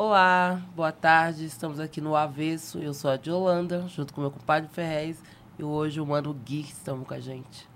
Olá, boa tarde. Estamos aqui no Avesso. Eu sou a de Holanda, junto com meu compadre Ferrez. E hoje o Mano Gui estamos com a gente.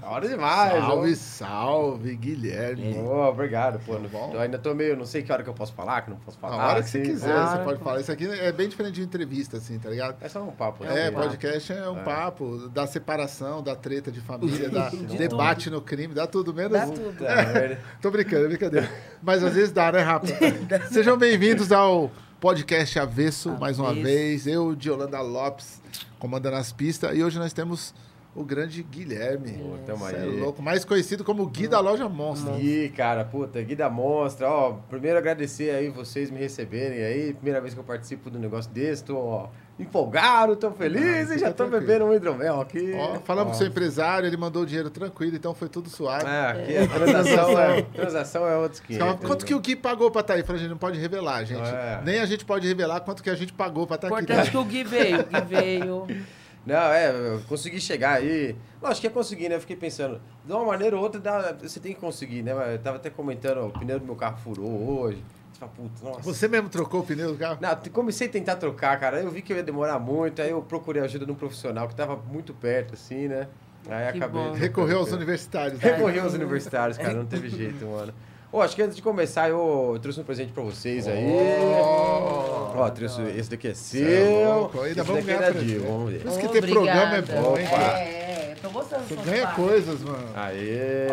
Da hora demais. Salve, ó. salve, Guilherme. Ô, obrigado, pô. Tudo bom? Eu ainda tô meio, não sei que hora que eu posso falar, que não posso A falar. hora que você assim. quiser, Ah, você pode falar. Isso aqui é bem diferente de entrevista, assim, tá ligado? É só um papo. É, né? podcast é um É. papo da separação, da treta de família, da De debate no crime, dá tudo menos. Dá tudo. Puta merda. Tô brincando, é brincadeira. Mas às vezes dá, né, Rafa? Sejam bem-vindos ao podcast Avesso, mais uma vez. Eu, de Holanda Lopes, comandando as pistas. E hoje nós temos o grande Guilherme. Pô, tamo é aí. louco, mais conhecido como Gui da Loja Monstro. Gui, cara, puta, Gui da Monstra, ó, primeiro agradecer aí vocês me receberem aí, primeira vez que eu participo do negócio desse, tô ó, empolgado, tô feliz Ah, e já tô tranquilo. bebendo um hidromel aqui. Ó, falamos Ó. com o seu empresário, ele mandou o dinheiro tranquilo, então foi tudo suave. É, aqui a transação é, transação é outros 500. Calma, quanto que o Gui pagou pra estar aí? Falei, a gente não pode revelar, gente. É. Nem a gente pode revelar quanto que a gente pagou pra estar aqui. Importante que o Gui veio. O Gui veio. Não, é, eu consegui chegar aí. Lógico que é conseguir, né? Eu fiquei pensando, de uma maneira ou outra, dá- você tem que conseguir, né? Eu tava até comentando, o pneu do meu carro furou hoje. Você fala, puta, nossa. Você mesmo trocou o pneu do carro? Não, comecei a tentar trocar, cara. Eu vi que eu ia demorar muito, aí eu procurei ajuda de um profissional que tava muito perto, assim, né? Aí Que acabei. bom. Recorreu aos universitários. né? Recorreu aos universitários, cara, não teve jeito, mano. Ô, acho que antes de começar, eu, trouxe um presente pra vocês aí. Oh. Ó, trouxe, esse daqui é seu. É louco, ainda esse vamos daqui é da Dio, vamos ver. Por isso que ter programa é bom, hein, cara? É, tô gostando Você ganha parte. coisas, mano. Aê!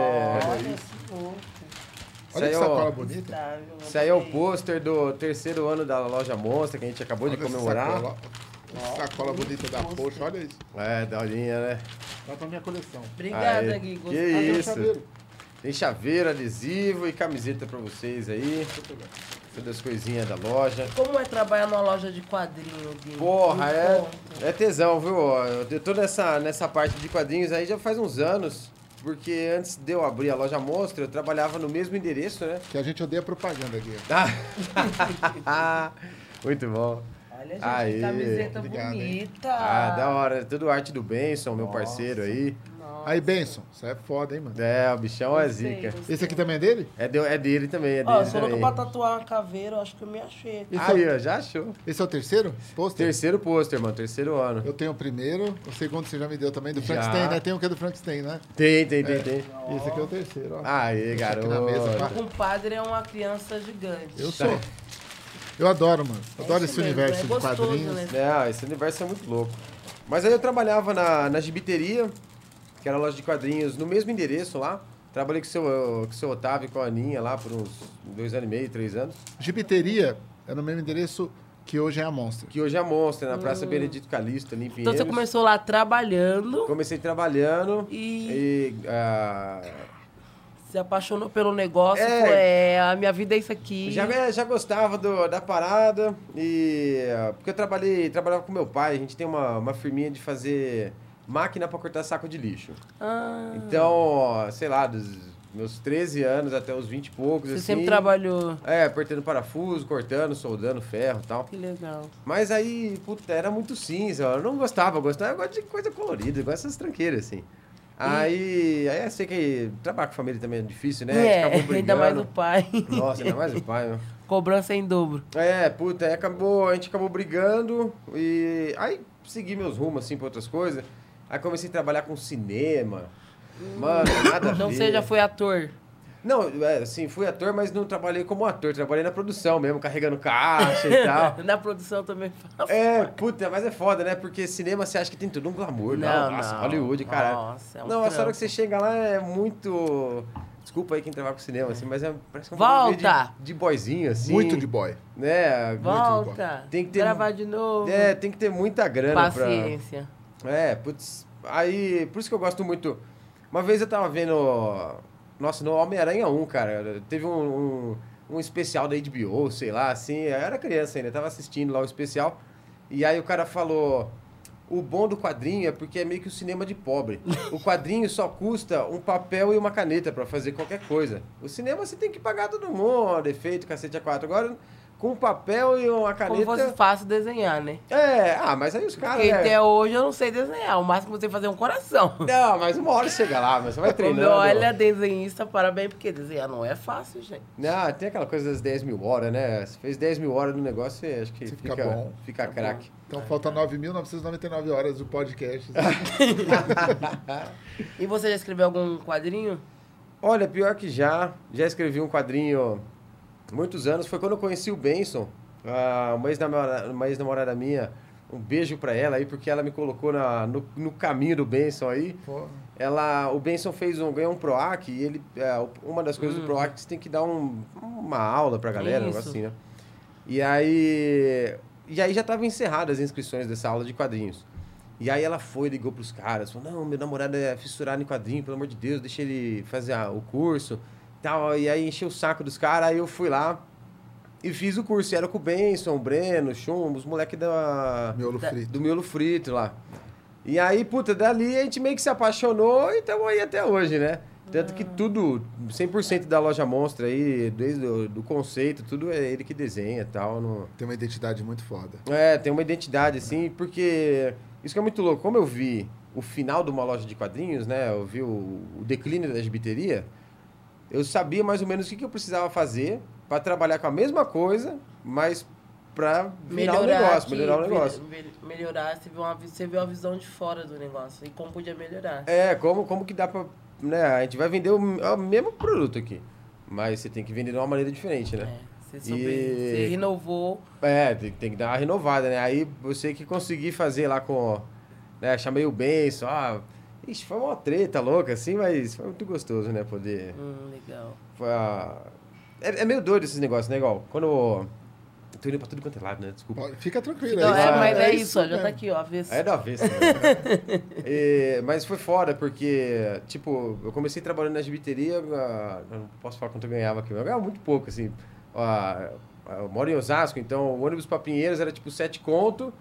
Olha esse fofo. Olha que Isso aí, ó. sacola bonita. Tá, Esse aí é o pôster do terceiro ano da loja Monstra, que a gente acabou de Olha essa comemorar. Sacola, Essa sacola bonita da Porsche, olha isso. É, daorinha, né? Dá pra minha coleção. Obrigada. Gui. Que isso. Tem chaveiro, adesivo e camiseta pra vocês aí. Todas as coisinhas da loja. Como é trabalhar numa loja de quadrinho, Gui? Porra, é, é tesão, viu? Eu tô nessa, nessa parte de quadrinhos aí já faz uns anos. Porque antes de eu abrir a loja Monstra, eu trabalhava no mesmo endereço, né? Que a gente odeia propaganda aqui. Ah, Muito bom. Olha, gente, Aê. que camiseta Obrigado, hein? bonita. Ah, da hora. Tudo arte do Benson, meu Nossa. parceiro aí. Nossa. Aí, Benson, isso é foda, hein, mano? É, o bichão é Gostei, zica. gostei. Esse aqui também é dele? É, de- é dele também, é Ó, dele sou louca também. pra tatuar uma caveira, eu acho que eu me achei. Esse Aí, é, ó, já achou. esse é o terceiro? Pôster? Terceiro pôster, mano, terceiro ano. Eu tenho o primeiro, o segundo você já me deu também, do Já. Frankenstein, né? Tem um que é do Frankenstein, né? Tem, tem, tem, É. tem. Esse aqui é o terceiro, ó. Aê, Deixa aqui garoto. na mesa, pá. O compadre é uma criança gigante. Eu sou. Eu adoro, mano. Adoro É esse isso mesmo, universo é de gostoso, quadrinhos. né? É, esse universo é muito louco. Mas aí eu trabalhava na, na gibiteria, que era a loja de quadrinhos, no mesmo endereço lá. Trabalhei com o seu, com o seu Otávio e com a Aninha lá por uns dois anos e meio, três anos. Gibiteria é no mesmo endereço que hoje é a Monster. Que hoje é a Monstra, na Hum. Praça Benedito Calixto, ali em Então Pinheiros. você começou lá trabalhando Comecei trabalhando e e... ah, se apaixonou pelo negócio. É. falou, É, a minha vida é isso aqui. Já, já gostava do- da parada e ah, porque eu trabalhei trabalhava com meu pai a gente tem uma, uma firminha de fazer máquina para cortar saco de lixo Ah, então sei lá dos meus 13 anos até os 20 e poucos você assim, sempre trabalhou. é apertando parafuso cortando soldando ferro e tal Que legal. mas aí puta era muito cinza eu não gostava eu gostava eu gosto de coisa colorida eu gosto dessas tranqueiras assim Aí, aí eu sei que trabalhar com família também é difícil, né? É, ainda mais o pai. Nossa, ainda mais o pai, meu. Cobrança em dobro. É, puta, aí acabou, a gente acabou brigando e aí segui meus rumos assim pra outras coisas. Aí comecei a trabalhar com cinema. Mano, nada a Então ver. você já foi ator. Não, é, assim, fui ator, mas não trabalhei como ator, trabalhei na produção mesmo, carregando caixa e tal. Na produção também faço. É, puta, mas é foda, né? Porque cinema você acha que tem tudo um glamour, Não, Nossa, não. Hollywood, cara. Nossa, é um não, a hora trampo. que você chega lá é muito. Desculpa aí quem trabalha com cinema, assim, mas é, parece que é um Volta! de, de boyzinho, assim. Muito de boy. Né? Volta. Tem que ter- Gravar de novo. É, tem que ter muita grana Paciência. pra. É, putz. Aí, por isso que eu gosto muito. Uma vez eu tava vendo. Nossa, no Homem-Aranha 1, cara. Teve um, um, um especial da HBO, sei lá, assim. Eu era criança ainda, tava assistindo lá o especial. E aí o cara falou: o bom do quadrinho é porque é meio que o cinema de pobre. O quadrinho só custa um papel e uma caneta pra fazer qualquer coisa. O cinema você tem que pagar todo mundo, efeito, cacete a quatro. Agora, com um papel e uma Como fosse caneta. fácil desenhar, né? É, ah, mas aí os caras. Porque né? até hoje eu não sei desenhar. O máximo que você fazer é um coração. Não, mas uma hora chega lá, mas você vai treinando. olha desenhista, parabéns, porque desenhar não é fácil, gente. Não, tem aquela coisa das 10 mil horas, né? Você fez 10 mil horas no negócio, você acho que Você fica, fica bom. fica craque. Então falta 9.999 horas do podcast. E você já escreveu algum quadrinho? Olha, pior que já. Já escrevi um quadrinho muitos anos. Foi quando eu conheci o Benson, uma ex-namorada ex-namorada minha. Um beijo pra ela aí, porque ela me colocou na, no, no caminho do Benson aí. Pô, Ela, o Benson fez um, ganhou um PROAC e ele, é, uma das coisas do Hum. PROAC é que você tem que dar um, uma aula pra galera, Isso. negócio assim, né? E aí, e aí já estavam encerradas as inscrições dessa aula de quadrinhos. E aí ela foi, ligou pros caras, falou, não, meu namorado é fissurado em quadrinho, pelo amor de Deus, deixa ele fazer a- o curso. Tal, e aí encheu o saco dos caras, aí eu fui lá e fiz o curso. E era com o Benson, o Breno, o Chumbo, os moleques da miolo Da- frito. do miolo frito lá. E aí, puta, dali a gente meio que se apaixonou e estamos aí até hoje, né? Tanto que tudo, 100% da loja Monstra aí, desde o do conceito, tudo é ele que desenha e tal. No... Tem uma identidade muito foda. É, tem uma identidade, assim, porque isso que é muito louco. Como eu vi o final de uma loja de quadrinhos, né? Eu vi o, o declínio da gibiteria, eu sabia mais ou menos o que, que eu precisava fazer para trabalhar com a mesma coisa, mas para virar o negócio, que- melhorar o negócio. me- me- Melhorar, você viu, uma, você viu a visão de fora do negócio. E como podia melhorar. É, como, como que dá pra. Né, a gente vai vender o, o mesmo produto aqui. Mas você tem que vender de uma maneira diferente, né? É, você, soube, E- você renovou. É, tem, tem que dar uma renovada, né? Aí você que conseguir fazer lá com. Né, chamei o Benção, ah. Ixi, foi uma treta louca, assim, mas foi muito gostoso, né? Poder. Hum, legal. Foi a- é, é meio doido esses negócios, né? Igual, quando. Tô indo pra tudo quanto é lado, né? Desculpa. Fica tranquilo. Não, é, mas é, é isso, isso ó, já tá mesmo. aqui, ó. Avesso. É da avesso. Né? E- mas foi foda, porque, tipo, eu comecei trabalhando na gibiteria, eu não posso falar quanto eu ganhava aqui, eu ganhava muito pouco, assim. Eu moro em Osasco, então o ônibus pra Pinheiros era tipo 7 conto,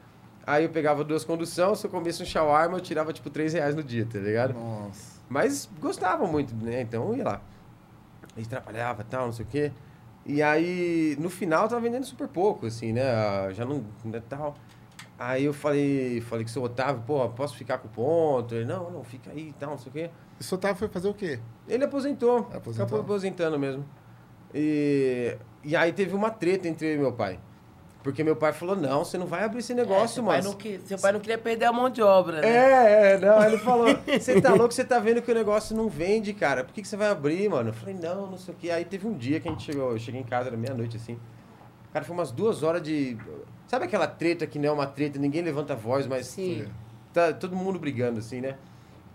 aí eu pegava duas condução, se eu comesse um shawarma, eu tirava tipo 3 reais no dia, tá ligado? Nossa. Mas gostava muito, né? Então eu ia lá. Gente trabalhava e tal, não sei o quê. E aí, no final, eu tava vendendo super pouco, assim, né? Ah, Já não. Né, tal. Aí eu falei, falei que seu Otávio, pô, posso ficar com o ponto? Ele, não, não, fica aí e tal, não sei o quê. Isso Otávio foi fazer o quê? Ele aposentou. Aposentou. Acabou aposentando mesmo. E, e aí teve uma treta entre eu e meu pai. Porque meu pai falou, não, você não vai abrir esse negócio, É, seu, pai mano. não quis- seu pai não queria perder a mão de obra, né? É, é, não, ele falou, você tá louco, você tá vendo que o negócio não vende, cara, por que, que você vai abrir, mano? Eu falei, não, não sei o que. Aí teve um dia que a gente chegou, eu cheguei em casa, era meia-noite, assim, cara, foi umas duas horas de... Sabe aquela treta que não é uma treta, ninguém levanta a voz, mas Sim. tá todo mundo brigando, assim, né?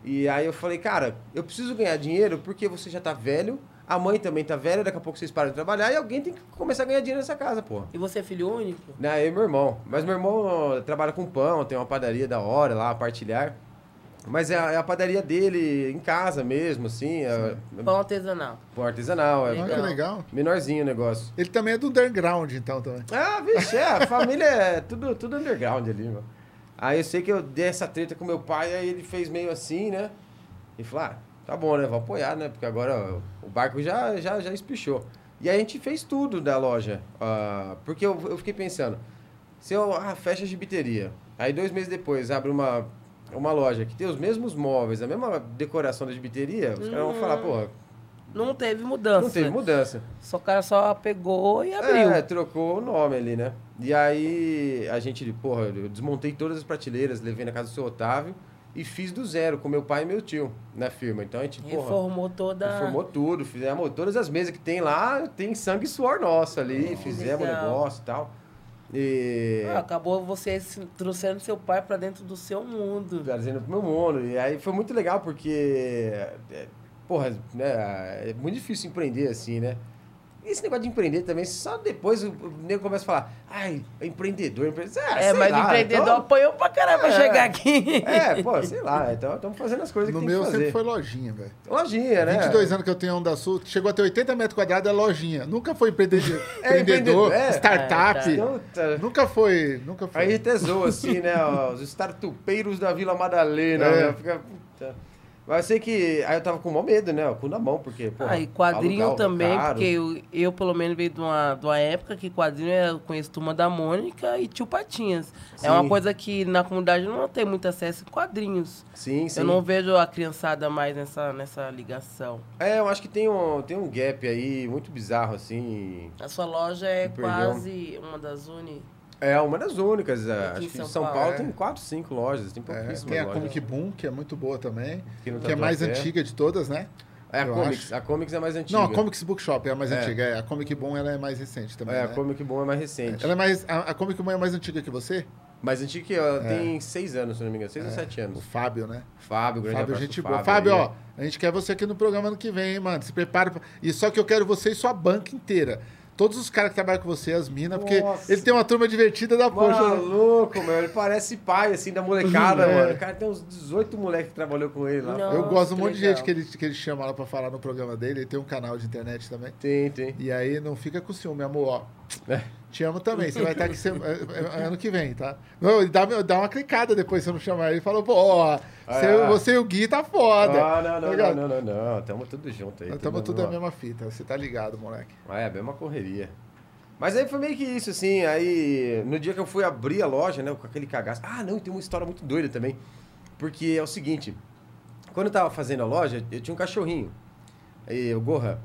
E aí eu falei, cara, eu preciso ganhar dinheiro porque você já tá velho, a mãe também tá velha, daqui a pouco vocês param de trabalhar e alguém tem que começar a ganhar dinheiro nessa casa, pô. E você é filho único? Né, eu e meu irmão. Mas meu irmão trabalha com pão, tem uma padaria da hora lá, a partilhar. Mas é a, é a padaria dele em casa mesmo, assim. É, é Pão artesanal. pão artesanal, é Ah, que Legal. legal. menorzinho o negócio. Ele também é do underground, então, também. Ah, vixe, é, a família é tudo, tudo underground ali, mano. Aí eu sei que eu dei essa treta com meu pai, aí ele fez meio assim, né? E falou, ah, tá bom, né? Vou apoiar, né? Porque agora o barco já, já, já espichou. E aí a gente fez tudo da loja. ah, porque eu, eu fiquei pensando, se eu ah, fecha a gibiteria, aí dois meses depois abre uma, uma loja que tem os mesmos móveis, a mesma decoração da gibiteria, os caras vão falar, pô, Não teve mudança. não teve mudança. Só o cara só pegou e abriu. É, trocou o nome ali, né? E aí a gente, porra, eu desmontei todas as prateleiras, levei na casa do seu Otávio e fiz do zero com meu pai e meu tio na firma. Então a gente, porra, Reformou toda. reformou tudo, fizemos todas as mesas que tem lá, tem sangue e suor nosso ali, fizemos legal. negócio e tal. E Ah, acabou você trouxendo seu pai pra dentro do seu mundo. trazendo pro meu mundo. E aí foi muito legal porque, é, porra, né, é muito difícil empreender assim, né? Esse negócio de empreender também, só depois o, nego começa a falar, ai, empreendedor, empreendedor. Ah, É, mas lá, empreendedor então- apanhou pra caramba pra É. chegar aqui. É, pô, sei lá, então estamos fazendo as coisas No que tem meu que sempre foi lojinha, velho. Lojinha, né? 22 anos que eu tenho Onda Sul, chegou a ter 80 metros quadrados, é lojinha. Nunca foi empreendedor, É, empreendedor é. startup. Puta. Nunca foi, nunca foi. Aí até zoa, assim, né? ó, Os startupeiros da Vila Madalena, É. né? Fica, puta. Mas eu sei que. Aí eu tava com maior medo, né? O cu na mão, porque. Pô, Ah, e quadrinho alugar o também, caro. porque eu, eu, pelo menos veio de uma, de uma época que quadrinho eu conheço Turma da Mônica e Tio Patinhas. É uma Sim. coisa que na comunidade não tem muito acesso em quadrinhos. Sim, sim. Eu não vejo a criançada mais nessa, nessa ligação. É, eu acho que tem um, tem um gap aí muito bizarro, assim. A sua loja é quase uma das uni. É uma das únicas. é, Aqui em acho que São em São Paulo, Paulo é. tem 4, 5 lojas, tem É, pouquíssimas tem a lojas. Comic Boom, que é muito boa também. Que é mais antiga de todas, né? É a eu Comics. acho. A Comics é mais antiga. Não, a Comics Bookshop é a mais É. antiga. É. A Comic Boom ela é mais recente também. É, né? a Comic Boom é mais recente. Ela é mais, a, a Comic Boom é mais antiga que você? Mais antiga que ela tem 6 anos, se não me engano. 6 ou 7 O anos. Fábio, né? Fábio, grande Fábio, gente pro boa. Fábio, ó, a gente quer você aqui no programa ano que vem, hein, mano. Se prepara. Pra... E só que eu quero você e sua banca inteira. Todos os caras que trabalham com você, as minas, porque Nossa. ele tem uma turma divertida da poxa. né? Maluco, meu. Ele parece pai, assim, da molecada, É. mano. O cara tem uns 18 moleques que trabalhou com ele lá. Não. Eu Nossa, gosto de um monte de legal. gente que ele, que ele chama lá pra falar no programa dele. Ele tem um canal de internet também. Tem, tem. E aí não fica com ciúme, amor, ó. É. Te amo também. Você vai estar aqui sem- é, é, ano que vem, tá? Não, ele dá, dá uma clicada depois se eu não chamar ele. Falou, pô, ó, você, Ah. você e o Gui tá foda. Ah, não, Tá não, ligado? não, não, não, não. Tamo tudo junto aí. Nós estamos tudo na mesma fita. Você tá ligado, moleque. Ah, é, a mesma correria. Mas aí foi meio que isso, assim. Aí, no dia que eu fui abrir a loja, né, com aquele cagaço. Ah, não, e tem uma história muito doida também. Porque é o seguinte: quando eu tava fazendo a loja, eu tinha um cachorrinho. Aí, o Gorra.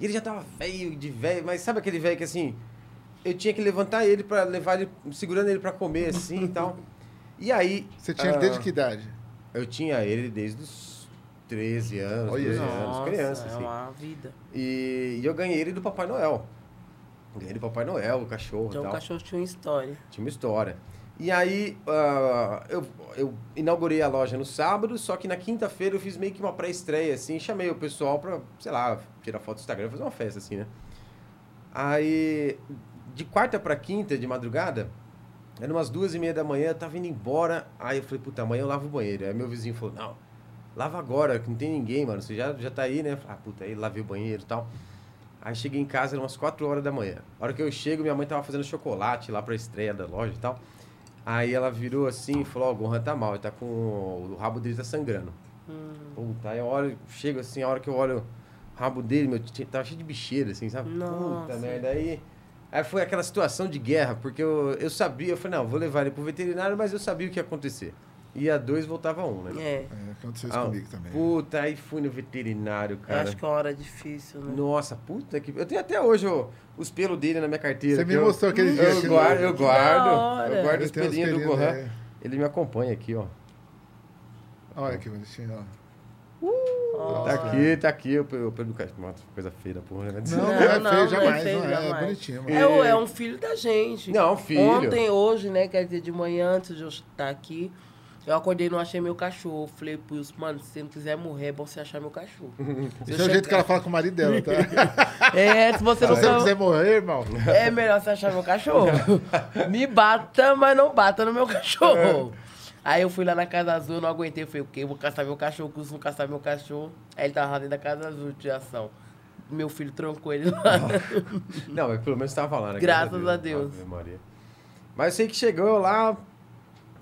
E ele já tava velho, de velho, mas sabe aquele velho que assim. Eu tinha que levantar ele pra levar ele, segurando ele pra comer, assim e tal. E aí. Você tinha ele ah, desde que idade? Eu tinha ele desde os 13 anos, Olha 12 aí. anos, Nossa, criança, é assim. uma vida. E, e eu ganhei ele do Papai Noel. Ganhei do Papai Noel, o cachorro Então o cachorro tinha uma história. Tinha uma história. E aí, ah, eu, eu inaugurei a loja no sábado, só que na quinta-feira eu fiz meio que uma pré-estreia, assim, chamei o pessoal pra, sei lá, tirar foto do Instagram, fazer uma festa, assim, né? Aí, de quarta pra quinta, de madrugada, era umas duas e meia da manhã, eu tava indo embora, aí eu falei, puta, amanhã eu lavo o banheiro. Aí meu vizinho falou, não, lava agora, que não tem ninguém, mano, você já, já tá aí, né? Eu falei, ah, puta, aí lavei o banheiro e tal. Aí cheguei em casa, eram umas 4 horas da manhã. A hora que eu chego, minha mãe tava fazendo chocolate lá pra estreia da loja e tal. Aí ela virou assim e falou, ó, o Gohan tá mal, ele tá com... O rabo dele tá sangrando. Puta, aí eu olho, chego assim, a hora que eu olho o rabo dele, meu, tava cheio de bicheira, assim, sabe? Puta Nossa. merda, aí... Aí foi aquela situação de guerra, porque eu, eu sabia, eu falei, não, vou levar ele pro veterinário, mas eu sabia o que ia acontecer. Ia dois, voltava um, né? É, É, aconteceu isso Ah, comigo também. Puta, aí fui no veterinário, eu cara. acho que é uma hora difícil, né? Nossa, puta que. Eu tenho até hoje ó, os pelos dele na minha carteira. Você me eu- mostrou aquele dia. Eu aquele- guardo, eu Que da guardo. Eu guardo os pelinhos do Gohan. né? Ele me acompanha aqui, ó. Olha que bonitinho, ó. Ó, Tá aqui, tá aqui o pelo o pelo do cachorro. Nossa, coisa feia da porra, né? Não, não, é não, feio não é jamais, feio não é, é jamais. bonitinho, mano. É, o- é um filho da gente. Não, filho. Ontem, hoje, né? Quer dizer, de manhã, antes de eu estar aqui, eu acordei e não achei meu cachorro. Falei pro Wilson, mano, se você não quiser morrer, é bom você achar meu cachorro. Se Esse é o jeito que chegar- ela fala com o marido dela, tá? É, se você Se não você não quiser morrer, irmão. É melhor você achar meu cachorro. Me bata, mas não bata no meu cachorro. Aí eu fui lá na Casa Azul, não aguentei. Falei, o quê? Eu vou caçar meu cachorro, que o não caçar meu cachorro. Aí ele tava lá dentro da Casa Azul de ação. Meu filho trancou ele lá. Não, mas pelo menos tava lá, né? Graças a Deus. Maria. Mas eu sei que chegou lá,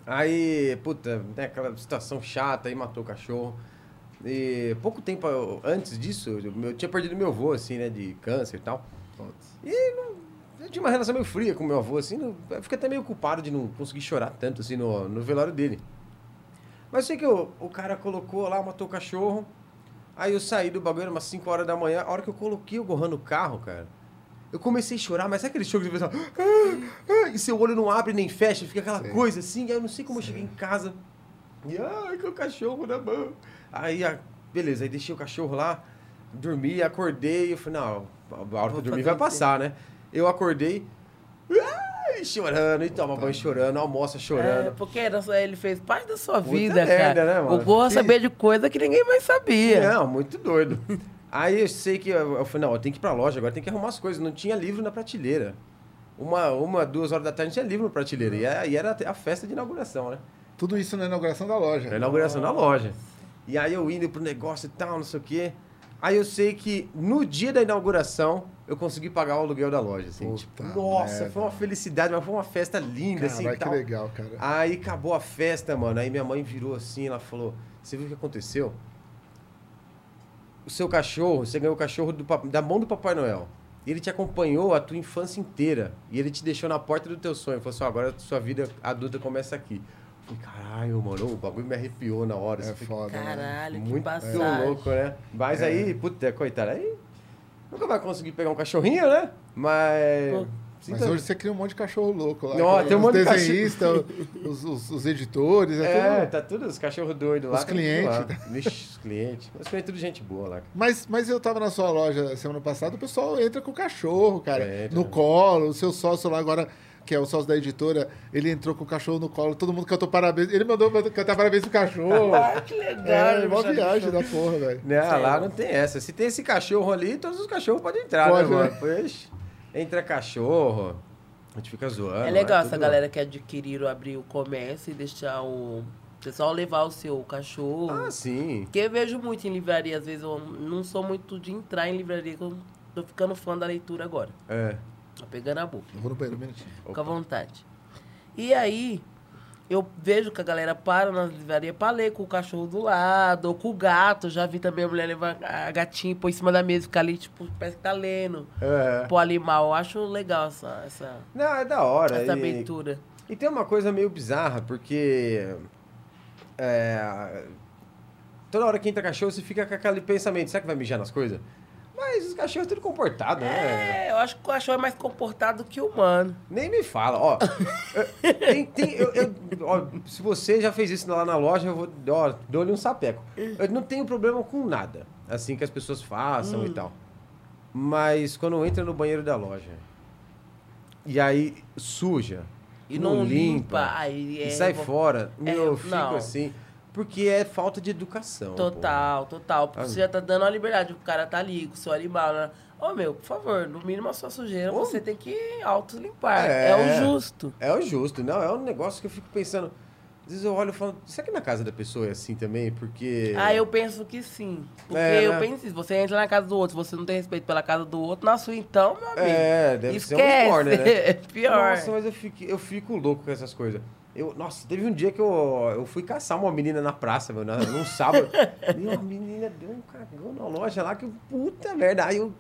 aí, puta, né, aquela situação chata, aí matou o cachorro. E pouco tempo eu- antes disso, eu, eu tinha perdido meu avô, assim, né, de câncer e tal. E não, eu tinha uma relação meio fria com meu avô, assim, não, eu fiquei até meio culpado de não conseguir chorar tanto, assim, no, no velório dele. Mas sei que o, o cara colocou lá, matou o cachorro. Aí eu saí do bagulho, era umas 5 horas da manhã. A hora que eu coloquei o Gohan no carro, cara, eu comecei a chorar, mas sabe aquele choro que você pensa, ah, ah, e seu olho não abre nem fecha, fica aquela Sei. coisa assim. Aí eu não sei como eu cheguei em casa. E ai, que o cachorro na mão. Aí, ah, beleza, aí deixei o cachorro lá, dormi, acordei. Eu falei, não, a hora que eu dormir vai passar, né? Eu acordei, chorando, e toma banho chorando, almoça É, chorando. porque era só- ele fez parte da sua Puta vida, merda, cara. né, mano? o Gorra Que- sabia de coisa que ninguém mais sabia. Não, muito doido. Aí eu sei que eu, eu falei, não, eu tenho que ir pra loja agora, tem que arrumar as coisas. Não tinha livro na prateleira. Uma, uma, duas horas da tarde não tinha livro na prateleira. E a- e era a festa de inauguração, né? Tudo isso na inauguração da loja. Na inauguração da loja. E aí eu indo pro negócio e tal, não sei o quê. Aí eu sei que no dia da inauguração eu consegui pagar o aluguel da loja, assim. Puta tipo, nossa, merda. foi uma felicidade, mas foi uma festa linda, assim. Caralho, e que tal. legal, cara. Aí acabou a festa, mano. Aí minha mãe virou assim, ela falou: Você viu o que aconteceu? O seu cachorro, você ganhou o cachorro do da mão do Papai Noel. Ele te acompanhou a tua infância inteira. E ele te deixou na porta do teu sonho. Falou assim: agora a sua vida adulta começa aqui. Falei, caralho, mano, o bagulho me arrepiou na hora. É assim, foda, né? Caralho, que muito passagem. louco, né? Mas É. aí, puta, coitado, aí nunca vai conseguir pegar um cachorrinho, né? Mas. Pô. Mas hoje você cria um monte de cachorro louco lá. Ó, cara. tem um os monte de desenhistas, os, os- os editores, é, É, tudo. tá tudo, os cachorros doidos lá. Os tá clientes. lá. Vixe, os clientes. Mas clientes tudo gente boa lá. Mas, mas eu tava na sua loja semana passada, o pessoal entra com o cachorro, cara, Entra. no colo. O seu sócio lá agora, que é o sócio da editora, ele entrou com o cachorro no colo, todo mundo cantou parabéns. Ele mandou cantar parabéns pro cachorro. Ai, que legal. é, mó bicho. viagem da porra, velho. Né, Sério? lá não tem essa. Se tem esse cachorro ali, todos os cachorros podem entrar, Pode, né, né? mano? Pois, entra cachorro, a gente fica zoando. É legal lá, essa galera que adquiriram abrir o comércio e deixar o pessoal levar o seu cachorro. Ah, sim. Porque eu vejo muito em livraria, às vezes eu não sou muito de entrar em livraria, que eu tô ficando fã da leitura agora. É. Tô pegando a boca. Eu vou no banheiro um minutinho. Fica à vontade. E aí, eu vejo que a galera para nas livrarias pra ler com o cachorro do lado, ou com o gato. Já vi também a mulher levar a gatinha e pôr em cima da mesa, ficar ali, tipo, parece que tá lendo. É. Pô, animal. Eu acho legal essa, essa, Não, é da hora. essa e, abertura. e tem uma coisa meio bizarra, porque. É, toda hora que entra cachorro, você fica com aquele pensamento: será que vai mijar nas coisas? Mas os cachorros tudo comportado, né? É, eu acho que o cachorro é mais comportado que o humano. Nem me fala, ó. tem- tem- eu- eu- ó, se você já fez isso lá na loja, eu vou ó, dou-lhe um sapeco. Eu não tenho problema com nada, assim que as pessoas façam e Hum. tal. Mas quando entra no banheiro da loja e aí suja E não, limpa, aí é. e sai fora, meu, eu é, fico não. assim, porque é falta de educação. Total, total. Porque Ah. você já tá dando a liberdade, o cara tá ali com o seu animal. Né? Ô, meu, por favor, no mínimo a sua sujeira Ô. você tem que auto-limpar. É. É. o justo. Pô. É o justo, não, é um negócio que eu fico pensando. Às vezes eu olho e falo, será que na casa da pessoa é assim também? Porque. Ah, eu penso que sim. Porque É, eu né? penso isso. Você entra na casa do outro, se você não tem respeito pela casa do outro, na sua então, meu amigo. É, deve ser um Esquece. corner, né? É pior. Nossa, mas eu fico, eu fico louco com essas coisas. Eu, nossa, teve um dia que eu, eu fui caçar uma menina na praça, meu, num sábado. e uma menina deu um cagão na loja lá, que eu, puta merda. Aí eu,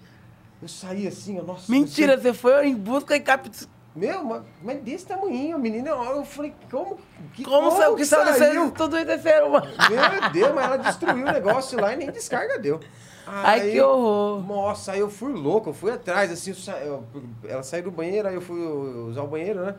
eu saí assim, ó, nossa. Mentira, você- foi em busca e cap... Meu, mas, mas desse tamanho, menina, eu falei, como que Como, saiu que saiu saiu? tudo isso terceiro, mano? Meu Deus, mas ela destruiu o negócio lá e nem descarga deu. Ai, que horror. Nossa, aí eu fui louco, eu fui atrás, assim, eu sa- eu- ela saiu do banheiro, aí eu fui usar o banheiro, né?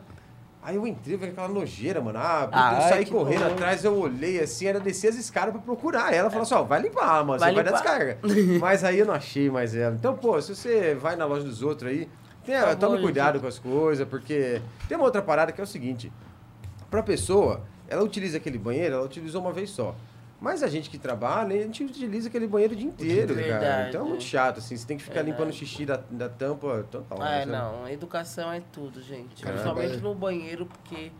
Aí eu entrei, vi aquela nojeira, mano. Ah, Ai, eu saí correndo atrás, eu olhei assim, era descer as escadas pra procurar ela. Falou assim, ó, vai limpar, mano, Vai você vai dar limpar. descarga. Mas aí eu não achei mais ela. Então, pô, se você vai na loja dos outros aí, Por favor, tome cuidado gente. com as coisas, porque tem uma outra parada que é o seguinte. Pra pessoa, ela utiliza aquele banheiro, ela utilizou uma vez só. Mas a gente que trabalha, a gente utiliza aquele banheiro o dia inteiro, cara. Verdade. Então é muito chato, assim. Você tem que ficar Verdade. limpando o xixi da, da tampa total. Ah, né? não. Educação é tudo, gente. Caramba, Principalmente é. no banheiro, porque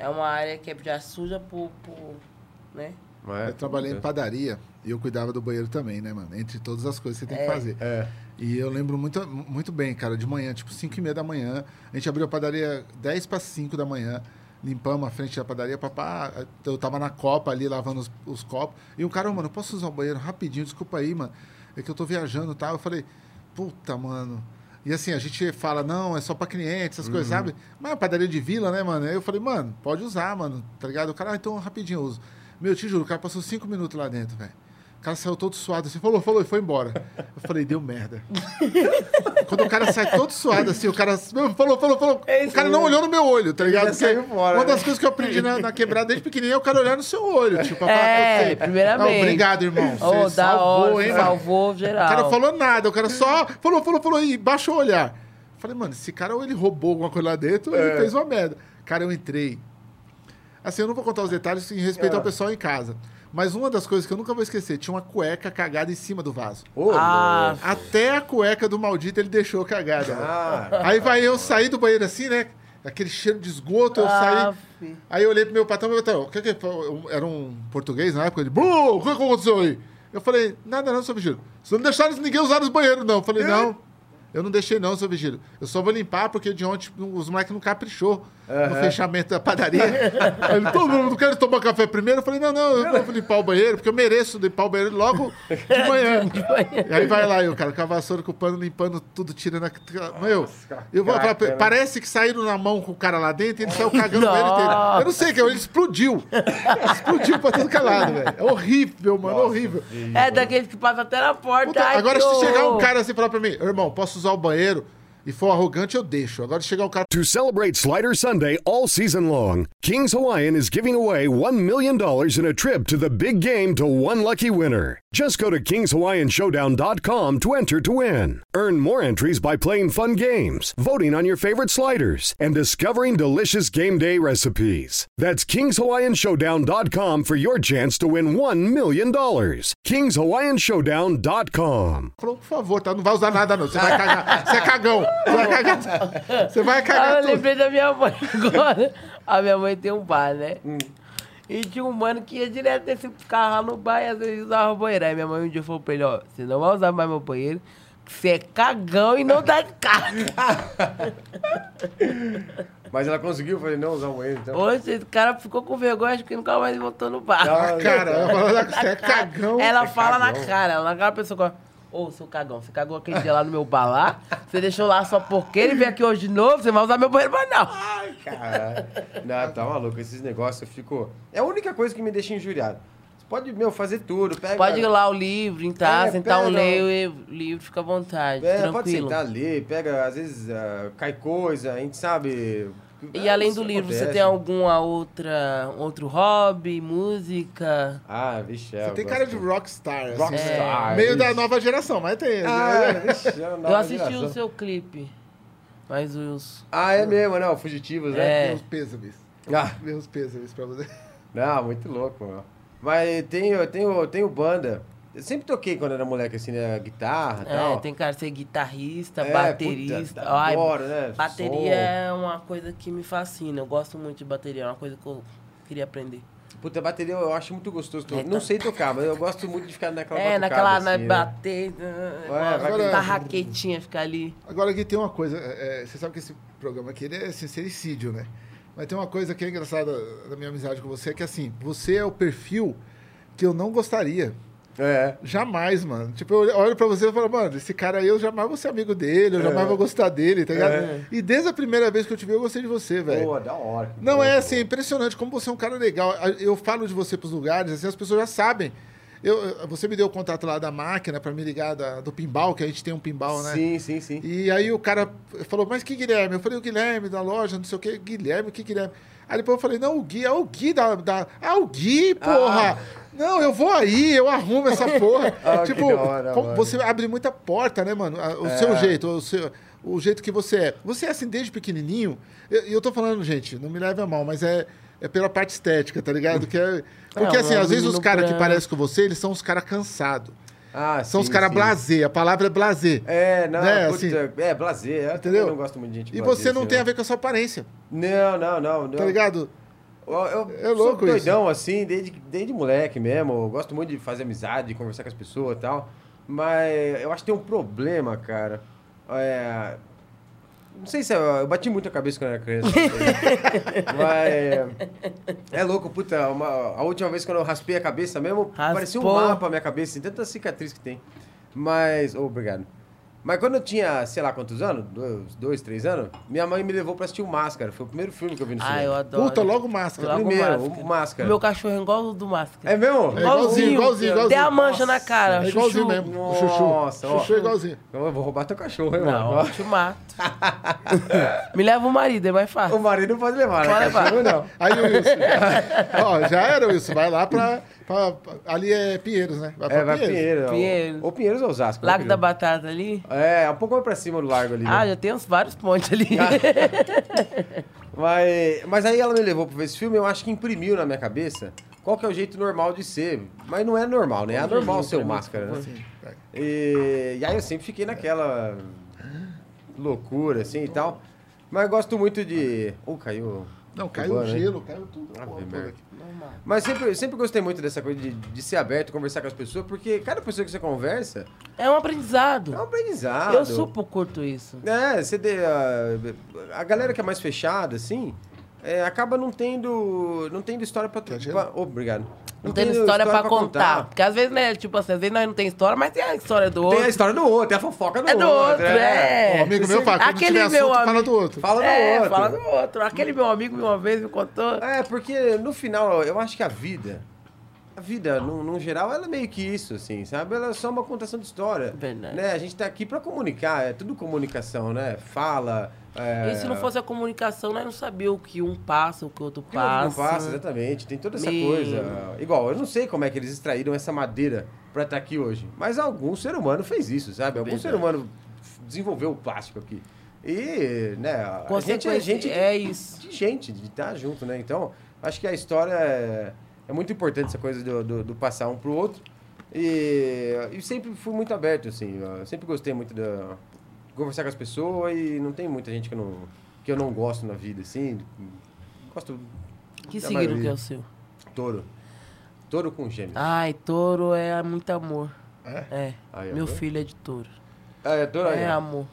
é uma área que é já suja por, por né? Mas- Eu trabalhei em padaria e eu cuidava do banheiro também, né, mano? Entre todas as coisas que você tem que fazer. É. E eu lembro muito, muito bem, cara, de manhã, tipo 5 e meia da manhã. A gente abriu a padaria 10 para 5 da manhã. Limpamos a frente da padaria, papá. Eu tava na copa ali, lavando os, os copos. E um cara, "Ô, mano, eu posso usar o banheiro rapidinho? Desculpa aí, mano. É que eu tô viajando e tal. Eu falei, puta, mano. E assim, a gente fala, não, é só pra clientes, essas coisas, sabe? Mas é uma padaria de vila, né, mano? Aí eu falei, mano, pode usar, mano, tá ligado? O cara, ah, então rapidinho eu uso. Meu, te juro, o cara passou cinco minutos lá dentro, velho. O cara saiu todo suado assim, falou, falou e foi embora. Eu falei, deu merda. Quando o cara sai todo suado assim, o cara falou, falou, falou. É o cara não olhou no meu olho, tá ligado? saiu fora, uma das né? coisas que eu aprendi na, na quebrada desde pequenininho é o cara olhar no seu olho. Tipo, É, eu sei. primeiramente. Obrigado, irmão. Você da salvou, hora, hein, salvou O geral. cara falou nada, o cara só falou, falou, falou e baixou o olhar. Falei, mano, esse cara ou ele roubou alguma coisa lá dentro ou É. ele fez uma merda. Cara, eu entrei. Assim, eu não vou contar os detalhes em respeito É. ao pessoal em casa. Mas uma das coisas que eu nunca vou esquecer, tinha uma cueca cagada em cima do vaso. Ô, Ah. Até a cueca do maldito ele deixou cagada. Ah, Aí vai eu sair do banheiro assim, né? Aquele cheiro de esgoto, eu saí. Ah, fi. Aí eu olhei pro meu patrão, meu patrão, o que que foi? Eu- era um português na época, ele, "Bô, o que que aconteceu aí? Eu falei, nada não, seu vigílio. Vocês não deixaram ninguém usar os banheiros, não. Eu falei, não, eu não deixei não, seu vigílio. Eu só vou limpar porque de ontem os moleques não caprichou no fechamento da padaria. Aí ele, todo mundo quer tomar café primeiro? Eu falei, não, não, eu vou limpar o banheiro, porque eu mereço limpar o banheiro logo de manhã. E aí vai lá, eu, cara, com a vassoura, com o pano, limpando tudo, tirando a... Meu, eu vou falar, né? parece que saíram na mão com o cara lá dentro e ele saiu cagando o banheiro inteiro. Eu não sei o que, ele explodiu. Explodiu pra tudo que é lado, velho. É horrível, mano, horrível. É daqueles que passam até na porta. Puta, ai, agora se chegar um cara assim e falar pra mim, irmão, posso usar o banheiro? E for arrogante, eu deixo. Agora chegar um cara. To celebrate Slider Sunday all season long, Kings Hawaiian is giving away $1 million in a trip to the big game to one lucky winner. Just go to KingsHawaiianShowdown.com to enter to win. Earn more entries by playing fun games, voting on your favorite sliders, and discovering delicious game day recipes. That's KingsHawaiianShowdown.com for your chance to win $1 million. KingsHawaiianShowdown.com. Falou, por favor, tá? Não vai usar nada, não. Você vai cagar. Você é cagão. Você vai cagar. Você vai Ah, cagar eu tudo. lembrei da minha mãe agora. A minha mãe tem um bar, né? E tinha um mano que ia direto nesse carro lá no bar e às vezes usava o banheiro. Aí minha mãe um dia falou pra ele, ó, você não vai usar mais meu banheiro, que você é cagão e não dá carga. mas ela conseguiu, eu falei, não usar o banheiro, então. Hoje esse cara ficou com vergonha, acho que nunca mais voltou no bar. Ah, cara, ela falou que você é cagão. Ela é fala na cagão. cara, ela na cara a pessoa Ô, seu cagão, você cagou aquele dia lá no meu bar lá, você deixou lá só porque ele veio aqui hoje de novo, você vai usar meu banheiro não. Ai, cara. Não, tá maluco. Esses negócios eu fico. É a única coisa que me deixa injuriado. Você pode, meu, fazer tudo. Pega... Pode ir lá o livro, casa, É, sentar um pega- ler o livro, fica à vontade, É, pode tranquilo. sentar, ler, pega, às vezes ah, cai coisa, a gente sabe. E além do livro, você tem alguma outra, outro hobby, música? Ah, vixe, é, Você tem cara de rockstar. Assim, Rockstar. Meio da isso. nova geração, mas tem. Ah, né? vixe, é Eu assisti geração. o seu clipe, mas os... Ah, é mesmo, não, Fugitivos, né? É. Meus pêsames. Ah, Meus pêsames pra você. não, muito louco, meu. Mas tenho, tenho, tenho banda. Eu sempre toquei quando era moleque, assim, né? Guitarra e É, tal. tem cara de ser guitarrista, É, baterista. puta, Ai, adoro, né? Bateria Som. é uma coisa que me fascina. Eu gosto muito de bateria, é uma coisa que eu queria aprender. Puta, bateria eu acho muito gostoso. É, Não tá. sei tocar, mas eu gosto muito de ficar naquela é, naquela, na assim, né? bater, vai é, raquetinha ficar ali. Agora aqui tem uma coisa, é, é, você sabe que esse programa aqui ele é sincericídio, né? Mas tem uma coisa que é engraçada da minha amizade com você, que assim, você é o perfil que eu não gostaria. É. Jamais, mano. Tipo, eu olho pra você e falo, mano, esse cara aí eu jamais vou ser amigo dele, eu jamais vou gostar dele, tá ligado? É. E desde a primeira vez que eu te vi, eu gostei de você, velho. Pô, da hora. Não, bom, é assim, é impressionante como você é um cara legal. Eu falo de você pros lugares, assim, as pessoas já sabem. Eu, você me deu o contato lá da máquina pra me ligar da- do pinball, que a gente tem um pinball, né? Sim, sim, sim. E aí o cara falou, mas que Guilherme? Eu falei, o Guilherme da loja, não sei o que. Guilherme, que Guilherme? Aí depois eu falei, não, o Gui, é o Gui da... da... Ah, o Gui, porra! Não, eu vou aí, eu arrumo essa porra. Que tipo, hora, você abre muita porta, né, mano? O seu jeito, o, seu, o jeito que você é. Você é assim desde pequenininho. E eu, eu tô falando, gente, não me leve a mal, mas é, é pela parte estética, tá ligado? Que é, porque É, assim, às vezes os caras que parecem com você, eles são os caras cansados. Ah, São os sim, caras sim. blasé, a palavra é blasé. É, não, Né, puta, assim, é, blazer. Eu entendeu? não gosto muito de gente E blazer, você não tem a ver com a sua aparência, Não, não, não. não. tá ligado? Eu, eu É sou louco isso. doidão, assim, desde, desde moleque mesmo. Eu gosto muito de fazer amizade, de conversar com as pessoas e tal. Mas eu acho que tem um problema, cara. É... Não sei se eu, eu bati muito a cabeça quando era criança. mas é louco, puta. uma- a última vez quando eu raspei a cabeça mesmo, Raspou. parecia um mapa a minha cabeça, assim, tanta cicatriz que tem. Mas. Oh, obrigado. Mas quando eu tinha, sei lá quantos anos, dois, dois, três anos, minha mãe me levou pra assistir o Máscara. Foi o primeiro filme que eu vi no Ah, cinema. eu adoro. Puta, logo máscara. Logo Primeiro, Máscara. o Máscara. Meu cachorro é igual o do Máscara. É mesmo? É igualzinho, igualzinho, igualzinho. Tem a mancha na cara. É igualzinho chuchu. mesmo. O chuchu. Nossa, ó. chuchu é igualzinho. Eu vou roubar teu cachorro, hein, Não, mano? eu te mato. Me leva o marido, é mais O fácil. marido pode levar, né? Pode levar. Cachorro não. Aí o Wilson. Ó, já era, Wilson. Vai lá pra, pra- Ali é Pinheiros, né? Vai pra É, vai Pinheiro. Pinheiros. Ou Pinheiros ou Osasco. Lago né, da? Batata ali. É, um pouco mais pra cima do largo ali. né? Ah, já tem uns vários pontos ali. Mas, mas aí ela me levou pra ver esse filme, eu acho que imprimiu na minha cabeça qual que é o jeito normal de ser. Mas não é normal, né? É anormal ser o máscara, né? E, e aí eu sempre fiquei naquela loucura, assim, e tal. Mas eu gosto muito de... Uh, caiu... Não, caiu o né? gelo, caiu tudo. Ave porra toda aqui. Mas sempre, sempre gostei muito dessa coisa de, de ser aberto, conversar com as pessoas, porque cada pessoa que você conversa É um aprendizado. é um aprendizado. Eu super curto isso. É, você dê, a, a galera que é mais fechada, assim, é, acaba não tendo, não tendo história pra... Quer gelo? pra obrigado. Não tem história, pra, contar. Porque às vezes, né, tipo assim, às vezes nós não tem história, mas tem a história do outro. Tem a história do outro, tem a fofoca do É do outro, é. Um amigo meu fala, quando Aquele tiver meu assunto, fala amigo- do outro. Fala do é, outro. fala do outro. Aquele meu amigo uma vez me contou. É, porque no final, eu acho que a vida, a vida, no, no geral, ela é meio que isso, assim, sabe? Ela é só uma contação de história. Verdade. Né? A gente tá aqui pra comunicar, é tudo comunicação, né? Fala. É... E se não fosse a comunicação, nós não sabíamos o que um passa, o que o outro passa. não passa, exatamente. Tem toda essa Me- coisa. Igual, eu não sei como é que eles extraíram essa madeira pra estar aqui hoje. Mas algum ser humano fez isso, sabe? Algum Verdade. ser humano desenvolveu o plástico aqui. E, né, a gente é gente de, é isso. de gente, de estar junto, né? Então, acho que a história é, é muito importante, essa coisa do, do, do passar um pro outro. E, e sempre fui muito aberto, assim. Eu sempre gostei muito da, de conversar com as pessoas e não tem muita gente que eu não, que eu não gosto na vida, assim. Gosto Que signo que é o seu? Touro. Touro com gêmeos. Ai, touro é muito amor. É? É. É Meu amor? filho é de touro. Ah, é touro. É ó. amor.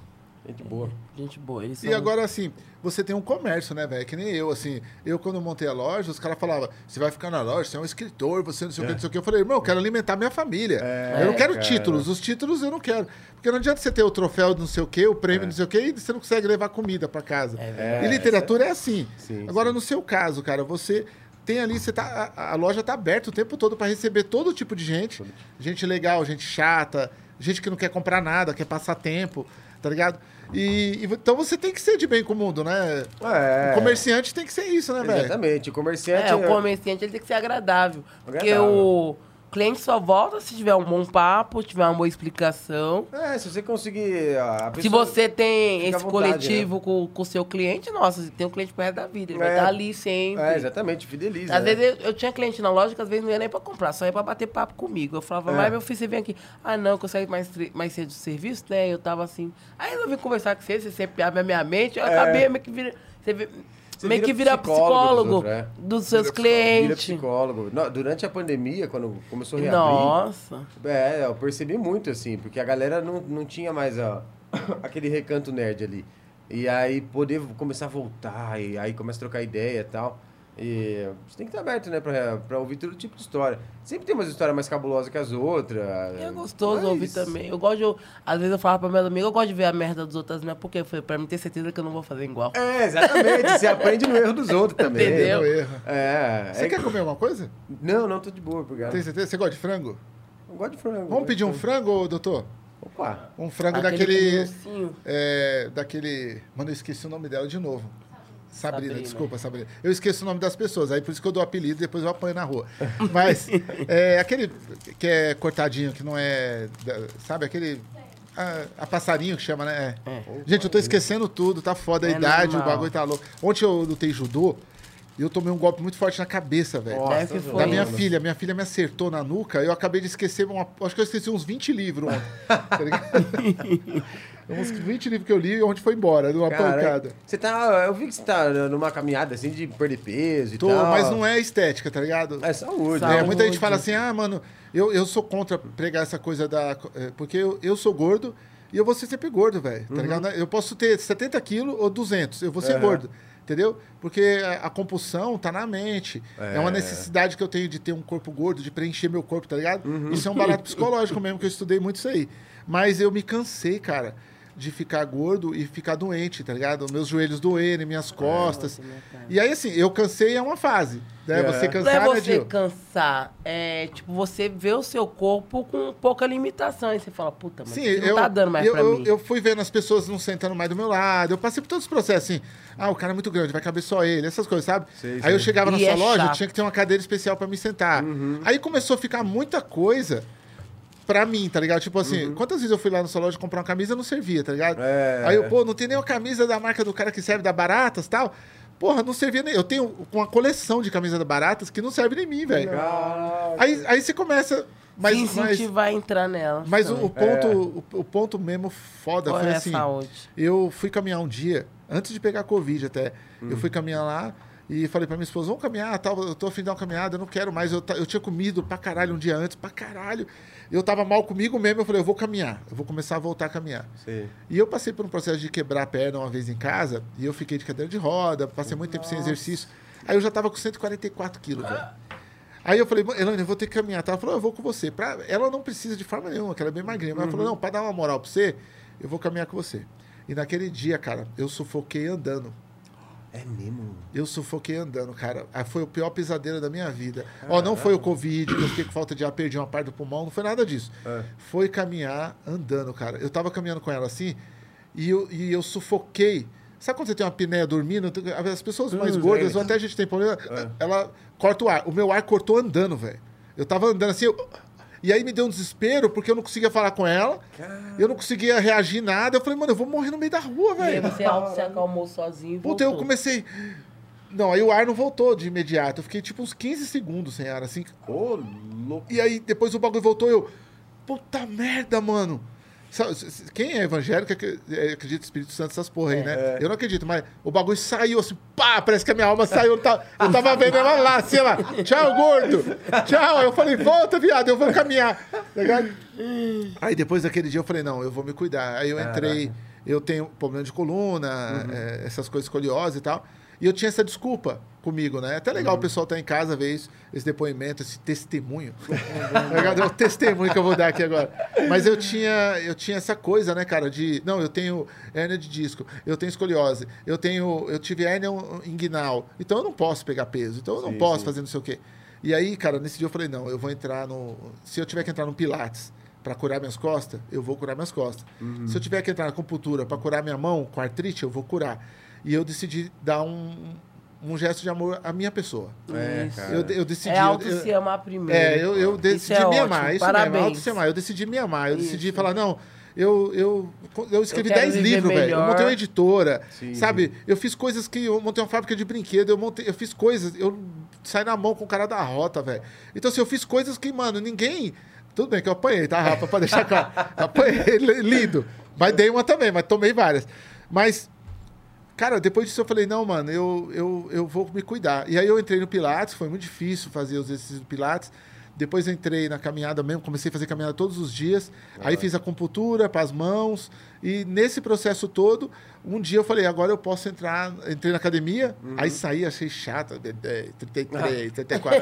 Gente boa. Gente boa. Eles E são- agora, assim, você tem um comércio, né, velho? Que nem eu, assim. Eu, quando montei a loja, os caras falavam, você vai ficar na loja, você é um escritor, você não sei o que, não sei o que. Eu falei, irmão, eu quero alimentar minha família. eu não É, quero cara. títulos. Os títulos eu não quero. Porque não adianta você ter o troféu de não sei o que, o prêmio de não sei o que, e você não consegue levar comida pra casa. e literatura é assim. Sim, agora, sim. no seu caso, cara, você tem ali, você tá. A, a loja tá aberta o tempo todo pra receber todo tipo de gente. Gente legal, gente chata, gente que não quer comprar nada, quer passar tempo, tá ligado? E, e então você tem que ser de bem com o mundo, né? É. O comerciante tem que ser isso, né, velho? Exatamente. O comerciante. É, o comerciante ele tem que ser agradável. Porque Agradável. O cliente só volta se tiver um bom papo, tiver uma boa explicação. É, se você conseguir. Se você tem esse vontade, né? coletivo com com o seu cliente, nossa, você tem um cliente pro resto da vida. Ele vai É. estar ali sempre. É, exatamente, fideliza. Às né? vezes eu, eu tinha cliente na loja que às vezes não ia nem pra comprar, só ia pra bater papo comigo. Eu falava, É. mas meu filho, você vem aqui. Ah, não, que eu saí mais, mais cedo do serviço, né? Eu tava assim. Aí eu vim conversar com você, você sempre abre a minha mente. Eu acabei meio que vira. Você vê- Você meio vira que vira psicólogo dos psicólogo outros, é. dos seus Vira clientes. psicólogo. No- durante a pandemia, quando começou a reabrir. Nossa. É, eu percebi muito, assim, porque a galera não, não tinha mais ó, aquele recanto nerd ali. E aí poder começar a voltar, e aí começa a trocar ideia e tal. E você tem que estar aberto, né, pra, pra ouvir todo tipo de história. Sempre tem umas histórias mais cabulosas que as outras. É gostoso mas- ouvir também. Eu gosto de. Às vezes eu falo pra meus amigos, eu gosto de ver a merda dos outros, né? Porque foi pra mim ter certeza que eu não vou fazer igual. É, exatamente. você aprende no erro dos outros também. Entendeu? Erro. É. Você é- quer comer alguma coisa? Não, não, tô de boa, obrigado. Tem certeza? Você gosta de frango? Eu gosto de frango. Vamos pedir um frango, doutor? Opa. Um frango Aquele daquele. É, daquele. Mano, eu esqueci o nome dela de novo. Sabrina, Sabrina. desculpa, Sabrina. Eu esqueço o nome das pessoas, aí por isso que eu dou apelido e depois eu apanho na rua. Mas, é, aquele que é cortadinho, que não é. Sabe, aquele. A, a passarinho que chama, né? É. Gente, eu tô esquecendo tudo, tá foda a É idade, normal. o bagulho tá louco. Ontem eu lutei judô e eu tomei um golpe muito forte na cabeça, velho. Da minha Mano. filha, minha filha me acertou na nuca, eu acabei de esquecer, uma, acho que eu esqueci uns 20 livros ontem, tá ligado? uns 20 livros que eu li onde foi embora, numa Cara, pancada. você tá. Eu vi que você tá numa caminhada assim de perder peso e Tô, tal. mas não é estética, tá ligado? É saúde. Saúde. É, muita gente fala assim, ah, mano, eu, eu sou contra pregar essa coisa da. é, Porque eu, eu sou gordo e eu vou ser sempre gordo, velho. Tá ligado? Eu posso ter 70 quilos ou 200, eu vou ser Uhum. gordo. Entendeu? Porque a, a compulsão tá na mente. É. uma É. necessidade que eu tenho de ter um corpo gordo, de preencher meu corpo, tá ligado? Uhum. Isso é um barato psicológico mesmo, que eu estudei muito isso aí. Mas eu me cansei, cara, de ficar gordo e ficar doente, tá ligado? Meus joelhos doerem, minhas costas. E aí, assim, eu cansei é uma fase. Né? É. Você Não é cansar, né, você Dil? cansar, é tipo você vê o seu corpo com pouca limitação. E você fala, puta, mas Sim, isso eu, não tá dando mais eu, pra eu, mim. eu fui vendo as pessoas não sentando mais do meu lado. Eu passei por todos os processos, assim. Ah, o cara é muito grande, vai caber só ele, essas coisas, sabe? Sei, Aí sei. eu chegava na E sua é loja, chato. tinha que ter uma cadeira especial pra me sentar. Uhum. Aí começou a ficar muita coisa pra mim, tá ligado? Tipo assim, quantas vezes eu fui lá na sua loja comprar uma camisa não servia, tá ligado? Uhum. É. Aí eu, pô, não tem nem uma camisa da marca do cara que serve da Baratas e tal. Porra, não servia nem. Eu tenho uma coleção de camisas baratas que não serve nem mim, velho. Aí, aí você começa. Mas, Se mas, incentivar a entrar nela. mas o, o também. ponto, É. o, o ponto mesmo foda foi a assim. saúde. Eu fui caminhar um dia, antes de pegar Covid até. Eu fui caminhar lá e falei pra minha esposa, vamos caminhar, tal, eu tô afim de dar uma caminhada, eu não quero mais. Eu, eu tinha comido pra caralho um dia antes, pra caralho. Eu tava mal comigo mesmo, eu falei, eu vou caminhar, eu vou começar a voltar a caminhar. Sim. E eu passei por um processo de quebrar a perna uma vez em casa, e eu fiquei de cadeira de roda, passei muito tempo sem exercício. Aí eu já tava com 144 quilos, velho. Aí eu falei, Elaine, eu vou ter que caminhar. Ela falou, eu vou com você. Pra... Ela não precisa de forma nenhuma, que ela é bem magrinha. Mas ela falou, não, pra dar uma moral pra você, eu vou caminhar com você. E naquele dia, cara, eu sufoquei andando. É mesmo? Eu sufoquei andando, cara. Ah, Foi o pior pesadelo da minha vida. Ó, não foi o Covid, que eu fiquei com falta de ar, perdi uma parte do pulmão, não foi nada disso. É. Foi caminhar andando, cara. Eu tava caminhando com ela assim e eu, e eu sufoquei. Sabe quando você tem uma apneia dormindo? As pessoas mais Hum, gordas, é. ou até a gente tem problema, ela corta o ar. O meu ar cortou andando, velho. Eu tava andando assim, eu- e aí me deu um desespero, porque eu não conseguia falar com ela, eu não conseguia reagir nada. Eu falei, mano, eu vou morrer no meio da rua, velho. você se acalmou sozinho Puta, eu comecei. Não, aí o ar não voltou de imediato. Eu fiquei tipo uns 15 segundos sem ar, assim. Ô, louco. E aí depois o bagulho voltou, eu. Puta merda, mano. Quem é evangélico acre- é, acredita no Espírito Santo, essas porra aí, né? Eu não acredito, mas o bagulho saiu assim, pá, parece que a minha alma saiu. Eu tava, eu tava vendo ela lá, assim, lá. Tchau, gordo. Tchau. Eu falei, volta, viado, eu vou caminhar. Tá? Aí depois daquele dia eu falei, não, eu vou me cuidar. Aí eu entrei, eu tenho problema de coluna, é, essas coisas, escoliose e tal. E eu tinha essa desculpa comigo, né? É até legal o pessoal estar em casa ver isso, esse depoimento, esse testemunho. Tá ligado? é o testemunho que eu vou dar aqui agora. Mas eu tinha, eu tinha essa coisa, né, cara, de. Não, eu tenho hérnia de disco, eu tenho escoliose, eu tenho. Eu tive hérnia inguinal. Então eu não posso pegar peso, então eu não Sim, posso sim. fazer não sei o quê. E aí, cara, nesse dia eu falei, não, eu vou entrar no. Se eu tiver que entrar no Pilates para curar minhas costas, eu vou curar minhas costas. Uhum. Se eu tiver que entrar na acupuntura para curar minha mão com artrite, eu vou curar. E eu decidi dar um, um gesto de amor à minha pessoa. É. Eu, eu decidi. É auto eu- se amar primeiro. é, eu, eu Isso decidi é me ótimo, amar. Isso Parabéns. mesmo, auto se amar. Eu decidi me amar. Eu decidi Isso. falar, não, eu, eu, eu escrevi Eu quero 10 viver livros, velho. Eu montei uma editora, Sim, sabe? Eu fiz coisas que... Eu montei uma fábrica de brinquedo, eu, montei, eu fiz coisas... Eu saí na mão com o cara da rota, velho. Então, assim, eu fiz coisas que, mano, ninguém... Tudo bem que eu apanhei, tá, Rafa? Pra deixar claro. apanhei, li- lindo. Mas dei uma também, mas tomei várias. Mas... Cara, depois disso eu falei, não, mano, eu, eu, eu vou me cuidar. E aí eu entrei no Pilates, foi muito difícil fazer os exercícios do Pilates. Depois eu entrei na caminhada mesmo, comecei a fazer caminhada todos os dias. Aí fiz acupuntura para as mãos. E nesse processo todo, um dia eu falei, agora eu posso entrar. Entrei na academia, aí saí, achei chato. é, é, 33, 34.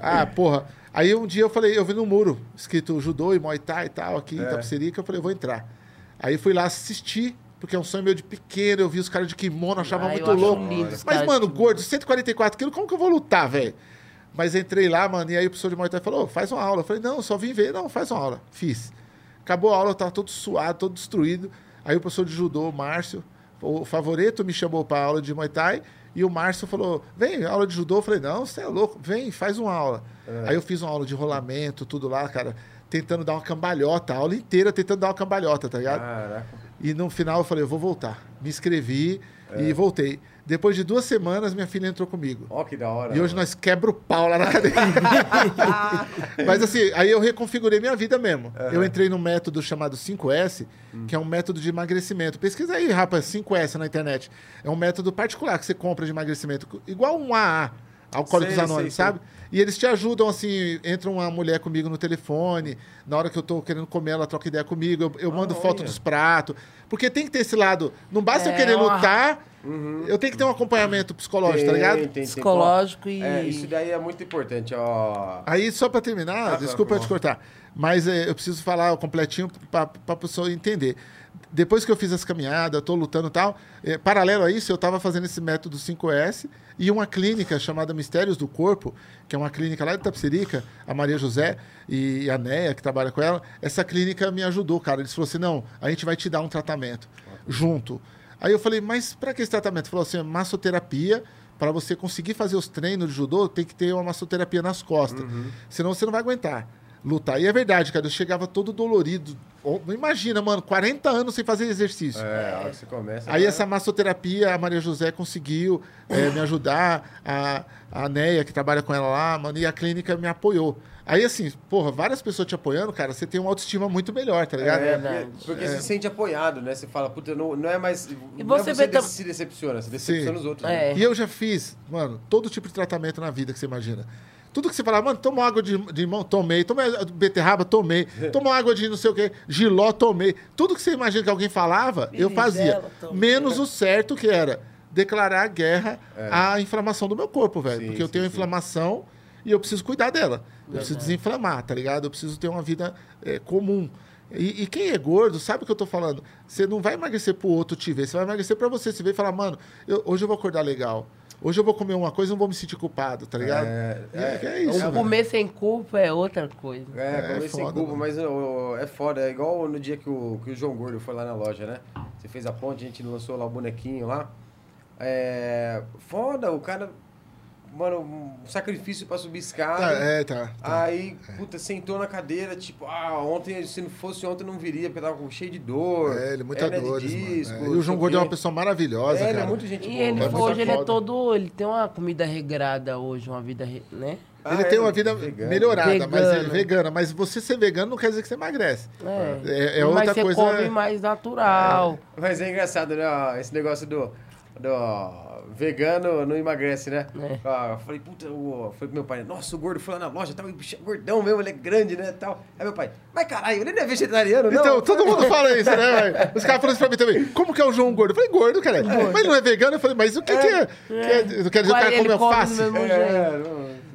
ah, porra. Aí um dia eu falei, eu vi no muro, escrito judô e muay thai e tal, aqui em É. Itapecerica, eu falei, eu vou entrar. Aí fui lá assistir, porque é um sonho meu de pequeno, eu vi os caras de kimono, achava Ah, muito louco. lindo Mas, mano, de gordo, 144 quilos, como que eu vou lutar, velho? Mas entrei lá, mano, e aí o professor de Muay Thai falou, faz uma aula. Eu falei, não, só vim ver. Não, faz uma aula. Fiz. Acabou a aula, eu tava todo suado, todo destruído. Aí o professor de judô, o Márcio, o Favoreto me chamou pra aula de Muay Thai, e o Márcio falou, vem, aula de judô. Eu falei, não, você é louco, vem, faz uma aula. Aí eu fiz uma aula de rolamento, tudo lá, cara, tentando dar uma cambalhota, a aula inteira tentando dar uma cambalhota, tá ligado? Caraca. E no final eu falei, eu vou voltar. Me inscrevi e voltei. Depois de duas semanas, minha filha entrou comigo. Ó, que da hora. E hoje mano. nós quebra o pau lá na academia. Mas assim, aí eu reconfigurei minha vida mesmo. Eu entrei num método chamado 5S, que é um método de emagrecimento. Pesquisa aí, rapaz, 5S na internet. É um método particular que você compra de emagrecimento, igual um AA, Alcoólicos Sei, Anônimos, sei, sabe? E eles te ajudam, assim, entra uma mulher comigo no telefone, na hora que eu tô querendo comer, ela troca ideia comigo, eu, eu mando Ah, foto dos pratos. Porque tem que ter esse lado. Não basta eu É, querer uma- lutar, eu tenho que ter um acompanhamento psicológico, tá Tem, ligado? tem, tem. Psicológico e- É, isso daí é muito importante, ó. Aí, só pra terminar, Ah, desculpa tá, eu te cortar, mas é, eu preciso falar completinho pra, pra pessoa entender. Depois que eu fiz as caminhadas, eu tô lutando e tal, é, paralelo a isso, eu tava fazendo esse método 5S e uma clínica chamada Mistérios do Corpo, que é uma clínica lá de Tapsirica, a Maria José e a Neia, que trabalha com ela, essa clínica me ajudou, cara. Eles falaram assim, não, a gente vai te dar um tratamento junto. Aí eu falei, mas para que esse tratamento? Falou assim, massoterapia, para você conseguir fazer os treinos de judô, tem que ter uma massoterapia nas costas. Senão você não vai aguentar lutar. E é verdade, cara, eu chegava todo dolorido, Imagina, mano, 40 anos sem fazer exercício. É, a hora que você começa. Aí né? essa massoterapia, a Maria José conseguiu é, me ajudar, a, a Neia, que trabalha com ela lá, mano, e a clínica me apoiou. Aí, assim, porra, várias pessoas te apoiando, cara, você tem uma autoestima muito melhor, tá ligado? É, verdade. porque, porque você se sente apoiado, né? Você fala, puta, não, não é mais. E não é você você vê tam- se decepciona, você decepciona Sim. os outros. É. né? E eu já fiz, mano, todo tipo de tratamento na vida que você imagina. Tudo que você fala, mano, toma água de, de limão, tomei. Toma beterraba, tomei. Toma água de não sei o quê, giló, tomei. Tudo que você imagina que alguém falava, eu fazia. Tomei. Menos o certo que era declarar guerra à inflamação do meu corpo, velho. Sim, Porque eu tenho sim. inflamação e eu preciso cuidar dela. Eu preciso desinflamar, tá ligado? Eu preciso ter uma vida é, comum. E, e quem é gordo sabe o que eu tô falando. Você não vai emagrecer pro outro te ver, você vai emagrecer pra você se ver e falar, mano, eu- hoje eu vou acordar legal. Hoje eu vou comer uma coisa e não vou me sentir culpado, tá ligado? É, É, é, é isso, O velho. comer sem culpa é outra coisa. É, É, comer sem foda, culpa, mano. mas ô, é foda. É igual no dia que o, que o João Gordo foi lá na loja, né? Você fez a ponte, a gente lançou lá o bonequinho lá. É. Foda, o cara. Mano, um sacrifício pra subir escada. Tá, é, tá. tá. Aí, puta, sentou na cadeira, tipo, ah, ontem, se não fosse ontem, não viria, porque eu tava com- cheio de dor. É, ele é muita mano. disco, É. E o João Gordo é uma pessoa maravilhosa, É, ele cara. é muito gente E boa. ele, muito hoje ele é todo. Ele tem uma comida regrada hoje, uma vida, né? Ele Ah, tem é, uma vida vegano. melhorada, mas é Vegano. vegana. Mas você ser vegano não quer dizer que você emagrece. É. É, é Mas outra você coisa. come mais natural. Mas é engraçado, né? Esse negócio do, do vegano não emagrece, né? É. Ah, eu falei, puta, eu falei pro meu pai, nossa, o gordo foi lá na loja, tal, o bicho é gordão mesmo, ele é grande, né? Tal. Aí meu pai, mas caralho, ele não é vegetariano, não? Então, todo mundo fala isso, né, velho? Os caras falam isso pra mim também. Como que é o João Gordo? Eu falei, gordo, cara. Mas ele não é vegano? Eu falei, mas o que, que é? Que é? Não quer dizer o cara ele come alface? É,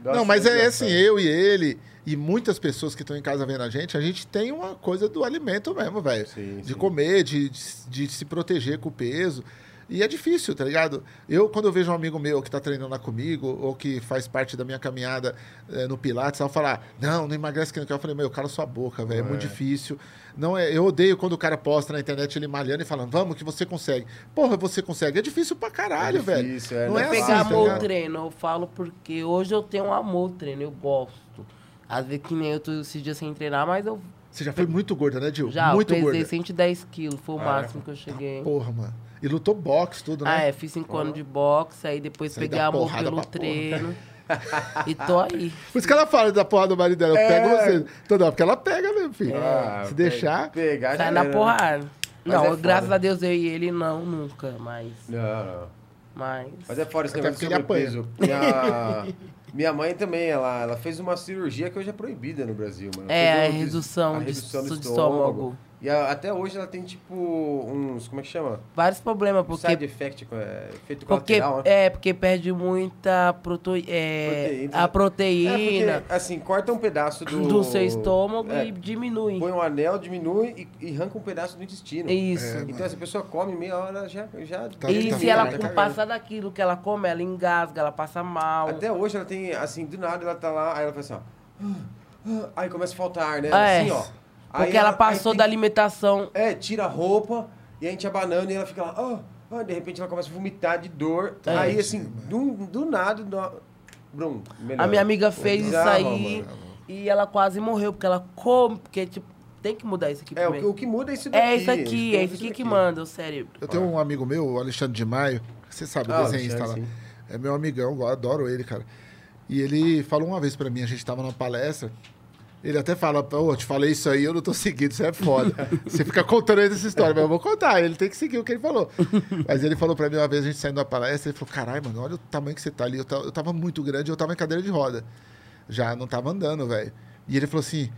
não, Não, mas é assim, eu e ele e muitas pessoas que estão em casa vendo a gente, a gente tem uma coisa do alimento mesmo, velho. Sim, De sim. comer, de, de, de se proteger com o peso. E é difícil, tá ligado? Eu, quando eu vejo um amigo meu que tá treinando lá comigo, ou que faz parte da minha caminhada eh, no Pilates, ela falar, não, não emagrece que não quer. Eu falei, meu, cala sua boca, velho, é muito difícil. Não é, eu odeio quando o cara posta na internet ele malhando e falando, vamos, que você consegue. Porra, você consegue. É difícil pra caralho, É velho. difícil, é, não é é assim, pegar tá amor ligado? treino, eu falo porque hoje eu tenho um amor treino, eu gosto. Às vezes que nem eu tô esses dias sem treinar, mas eu Você já foi muito gorda, né, Gil? já muito pesei gorda. 110 quilos, foi o Ah, máximo que eu cheguei. Porra, mano. E lutou boxe, tudo, né? Ah, é, fiz cinco anos de boxe, aí depois Sai peguei amor pelo treino. e tô aí. Por isso que ela fala da porra do marido dela. Eu É. pego você. Toda hora, porque ela pega mesmo, filho. Ah, Se deixar. Pegar Sai na né? porrada. Não, é foda. graças a Deus eu e ele não, nunca, mas. Não, não. Mas. Mas é fora esse negócio de sobrepeso. Minha, minha mãe também, ela, ela fez uma cirurgia que hoje é proibida no Brasil, mano. É, a redução de- do de estômago. E a- até hoje ela tem, tipo, uns... Como é que chama? Vários problemas, porque. Side effect, é, efeito Porque, colateral, né? é, porque perde muita prote... é, Proteína. a É, proteína porque, assim, corta um pedaço do... do seu estômago é, e diminui. Põe um anel, diminui e, e arranca um pedaço do intestino. Isso. Então essa pessoa come meia hora, já... já Tá- e tá se ela tá não passar daquilo que ela come, ela engasga, ela passa mal. Até hoje ela tem, assim, do nada ela tá lá, aí ela faz assim, ó. Aí começa a faltar ar, né? É, Assim, ó. Aí Porque ela aí passou tem da alimentação. É, tira a roupa e a gente abanando e ela fica lá, ah, ah, de repente ela começa a vomitar de dor. É. aí, assim, do, do nada, do, Brum, melhor. A minha amiga fez isso aí e ela quase morreu, porque ela come, porque, tipo, tem que mudar isso aqui É, o, que- primeiro. o que muda é isso daqui. É isso aqui, é isso aqui que manda o cérebro. Eu tenho um amigo meu, o Alexandre de Maio. Você sabe, o Ah, desenhista lá. É meu amigão, eu adoro ele, cara. E ele falou uma vez pra mim, a gente tava numa palestra. Ele até fala, pô, te falei isso aí, eu não tô seguindo, isso é foda. Você fica contando essa história, mas eu vou contar, ele tem que seguir o que ele falou. Mas ele falou pra mim uma vez, a gente saindo da palestra, ele falou, caralho, mano, olha o tamanho que você tá ali. Eu tava, eu tava muito grande, eu tava em cadeira de roda. Já não tava andando, velho. E ele falou assim,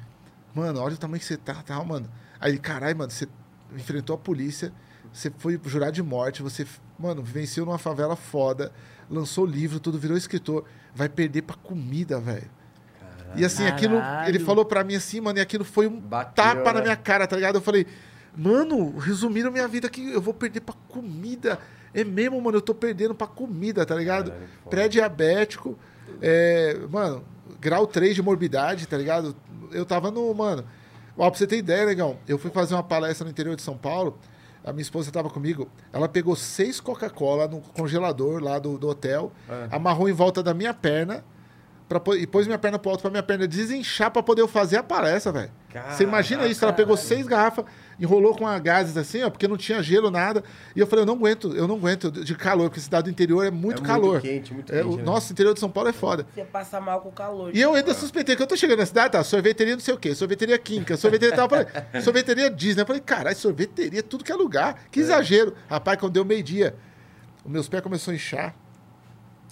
mano, olha o tamanho que você tá, tal, mano. Aí ele, caralho, mano, você enfrentou a polícia, você foi jurar de morte, você, mano, venceu numa favela foda, lançou livro, tudo, virou escritor. Vai perder pra comida, velho. E assim, aquilo, Caralho. ele falou pra mim assim, mano, e aquilo foi um Bateu, tapa na né? minha cara, tá ligado? Eu falei, mano, resumiram minha vida aqui, eu vou perder pra comida. É mesmo, mano, eu tô perdendo pra comida, tá ligado? Que. Pré-diabético, é, mano, grau 3 de morbidade, tá ligado? Eu tava no, mano. Ó, pra você ter ideia, negão, eu fui fazer uma palestra no interior de São Paulo, a minha esposa tava comigo, ela pegou seis Coca-Cola no congelador lá do, do hotel, É. amarrou em volta da minha perna, pra, e pôs minha perna pro alto pra minha perna desinchar pra poder eu fazer a palestra, velho. Você imagina isso? Ela pegou seis garrafas, enrolou com a gases assim, ó, porque não tinha gelo, nada. E eu falei, eu não aguento, eu não aguento de calor, porque cidade do interior é muito muito calor. quente, muito É, quente, o né? Nossa, o interior de São Paulo é foda. Você passa mal com o calor. E eu ainda suspeitei que eu tô chegando na cidade, tá? Sorveteria não sei o quê, sorveteria química, sorveteria tal. Falei, sorveteria Disney. Eu falei, caralho, sorveteria, tudo que é lugar. Que exagero. Rapaz, quando deu meio-dia, os meus pés começaram a inchar.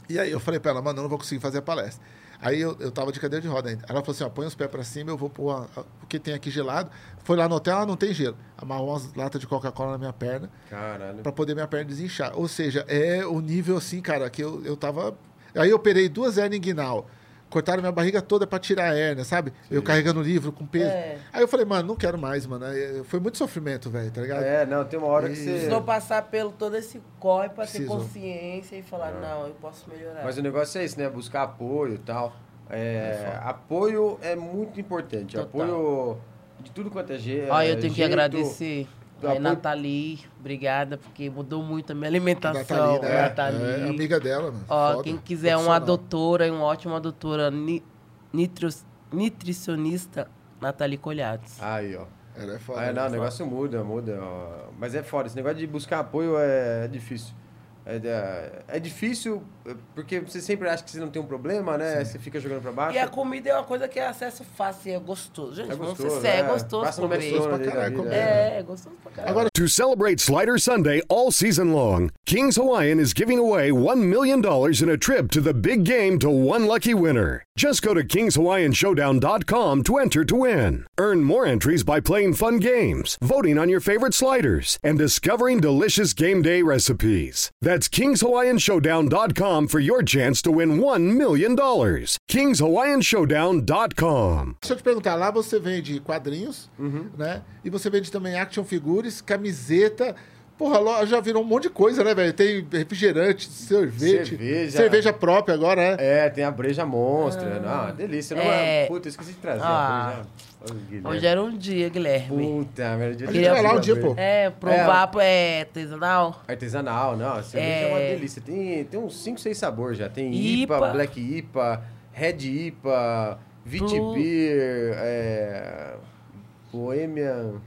E aí eu falei pra ela, mano, eu não vou conseguir fazer a palestra. Aí eu, eu tava de cadeira de roda ainda. Ela falou assim, ó, põe os pés pra cima, eu vou pôr a- a- o que tem aqui gelado. Foi lá no hotel, ela não tem gelo. Amarrou umas latas de Coca-Cola na minha perna Caralho. pra poder minha perna desinchar. Ou seja, é o nível assim, cara, que eu, eu tava. Aí eu operei duas hernias inguinal. Cortaram minha barriga toda pra tirar a hérnia, sabe? Eu carregando o livro com peso. É. Aí eu falei, mano, não quero mais, mano. Aí, Foi muito sofrimento, velho, tá ligado? É, não, tem uma hora que E- você. Precisou passar pelo todo esse corre pra ter consciência e falar, não, eu posso melhorar. Mas o negócio é esse, né? Buscar apoio e tal. É, apoio é muito importante. Total. Apoio de tudo quanto é jeito. Olha, eu tenho que agradecer. Aí, Nathalie, obrigada, porque mudou muito a minha alimentação. Nathalie, né? Nathalie. É, amiga dela, mano. Ó, Foda. quem quiser uma doutora uma ótima doutora ni, nitros- nutricionista, Nathalie Colhados. Aí, ó. Ela é foda. Ah, não, o né? negócio muda, muda. ó. Mas é foda. Esse negócio de buscar apoio é difícil. É, é- é difícil é, porque você sempre acha que você não tem um problema, né? Você fica jogando pra baixo. E a comida é uma coisa que é acesso fácil e é gostoso. Gente, É vamos ser gostoso, sérios, é. é gostoso Passa no comer. McDonald's pra caralho vida, comer. é. É, é gostoso pra caralho. Agora, To celebrate Slider Sunday all season long, Kings Hawaiian is giving away $1 million in a trip to the big game to one lucky winner. Just go to KingsHawaiianShowdown.com to enter to win. Earn more entries by playing fun games, voting on your favorite sliders, and discovering delicious game day recipes. That's KingsHawaiianShowdown.com for your chance to win $1 million. KingsHawaiianShowdown.com. Deixa eu te perguntar, lá você vende quadrinhos, Uhum. né? E você vende também action figures, camiseta. Porra, loja virou um monte de coisa, né, velho? Tem refrigerante, sorvete, Cerveja. cerveja própria agora, né? É, tem a breja monstra. Ah, delícia. Não, É. Puta, eu esqueci de trazer Ah. a breja. Ô. Hoje era um dia, Guilherme. Puta, merda. dia A gente vai lá um dia, pô. É, provar é, artesanal. Artesanal, não. A cerveja é... uma É. delícia. Tem, tem uns 5, 6 sabores já. Tem IPA, IPA. Black IPA, Red IPA, Vit Blue. Beer, é... Bohemia... Eu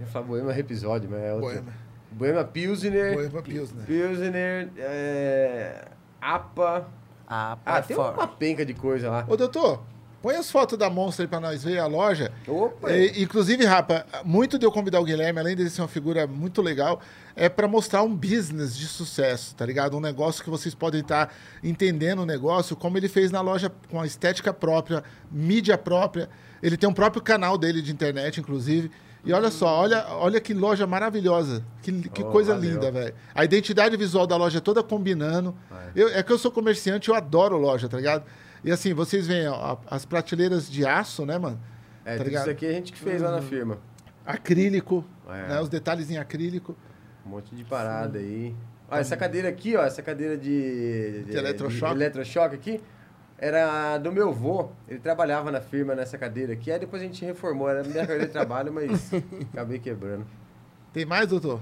ia falar Bohemia episódio, mas é outra. Bohemia. Bohemia Pilsner. Bohemia Pilsner. Pilsner, é... APA. Ah, Ah, ah tem uma penca de coisa lá. Ô, doutor, põe as fotos da Monster aí pra nós ver a loja. Opa! E, inclusive, Rapa, muito de eu convidar o Guilherme, além de ser uma figura muito legal, é pra mostrar um business de sucesso, tá ligado? Um negócio que vocês podem estar entendendo o negócio, como ele fez na loja com a estética própria, mídia própria. Ele tem um próprio canal dele de internet, inclusive. E olha só, olha, olha que loja maravilhosa. Que, que Oh, coisa valeu. linda, velho. A identidade visual da loja é toda combinando. Eu- é que eu sou comerciante, eu adoro loja, tá ligado? E assim, vocês veem ó, as prateleiras de aço, né, mano? É, tá isso aqui a gente que fez lá na firma. acrílico, É. né, os detalhes em acrílico. Um monte de parada aí. Ó, essa cadeira aqui, ó, essa cadeira de... De eletrochoque? De eletrochoque aqui, era do meu avô. Ele trabalhava na firma nessa cadeira aqui. Aí depois a gente reformou. Era minha cadeira de trabalho, mas acabei quebrando. Tem mais, doutor?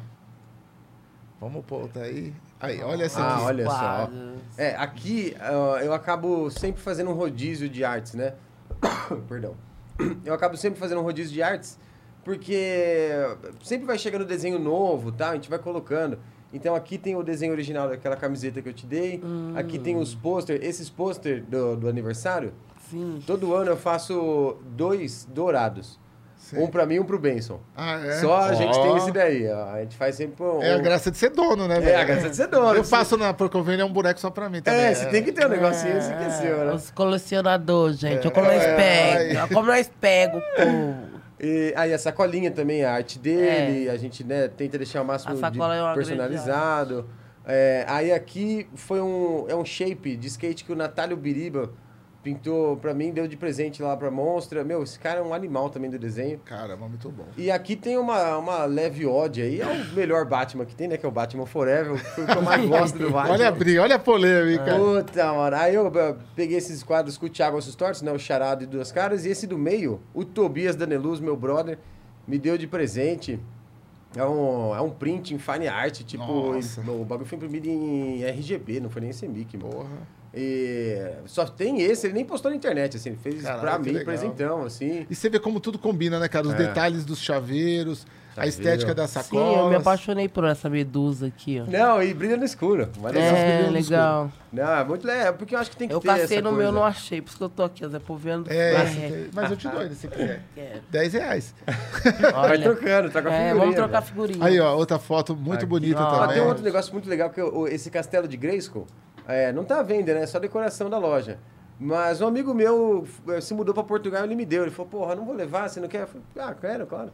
Vamos pôr outra aí. Aí, olha essa Ah, aqui. olha só. É, aqui ó, eu acabo sempre fazendo um rodízio de artes, né? Perdão. Eu acabo sempre fazendo um rodízio de artes, porque sempre vai chegando desenho novo, tá? A gente vai colocando. Então aqui tem o desenho original daquela camiseta que eu te dei. Aqui tem os pôster, esses pôster do, do aniversário. Sim. Todo ano eu faço dois dourados. Sim. Um pra mim e um pro Benson. Ah, é? Só a gente tem esse daí, ó. A gente faz sempre um... É a graça de ser dono, né, É, velho? a graça de ser dono. Eu faço na Procovênia um boneco só pra mim também. É, você tem que ter um negocinho, É, que é seu, né? Os colecionadores, gente. Olha como nós É, pega. ai. Como nós pega o povo. E, aí a sacolinha também, a arte dele, a gente né, tenta deixar o máximo É. É personalizado. É, aí aqui foi um, é um shape de skate que o Natálio Biriba pintou pra mim, deu de presente lá pra Monstra. Meu, esse cara é um animal também do desenho. Caramba, muito bom. E aqui tem uma, uma leve ode aí, é o melhor Batman que tem, né? Que é o Batman Forever, o que eu mais gosto do Batman. Olha a briga, olha a polêmica. Puta, mano. Aí eu peguei esses quadros com o Thiago Ossos Tortos, né? O Charado e Duas Caras. E esse do meio, o Tobias Daneluz, meu brother, me deu de presente. É um, é um print em fine art, tipo, Nossa. o bagulho foi imprimido em RGB, não foi nem CMYK, mano. Porra. E só tem esse, ele nem postou na internet, assim, ele fez Caralho, pra mim, legal. presentão, assim. E você vê como tudo combina, né, cara? Os É. detalhes dos chaveiros, a Chaveiro. estética das Sim, sacolas. eu me apaixonei por essa medusa aqui, ó. Não, e brilha no escuro. Mas legal. É, legal. Não, é muito legal, porque eu acho que tem que Eu ter cacei essa no coisa. meu, não achei. Por isso que eu tô aqui, ó, Zé vendo. É, aqui- mas eu te dou ele se quiser. quero. 10 reais. Vai Olha, trocando, troca a é, figurinha. vamos trocar velho. figurinha. Aí, ó, outra foto muito Aqui. bonita Ah, também. tem um outro negócio muito legal, que o- esse castelo de Grayskull, é, não tá à venda, né? É só decoração da loja. Mas um amigo meu eh, se mudou pra Portugal e ele me deu. Ele falou, porra, não vou levar, você não quer? Eu falei, ah, quero, claro.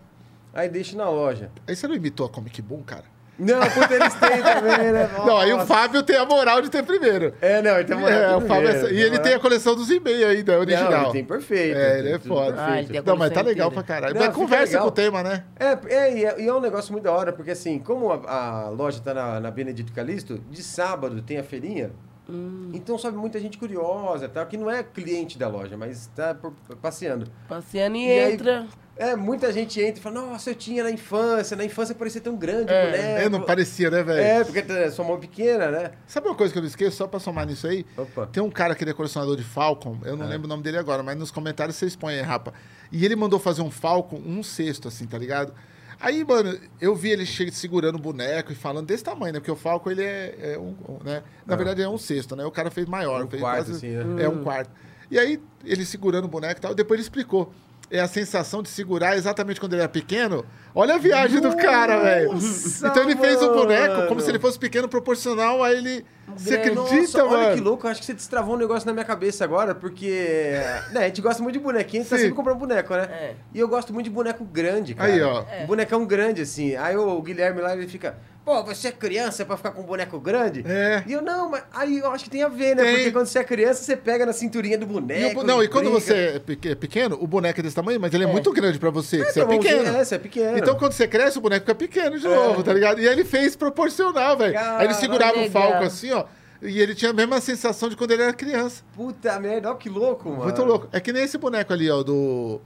Aí deixa na loja. Aí você não imitou a Comic Boom, cara? Não, puta, eles têm também, né? Não, aí o Nossa. Fábio tem a moral de ter primeiro. É, não, então É, o Fábio é- E ele tem a coleção dos e-mails ainda, original. Não, ele tem perfeito. É, ele é foda. Ah, ele tem a Não, mas tá legal inteira. pra caralho. Não, mas conversa legal. com o tema, né? É, é, e é, e é um negócio muito da hora, porque assim, como a, a loja tá na, na Benedito Calixto, de sábado tem a feirinha, Hum. então sobe muita gente curiosa, tá? que não é cliente da loja, mas tá por- passeando. Passeando e, E aí- entra. É, muita gente entra e fala, nossa, eu tinha na infância, na infância parecia tão grande É. o boneco. É, não parecia, né, velho? É, porque é sua mão pequena, né? Sabe uma coisa que eu não esqueço, só pra somar nisso aí? Opa. Tem um cara que ele é colecionador de Falcon, eu É. não lembro o nome dele agora, mas nos comentários vocês põem aí, rapa. E ele mandou fazer um Falcon, um cesto, assim, tá ligado? Aí, mano, eu vi ele segurando o boneco e falando desse tamanho, né? Porque o Falcon, ele é, é um, né? Na verdade, é um cesto, né? O cara fez maior. Um fez quarto, assim, né? É um quarto. E aí, ele segurando o boneco e tal, depois ele explicou. É a sensação de segurar exatamente quando ele era pequeno. Olha a viagem do cara, velho. Nossa, Então ele fez o boneco como se ele fosse pequeno proporcional a ele. Você acredita, Nossa, mano? olha que louco, eu acho que você destravou um negócio na minha cabeça agora, porque né, a gente gosta muito de bonequinho, a gente tá sempre comprando boneco, né? É. E eu gosto muito de boneco grande, cara. Aí, ó. Um bonecão grande, assim. Aí o Guilherme lá, ele fica, pô, você é criança pra ficar com um boneco grande? É. E eu, não, mas aí eu acho que tem a ver, né? Tem. Porque quando você é criança, você pega na cinturinha do E o boneco. não, e quando você é peque- pequeno, o boneco é desse tamanho, mas ele é, É. muito grande pra você, que você é Então, pequeno. É, você é pequeno. Então, quando você cresce, o boneco fica pequeno de É. novo, tá ligado? E aí ele fez proporcional, velho. Aí ele segurava o. Falco assim, ó. E ele tinha a mesma sensação de quando ele era criança. Puta merda, olha que louco, mano. Muito louco. É que nem esse boneco ali, ó, do.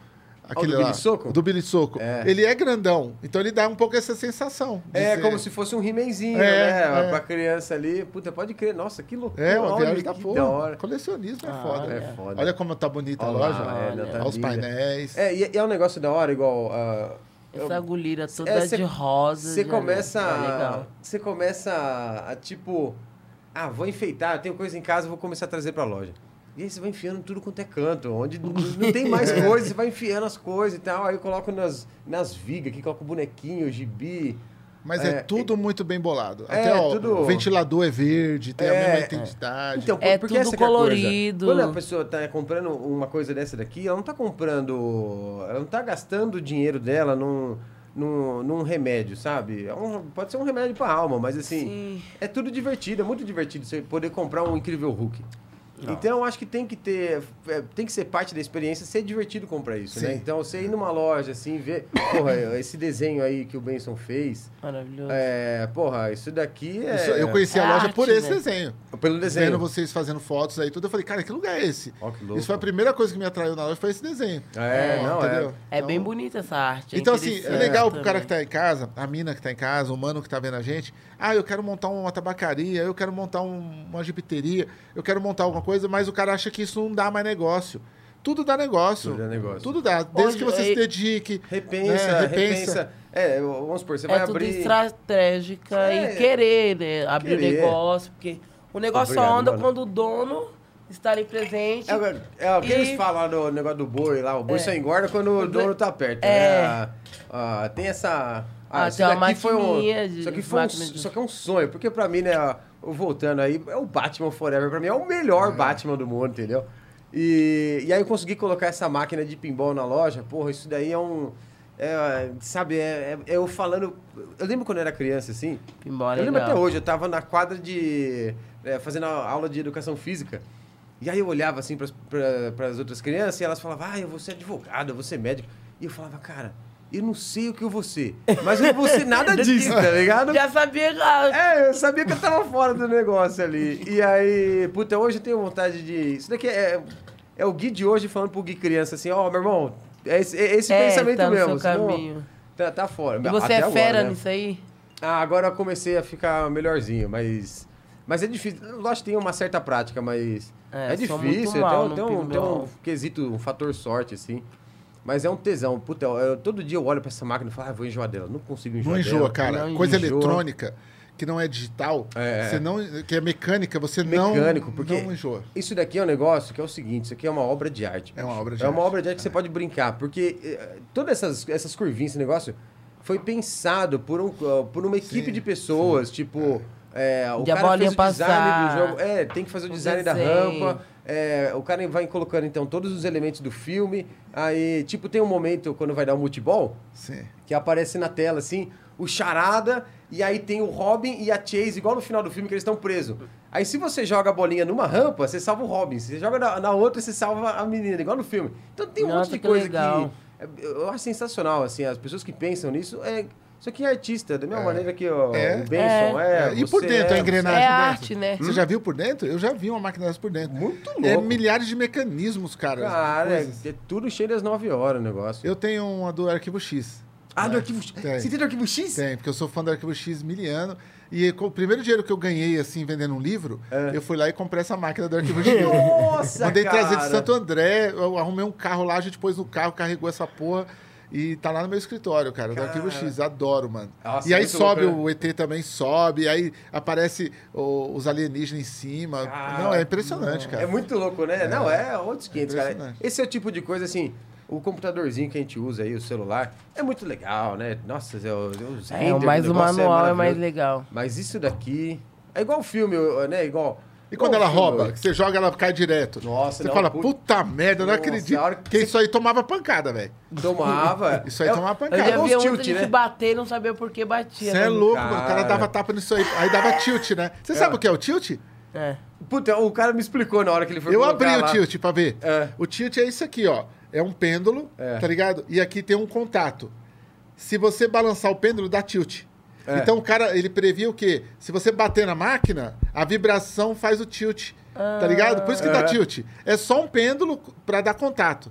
Aquele do lá. Billy Soco? Do Billy Soco. É. Ele é grandão. Então ele dá um pouco essa sensação. É ser- como se fosse um rimenzinho, É, né? é. Pra criança ali. Puta, pode crer. Nossa, que loucura. É, uma olha viagem da porra. da hora. Colecionismo é Ah, foda. É foda. Olha como tá bonita a Olha lá, loja. é, não, tá Olha os painéis. É, e, e é um negócio da hora, igual. ah, Essa agulheira toda é, cê- de rosa. Você começa. é. Você começa a, a, tipo. Ah, vou enfeitar, eu tenho coisa em casa, vou começar a trazer pra loja. E aí você vai enfiando tudo quanto é canto, onde não tem mais coisa, você vai enfiando as coisas e tal. Aí eu coloco nas, nas vigas aqui, coloco o bonequinho, o gibi. Mas é, É, tudo muito bem bolado. é, Até ó, tudo- o ventilador é verde, tem a É, mesma é. identidade. Então, É porque tudo é a coisa. colorido. Quando a pessoa tá comprando uma coisa dessa daqui, ela não tá comprando. Ela não tá gastando o dinheiro dela num, num, num remédio, sabe? É um- pode ser um remédio pra alma, mas assim. Sim. É tudo divertido, é muito divertido você poder comprar um incrível Hulk. Então eu acho que tem que ter, é, tem que ser parte da experiência ser divertido comprar isso, né? Sim. Então você ir numa loja assim, ver, porra, esse desenho aí que o Benson fez, Maravilhoso. é, porra, isso daqui é Isso- eu conheci a É loja arte, por esse né? desenho. pelo desenho. Vendo vocês fazendo fotos aí tudo, eu falei, cara, que lugar é esse? Ó, que louco. Isso foi a primeira coisa que me atraiu na loja, foi esse desenho. É, não, entendeu? É Então- bem bonita essa arte. é Então, assim, é legal pro cara que tá em casa, a mina que tá em casa, o mano que tá vendo a gente. Ah, eu quero montar uma tabacaria, eu quero montar um- uma gipiteria, eu quero montar alguma coisa, mas o cara acha que isso não dá mais negócio. Tudo dá negócio. Tudo dá negócio. Tudo dá. Desde Hoje, que você é- se dedique. Repensa, né, repensa. É, vamos supor, você vai É tudo abrir. estratégica É. e querer, né? Abrir Querer. negócio, porque o negócio só Obrigado, anda mano. quando o dono está ali presente. É, o- é o que E- eles falam no negócio do boi lá, o boi É. só engorda quando o dono boi- tá perto. É. Né? Ah, ah, tem essa. Ah, isso tem uma daqui foi um, de- Isso aqui foi um, isso aqui é um sonho, porque pra mim, né, voltando aí, é o Batman Forever, pra mim é o melhor Batman do mundo, entendeu? E, e aí eu consegui colocar essa máquina de pinball na loja, porra, isso daí é um. é, sabe, é, é eu falando. Eu lembro quando eu era criança, assim. Pinball é Eu lembro legal. até hoje, eu tava na quadra de. é, fazendo a aula de educação física. E aí eu olhava assim para as outras crianças e elas falavam, ah, eu vou ser advogado, eu vou ser médico. E eu falava, cara, eu não sei o que eu vou ser. Mas eu não vou ser nada disso, tá ligado? Já sabia. ah, É, eu sabia que eu tava fora do negócio ali. E aí, puta, hoje eu tenho vontade de. Isso daqui é, é o Gui de hoje falando pro Gui criança assim, ó, meu irmão, é esse, é esse É, pensamento tá no mesmo. seu senão caminho. Tá, tá fora. E você Até é agora, fera né? nisso aí? Ah, agora eu comecei a ficar melhorzinho, mas. Mas é difícil. Lógico que tem uma certa prática, mas. É, É, difícil. mal tem, um- tem um, tem um quesito, um fator sorte, assim. Mas é um tesão. Puta, eu, eu- todo dia eu olho pra essa máquina e falo, ah, vou enjoar dela. Não consigo enjoar Não enjoa, dela. cara. Não Coisa enjoa. eletrônica, que não é digital, É. você não, que é mecânica, você não, Mecânico, porque não enjoa. isso daqui é um negócio que é o seguinte, isso aqui é uma obra de arte. É uma obra de É uma arte. obra de arte que você pode brincar, porque eh, todas essas, essas curvinhas, esse negócio, foi pensado por, um, uh, por uma equipe Sim, de pessoas, tipo... é, o De cara fez o design do jogo. É, tem que fazer o o design da desenho. rampa. É, o cara vai colocando, então, todos os elementos do filme. Aí, tipo, tem um momento quando vai dar o multiball, Sim. que aparece na tela, assim, o Charada, e aí tem o Robin e a Chase, igual no final do filme, que eles estão presos. Aí se você joga a bolinha numa rampa, você salva o Robin. Se você joga na, na outra, você salva a menina, igual no filme. Então tem um Nossa, monte de que coisa legal. que... é, Eu acho sensacional, assim, as pessoas que pensam nisso, é... Isso aqui é artista, da mesma maneira que ó, É. o Benson é. É, e por dentro, a é, engrenagem É dentro? arte, né? Você já viu por dentro? Eu já vi uma máquina dessa por dentro. Muito É louco. milhares de mecanismos, cara. Cara, é, é tudo cheio das 9 horas o negócio. Eu tenho uma do Arquivo X. Ah, do arquivo X? Tem. Você tem do arquivo X? Tem, porque eu sou fã do Arquivo X miliano. E com o primeiro dinheiro que eu ganhei, assim, vendendo um livro, eu fui lá e comprei essa máquina do Arquivo X. É. Nossa, Mandei cara. trazer de Santo André, eu arrumei um carro lá, a gente pôs no carro, carregou essa porra. E tá lá no meu escritório, cara, do Arquivo X. Adoro, mano. Nossa, e aí sobe, louco, né? o ET também sobe, aí aparece o- os alienígenas em cima. Cara, Não, é impressionante, cara. É muito louco, né? Não, é outros 500, cara. Impressionante. Esse é o tipo de coisa, assim, o computadorzinho que a gente usa aí, o celular, é muito legal, né? Nossa, é, o- os É, render mas o manual é mais maravilhoso. legal. Mas isso daqui... É igual filme, né? Igual... E quando igual ela rouba, que você joga, ela cai direto. Nossa, Você não, fala, put- puta merda, eu não Nossa, acredito. que Porque você- isso aí tomava pancada, velho. Tomava. Isso aí É- tomava Eu pancada. já Cara, vi tilt, gente né? bater e não sabia por que batia. Você é né? louco, mano. O cara Cara. dava tapa nisso aí. Aí dava tilt, né? Você sabe o que é o tilt? É. Puta, o cara me explicou na hora que ele foi Eu abri o lá. tilt pra ver. É. O tilt é isso aqui, ó. É um pêndulo, É. tá ligado? E aqui tem um contato. Se você balançar o pêndulo, dá tilt. É. Então o cara, ele previa o quê? Se você bater na máquina, a vibração faz o tilt. Tá ligado? Por isso que dá É. tilt. É só um pêndulo pra dar contato.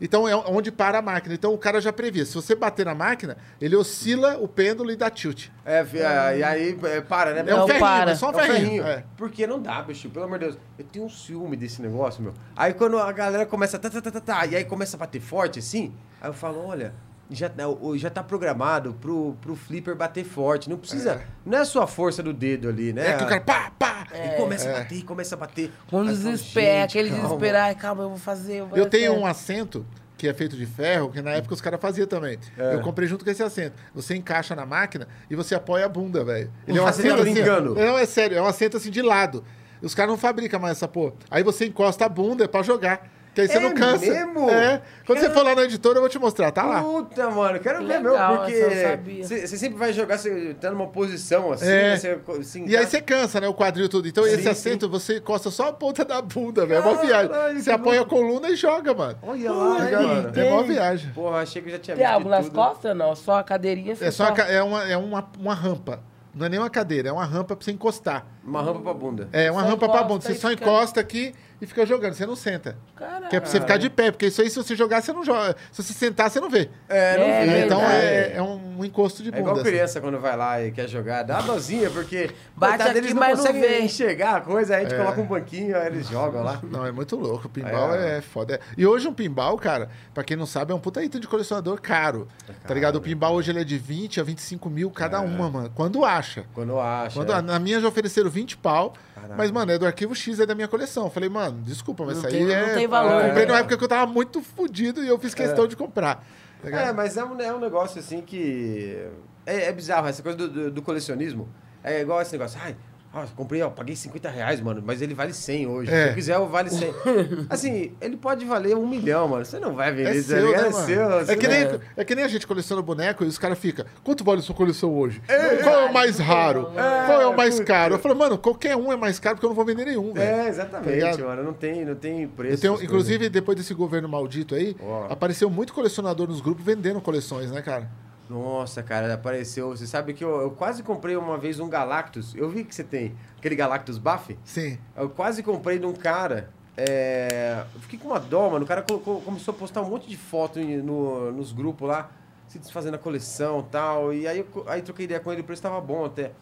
Então é onde para a máquina. Então o cara já previa. Se você bater na máquina, ele oscila o pêndulo e dá tilt. É, é, e aí é, para, né? É um Não, ferrinho, para. é só um É um ferrinho. ferrinho. É. Porque não dá, bicho, pelo amor de Deus. Eu tenho um ciúme desse negócio, meu. Aí quando a galera começa. Tá, tá, tá, tá, tá, e aí começa a bater forte assim, aí eu falo, olha. Já, o- já tá programado pro, pro flipper bater forte. Não precisa. Não é só a força do dedo ali, né? É que o cara pá, pá. E começa a bater, começa a bater. Quando eu desespera, é aquele ai, calma, eu vou fazer. vou Eu tenho um assento que é feito de ferro, que na época os caras faziam também. É. Eu comprei junto com esse assento. Você encaixa na máquina e você apoia a bunda, velho. Ele é um tá assento assim. brincando? ó. Não, é sério, é um assento assim de lado. Os caras não fabricam mais essa porra. Aí você encosta a bunda é pra jogar. Que aí você É não cansa. mesmo? É. Quando você for lá na editora, eu vou te mostrar, tá lá. Puta, mano, quero Que ver meu, porque você você sempre vai jogar, você tá numa posição assim, É. né, você, assim, E aí tá- você cansa, né? O quadril tudo. Então, Sim, esse sim. assento, você encosta só a ponta da bunda, velho. É uma Caralho, viagem. Você apoia a coluna e joga, mano. Olha lá, mano. É uma viagem. Porra, achei que eu já tinha Tem visto de nas costas? Não, só a cadeirinha. É você só uma, ca- é uma, é uma, uma rampa. Não é nem uma cadeira, é uma rampa pra você encostar. Uma rampa pra bunda. É uma Só rampa pra encosta bunda. Você e só fica- encosta aqui e fica jogando. Você não senta. Caralho. Que é pra você ficar de pé, porque isso aí, se você jogar, você não joga. Se você sentar, você não vê. É, não É, vi. então é, é um encosto de É bunda. igual assim. criança quando vai lá e quer jogar. Dá uma dozinha, porque Bate coitado, aqui, eles não mas não conseguem vê. enxergar a coisa, aí a gente coloca um banquinho, aí eles jogam lá. Não, é muito louco. O pinball É. é, foda. E hoje um pinball, cara, pra quem não sabe, é um puta item de colecionador caro. tá ligado? O pinball hoje ele é de 20 a 25 mil cada uma, mano. Quando acha. Quando acha. Quando, é. Na minha já ofereceram 20 pau, Caraca. mas, mano, é do arquivo X, é da minha coleção. Falei, mano, desculpa, mas Não isso aí tem- é. não tem valor, Eu comprei né? na época que eu tava muito fudido e eu fiz questão de comprar. tá? É, mas é um, é um negócio assim que. É, é bizarro, essa coisa do, do- do colecionismo. É igual esse negócio. Ai, ó, comprei, ó, paguei 50 reais, mano, mas ele vale 100 hoje. É. Se eu quiser, eu vale 100. assim, ele pode valer um milhão, mano. Você não vai vender É isso, seu, tá né, É mano? seu. é, que nem, é que nem a gente coleciona boneco e os caras ficam, quanto vale sua coleção hoje? Qual é o mais raro? Qual é o mais caro? Eu falei, mano, qualquer um é mais caro porque eu não vou vender nenhum, velho. É, Tá exatamente, ligado? mano. Não tem, não tem preço. Tenho, inclusive, depois desse governo maldito aí, Ó. apareceu muito colecionador nos grupos vendendo coleções, né, cara? Nossa, cara, apareceu. Você sabe que eu, eu quase comprei uma vez um Galactus. Eu vi que você tem aquele Galactus Buff. Sim. Eu quase comprei de um cara. É... Eu fiquei com uma dó, mano. O cara colocou- começou a postar um monte de foto no- nos grupos lá, se desfazendo a coleção e tal. E aí eu aí troquei ideia com ele, o preço tava bom até.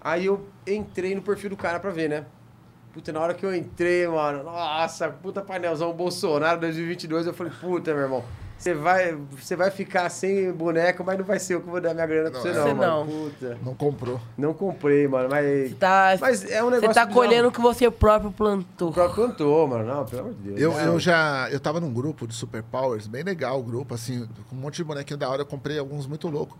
Aí eu entrei no perfil do cara pra ver, né? Puta, na hora que eu entrei, mano, nossa, puta painelzão Bolsonaro 2022, eu falei, puta, meu irmão, você vai, você vai ficar sem boneco, mas não vai ser eu que vou dar minha grana pra você, Não, não, Você mano. não. Puta. Não comprou. Não comprei, mano, mas. Você tá, Mas é um você negócio. tá bizarro. colhendo o que você próprio O plantou. próprio cantor, mano. Não, pelo amor de Deus. Eu, Não. eu já. Eu tava num grupo de Superpowers, bem legal o grupo, assim, com um monte de bonequinho da hora. Eu comprei alguns muito loucos.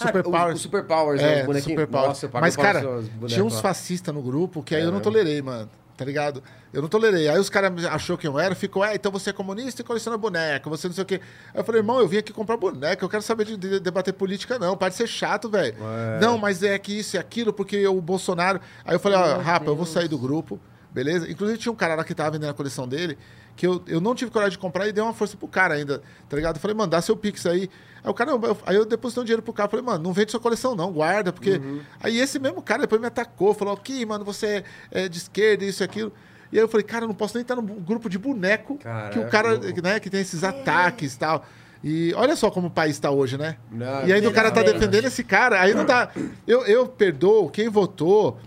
Ah, o- Superpowers. o Super Powers, é, os do bonequinhos. Superpowers. Nossa, eu pago Mas, cara, tinha uns fascistas no grupo que aí É eu não tolerei, mano. Tá ligado? Eu não tolerei. Aí os caras achou que eu era, ficou, é, então você é comunista e coleciona boneca, você não sei o quê. Aí eu falei, irmão, eu vim aqui comprar boneca, eu quero saber de, de- debater política, não. Para de ser chato, velho. É. Não, mas é que isso e aquilo, porque o Bolsonaro. Aí eu falei, ó, Meu rapa, eu vou Deus. sair do grupo, beleza? Inclusive tinha um cara lá que tava vendendo a coleção dele, que eu, eu não tive coragem de comprar e dei uma força pro cara ainda, tá ligado? Eu falei, mano, dá seu Pix aí. Aí o cara, eu- aí eu depositei um dinheiro pro cara, falei, mano, não vende sua coleção não, guarda, porque... Uhum. Aí esse mesmo cara depois me atacou, falou, que, mano, você é de esquerda, isso e aquilo. E aí eu falei, cara, eu não posso nem estar num grupo de boneco que o Caraca. cara, né, que tem esses ataques e tal. E olha só como o país está hoje, né? Não, e aí o cara tá defendendo esse cara, aí não dá. Eu, eu perdoo quem votou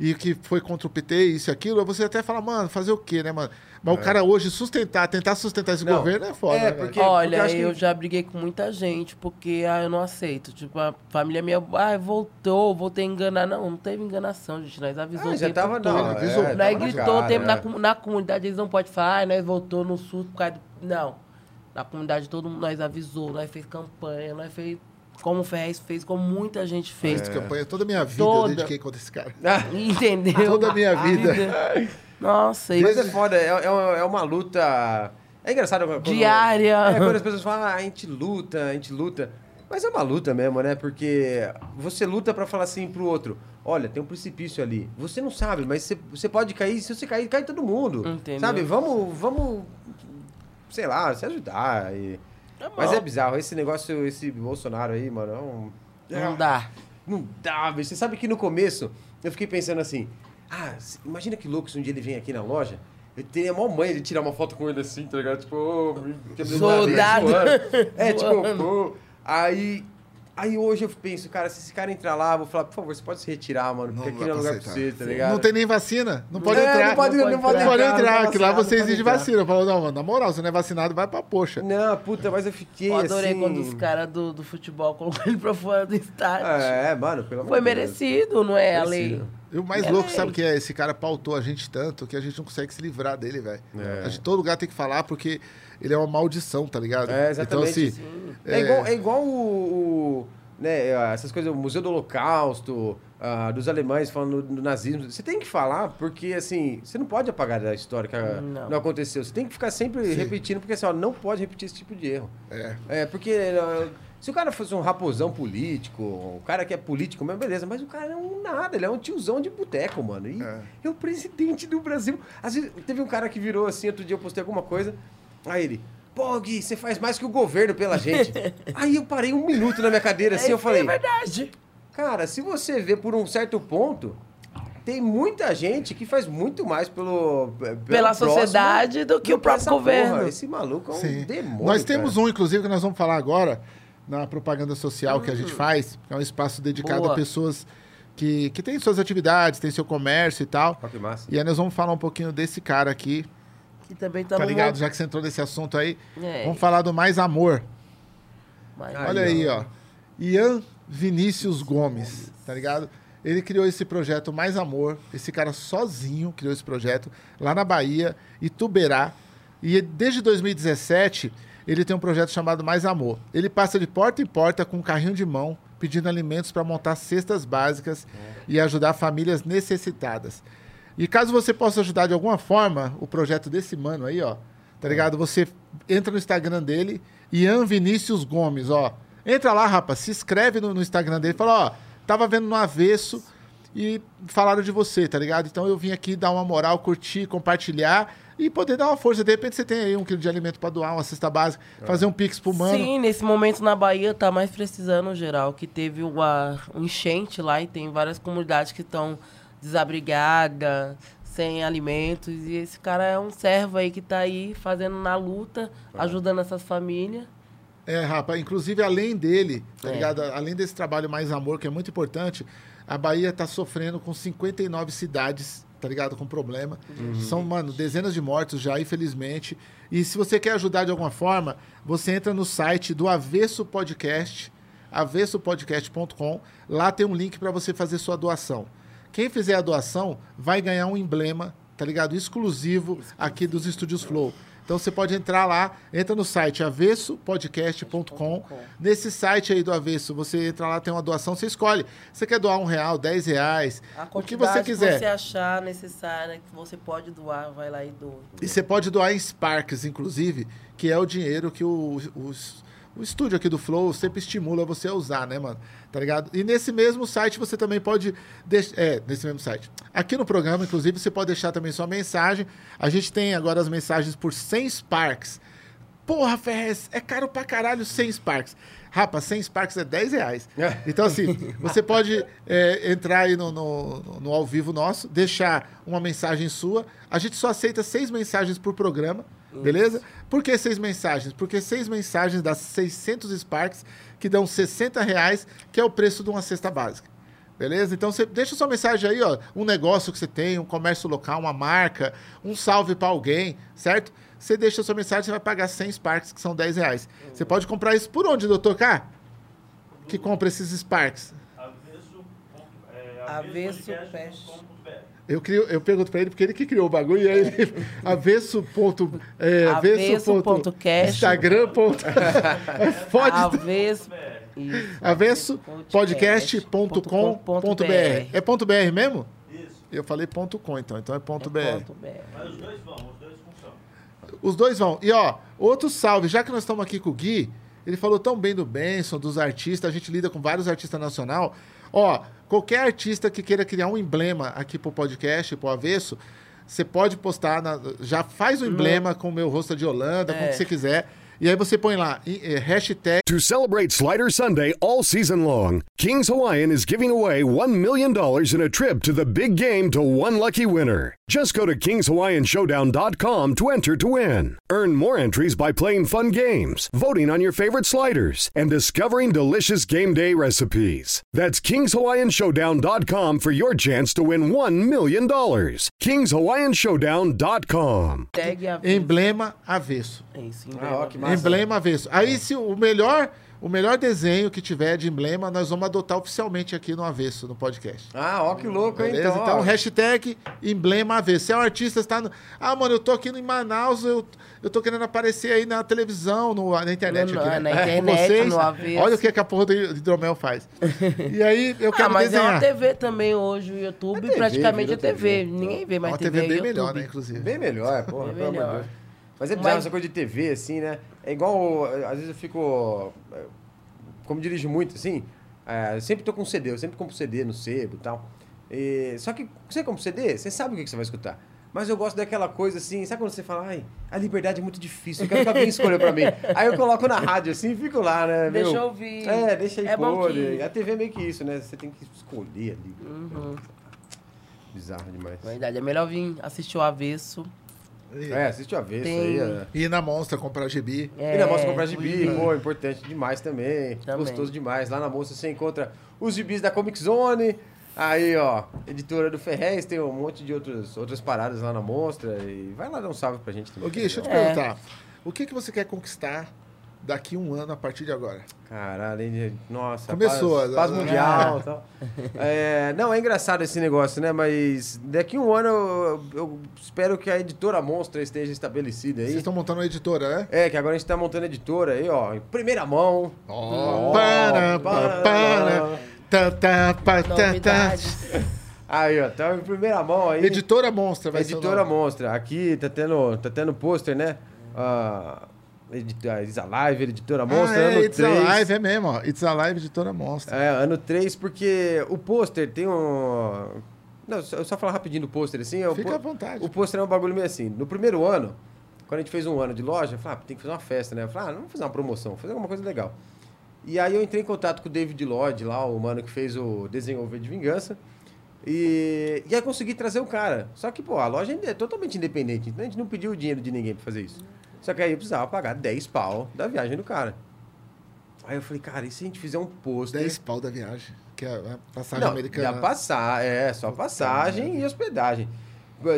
e que foi contra o PT, isso e aquilo, você até fala, mano, fazer o quê, né, mano? Mas o cara hoje sustentar, tentar sustentar esse Não, governo é foda. é, né, porque- Olha, eu acho que- eu já briguei com muita gente, porque ah, eu não aceito. Tipo, a família minha, ah, voltou, voltei a enganar. Não, não teve enganação, gente. Nós avisou Ah, o já tempo tava, todo. não, avisou. é, Nós gritou cara, tempo é. na, na comunidade, eles não podem falar, ah, nós voltou no sul por causa do... Não. Na comunidade todo mundo nós avisou, nós fez campanha, nós fez como o Ferrez fez, como muita gente fez. Fiz campanha toda a minha vida, eu Toda. dediquei contra esse cara. Entendeu? Toda a minha vida. Nossa, Mas isso. é foda, é, é uma, é uma luta. É engraçado quando. Diária. É, quando as pessoas falam, ah, a gente luta, a gente luta. Mas é uma luta mesmo, né? Porque você luta pra falar assim pro outro: olha, tem um precipício ali. Você não sabe, mas você, você pode cair. Se você cair, cai todo mundo. Entendeu? Sabe? Vamos, vamos, sei lá, se ajudar. E... Bom. Mas é bizarro. Esse negócio, esse Bolsonaro aí, mano, é um. Não dá. Não dá, bicho. Você sabe que no começo eu fiquei pensando assim: ah, imagina que louco se um dia ele vem aqui na loja. Eu teria a maior mãe de tirar uma foto com ele assim, tá ligado? Tipo, ô, me quebrando o nariz, Soldado. É, tipo, pô. Aí. Aí hoje eu penso, cara, se esse cara entrar lá, eu vou falar, por favor, você pode se retirar, mano, porque Não aqui não é lugar pra pra aceitar. você, tá ligado? Não tem nem vacina, não pode É, entrar. Não pode, Não não pode Não pode entrar, entrar, que lá você exige entrar. vacina. Eu falo, não, mano, na moral, você não é vacinado, vai pra poxa. Não, puta, mas eu fiquei Eu adorei assim... quando os caras do, do futebol colocou ele pra fora do estádio. É, mano, pelo amor Foi de Deus. merecido, não é a lei? E o mais É louco, sabe o que é? Esse cara pautou a gente tanto que a gente não consegue se livrar dele, velho. É. A gente, todo lugar tem que falar porque ele é uma maldição, tá ligado? É, exatamente. Então, assim, É, igual, é igual o, o- né, essas coisas, o Museu do Holocausto, ah, dos alemães falando do nazismo. Você tem que falar, porque assim, você não pode apagar da história que Não. não. aconteceu. Você tem que ficar sempre Sim. repetindo, porque assim, ó, não pode repetir esse tipo de erro. é. É, porque ah, se o cara fosse um raposão político, o cara que é político mesmo, beleza, mas o cara é um nada, ele é um tiozão de boteco, mano. E É. é. o presidente do Brasil. Às vezes, teve um cara que virou assim, outro dia eu postei alguma coisa, aí ele, pô, Gui, você faz mais que o governo pela gente. aí eu parei um minuto na minha cadeira assim, eu falei, É verdade. cara, se você vê por um certo ponto, tem muita gente que faz muito mais pelo, pelo Pela próximo sociedade do que o que próprio governo. porra. Esse maluco é um Sim. demônio. Nós temos cara. um, inclusive, que nós vamos falar agora, na propaganda social que a gente faz, que é um espaço dedicado Boa. a pessoas que, que têm suas atividades, têm seu comércio e tal. Ó, que massa. E aí nós vamos falar um pouquinho desse cara aqui, Que também tá, tá ligado? Já que você entrou nesse assunto aí, É. vamos falar do Mais Amor. Aí, Olha aí, ó. ó. Ian Vinícius Gomes, tá ligado? Ele criou esse projeto Mais Amor. Esse cara sozinho criou esse projeto lá na Bahia, Ituberá. E desde 2017, ele tem um projeto chamado Mais Amor. Ele passa de porta em porta com um carrinho de mão, pedindo alimentos para montar cestas básicas e ajudar famílias necessitadas. E caso você possa ajudar de alguma forma o projeto desse mano aí, ó, tá ligado? Você entra no Instagram dele, Ian Vinícius Gomes, ó. Entra lá, rapaz, se inscreve no, no Instagram dele, fala, ó, tava vendo no avesso e falaram de você, tá ligado? Então eu vim aqui dar uma moral, curtir, compartilhar e poder dar uma força. De repente você tem aí um quilo de alimento pra doar, uma cesta básica, fazer um pix pro mano. Sim, nesse momento na Bahia tá mais precisando, geral, que teve uma um enchente lá e tem várias comunidades que estão desabrigadas, sem alimentos. E esse cara é um servo aí que tá aí fazendo na luta, ajudando essas famílias. É, rapaz, inclusive além dele, tá É. ligado? Além desse trabalho mais amor, que é muito importante, A Bahia está sofrendo com 59 cidades, tá ligado? Com problema. São, mano, dezenas de mortos já, infelizmente. E se você quer ajudar de alguma forma, você entra no site do Avesso Podcast, avessopodcast.com. Lá tem um link para você fazer sua doação. Quem fizer a doação vai ganhar um emblema, tá ligado? Exclusivo aqui dos Estúdios Flow. Então você pode entrar lá, entra no site avessopodcast.com. Nesse site aí do Avesso, você entra lá, tem uma doação, você escolhe. Você quer doar um real, dez reais, A o que você quiser. que você achar necessária, que você pode doar, vai lá e doa. E você pode doar em Sparks, inclusive, que é o dinheiro que o, os- o estúdio aqui do Flow sempre estimula você a usar, né, mano? Tá ligado? E nesse mesmo site você também pode. deix- É, nesse mesmo site. Aqui no programa, inclusive, você pode deixar também sua mensagem. A gente tem agora as mensagens por 100 Sparks. Porra, Ferrez, é caro pra caralho 100 Sparks. Rapa, 100 Sparks é 10 reais. Então, assim, você pode é, entrar aí no, no, no ao vivo nosso, deixar uma mensagem sua. A gente só aceita seis mensagens por programa, beleza? Por que seis mensagens? Porque seis mensagens dá 600 Sparks, que dão 60 reais, que é o preço de uma cesta básica. Beleza? Então você deixa sua mensagem aí, ó. Um negócio que você tem, um comércio local, uma marca, um salve pra alguém, certo? Você deixa sua mensagem, você vai pagar 100 Sparks, que são 10 reais. Você pode comprar isso por onde, doutor K? Que compra esses Sparks? Avesso, Avesso avessopodcast.com.br. Eu, crio, eu pergunto pra ele, porque ele que criou o bagulho, e aí ele... avesso. ponto- É, avesso. ponto-. Instagram. ponto- É, Pode... Avesso. Isso. avessopodcast.com.br. É ponto .br mesmo? Isso. Eu falei ponto .com, então. Então é ponto .br. Ponto BR. Mas os dois vão, os dois funcionam. Os dois vão. E ó, outro salve, já que nós estamos aqui com o Gui, ele falou tão bem do Benson, dos artistas, a gente lida com vários artistas nacional. Ó, qualquer artista que queira criar um emblema aqui pro podcast, pro avesso, você pode postar, na- já faz o emblema com o meu rosto de Holanda, com o que você quiser. E aí você põe lá, é, hashtag To celebrate Slider Sunday all season long, Kings Hawaiian is giving away $1 million in a trip to the big game to one lucky winner. Just go to KingsHawaiianShowdown.com to enter to win. Earn more entries by playing fun games, voting on your favorite sliders, and discovering delicious game day recipes. That's KingsHawaiianShowdown.com for your chance to win $1 million. KingsHawaiianShowdown.com. Tag a emblema avesso. É isso, Ah, ó. Emblema avesso. Aí, se o melhor, o melhor desenho que tiver de emblema, nós vamos adotar oficialmente aqui no avesso, no podcast. Ah, ó, que louco, hein? Beleza? Então, Então, ó. hashtag emblema avesso. Se é um artista, está no... Ah, mano, eu tô aqui em Manaus, eu, eu tô querendo aparecer aí na televisão, no, na internet. No- aqui, né? na Com internet, vocês. no avesso. Olha o que, que a porra do hidromel faz. E aí, eu Ah, quero mas é desenhar. uma TV também hoje, o YouTube É TV, praticamente é TV. TV. Ninguém vê É mais uma TV, TV bem é melhor, YouTube. né, inclusive. Bem melhor, porra, Bem pelo amor de melhor. Mas é bizarro Mas- essa coisa de TV, assim, né? É igual, às vezes eu fico, é, como dirijo muito, assim, é, eu sempre tô com CD, eu sempre compro CD no sebo e tal. E, só que você compra CD, você sabe o que que você vai escutar. Mas eu gosto daquela coisa assim, sabe quando você fala, ai, a liberdade é muito difícil, eu quero que alguém escolha pra mim. Aí eu coloco na rádio assim e fico lá, né? Deixa meu? eu ouvir. É, deixa aí É pôr. que- A TV é meio que isso, né? Você tem que escolher ali. Uhum. Bizarro demais. Verdade, é melhor vir assistir o avesso. É, assiste a vez Tem- isso aí. É. Ir na Monstra comprar gibi. É, E na Mostra comprar gibi, pô, importante demais também. Também. Gostoso demais. Lá na Mostra você encontra os gibis da Comic Zone. Aí, ó, editora do Ferrez, tem um monte de outros, outras paradas lá na Mostra. E vai lá dar um salve pra gente também. Ô, Gui, deixa eu te É. perguntar. O que, que você quer conquistar daqui um ano a partir de agora? Caralho, hein? Nossa, Começou, paz, né? paz mundial e tal. É, não, é engraçado esse negócio, né? Mas daqui um ano eu, eu espero que a editora Monstra esteja estabelecida Vocês aí. estão montando uma editora, né? É, que agora a gente tá montando a editora aí, ó, em primeira mão. Ó, para, para, para. Tá, tá, pá, tá, tá. Aí, ó, tá em primeira mão aí. Editora Monstra vai ser Editora nome. Monstra. Aqui tá tendo, tá tendo pôster, né? Ah, edit- a Isa Live, Editora Monstra, ah, é, ano It's 3. Alive, é mesmo, ó. It's Alive, Editora Monstra. É, ano 3, porque o pôster tem um. Não, eu só falar rapidinho do pôster assim. é Fica pô- à vontade. O pôster é um bagulho meio assim. No primeiro ano, quando a gente fez um ano de loja, eu falei, ah, tem que fazer uma festa, né? Eu falei, ah, vamos fazer uma promoção, fazer alguma coisa legal. E aí eu entrei em contato com o David Lloyd lá, o mano que fez o desenho de Vingança. E, e aí consegui trazer o cara. Só que, pô, a loja é totalmente independente. Então a gente não pediu o dinheiro de ninguém pra fazer isso. Só que aí eu precisava pagar 10 pau da viagem do cara. Aí eu falei, cara, e se a gente fizer um pôster? 10 pau da viagem, que é a passagem Não, americana. já passar, é, só passagem e hospedagem.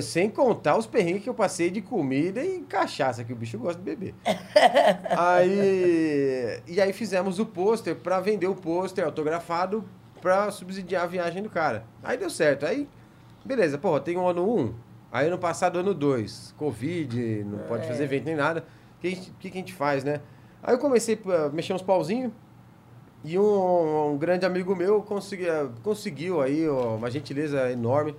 Sem contar os perrengues que eu passei de comida e cachaça, que o bicho gosta de beber. aí, e aí fizemos o pôster pra vender o pôster autografado pra subsidiar a viagem do cara. Aí deu certo. Aí, beleza, pô, tem o ano 1, aí ano passado ano 2, Covid, não pode fazer evento nem nada. O que, a gente- que, que a gente faz, né? Aí eu comecei a mexer uns pauzinhos. E um, um grande amigo meu consegui- conseguiu aí ó, uma gentileza enorme,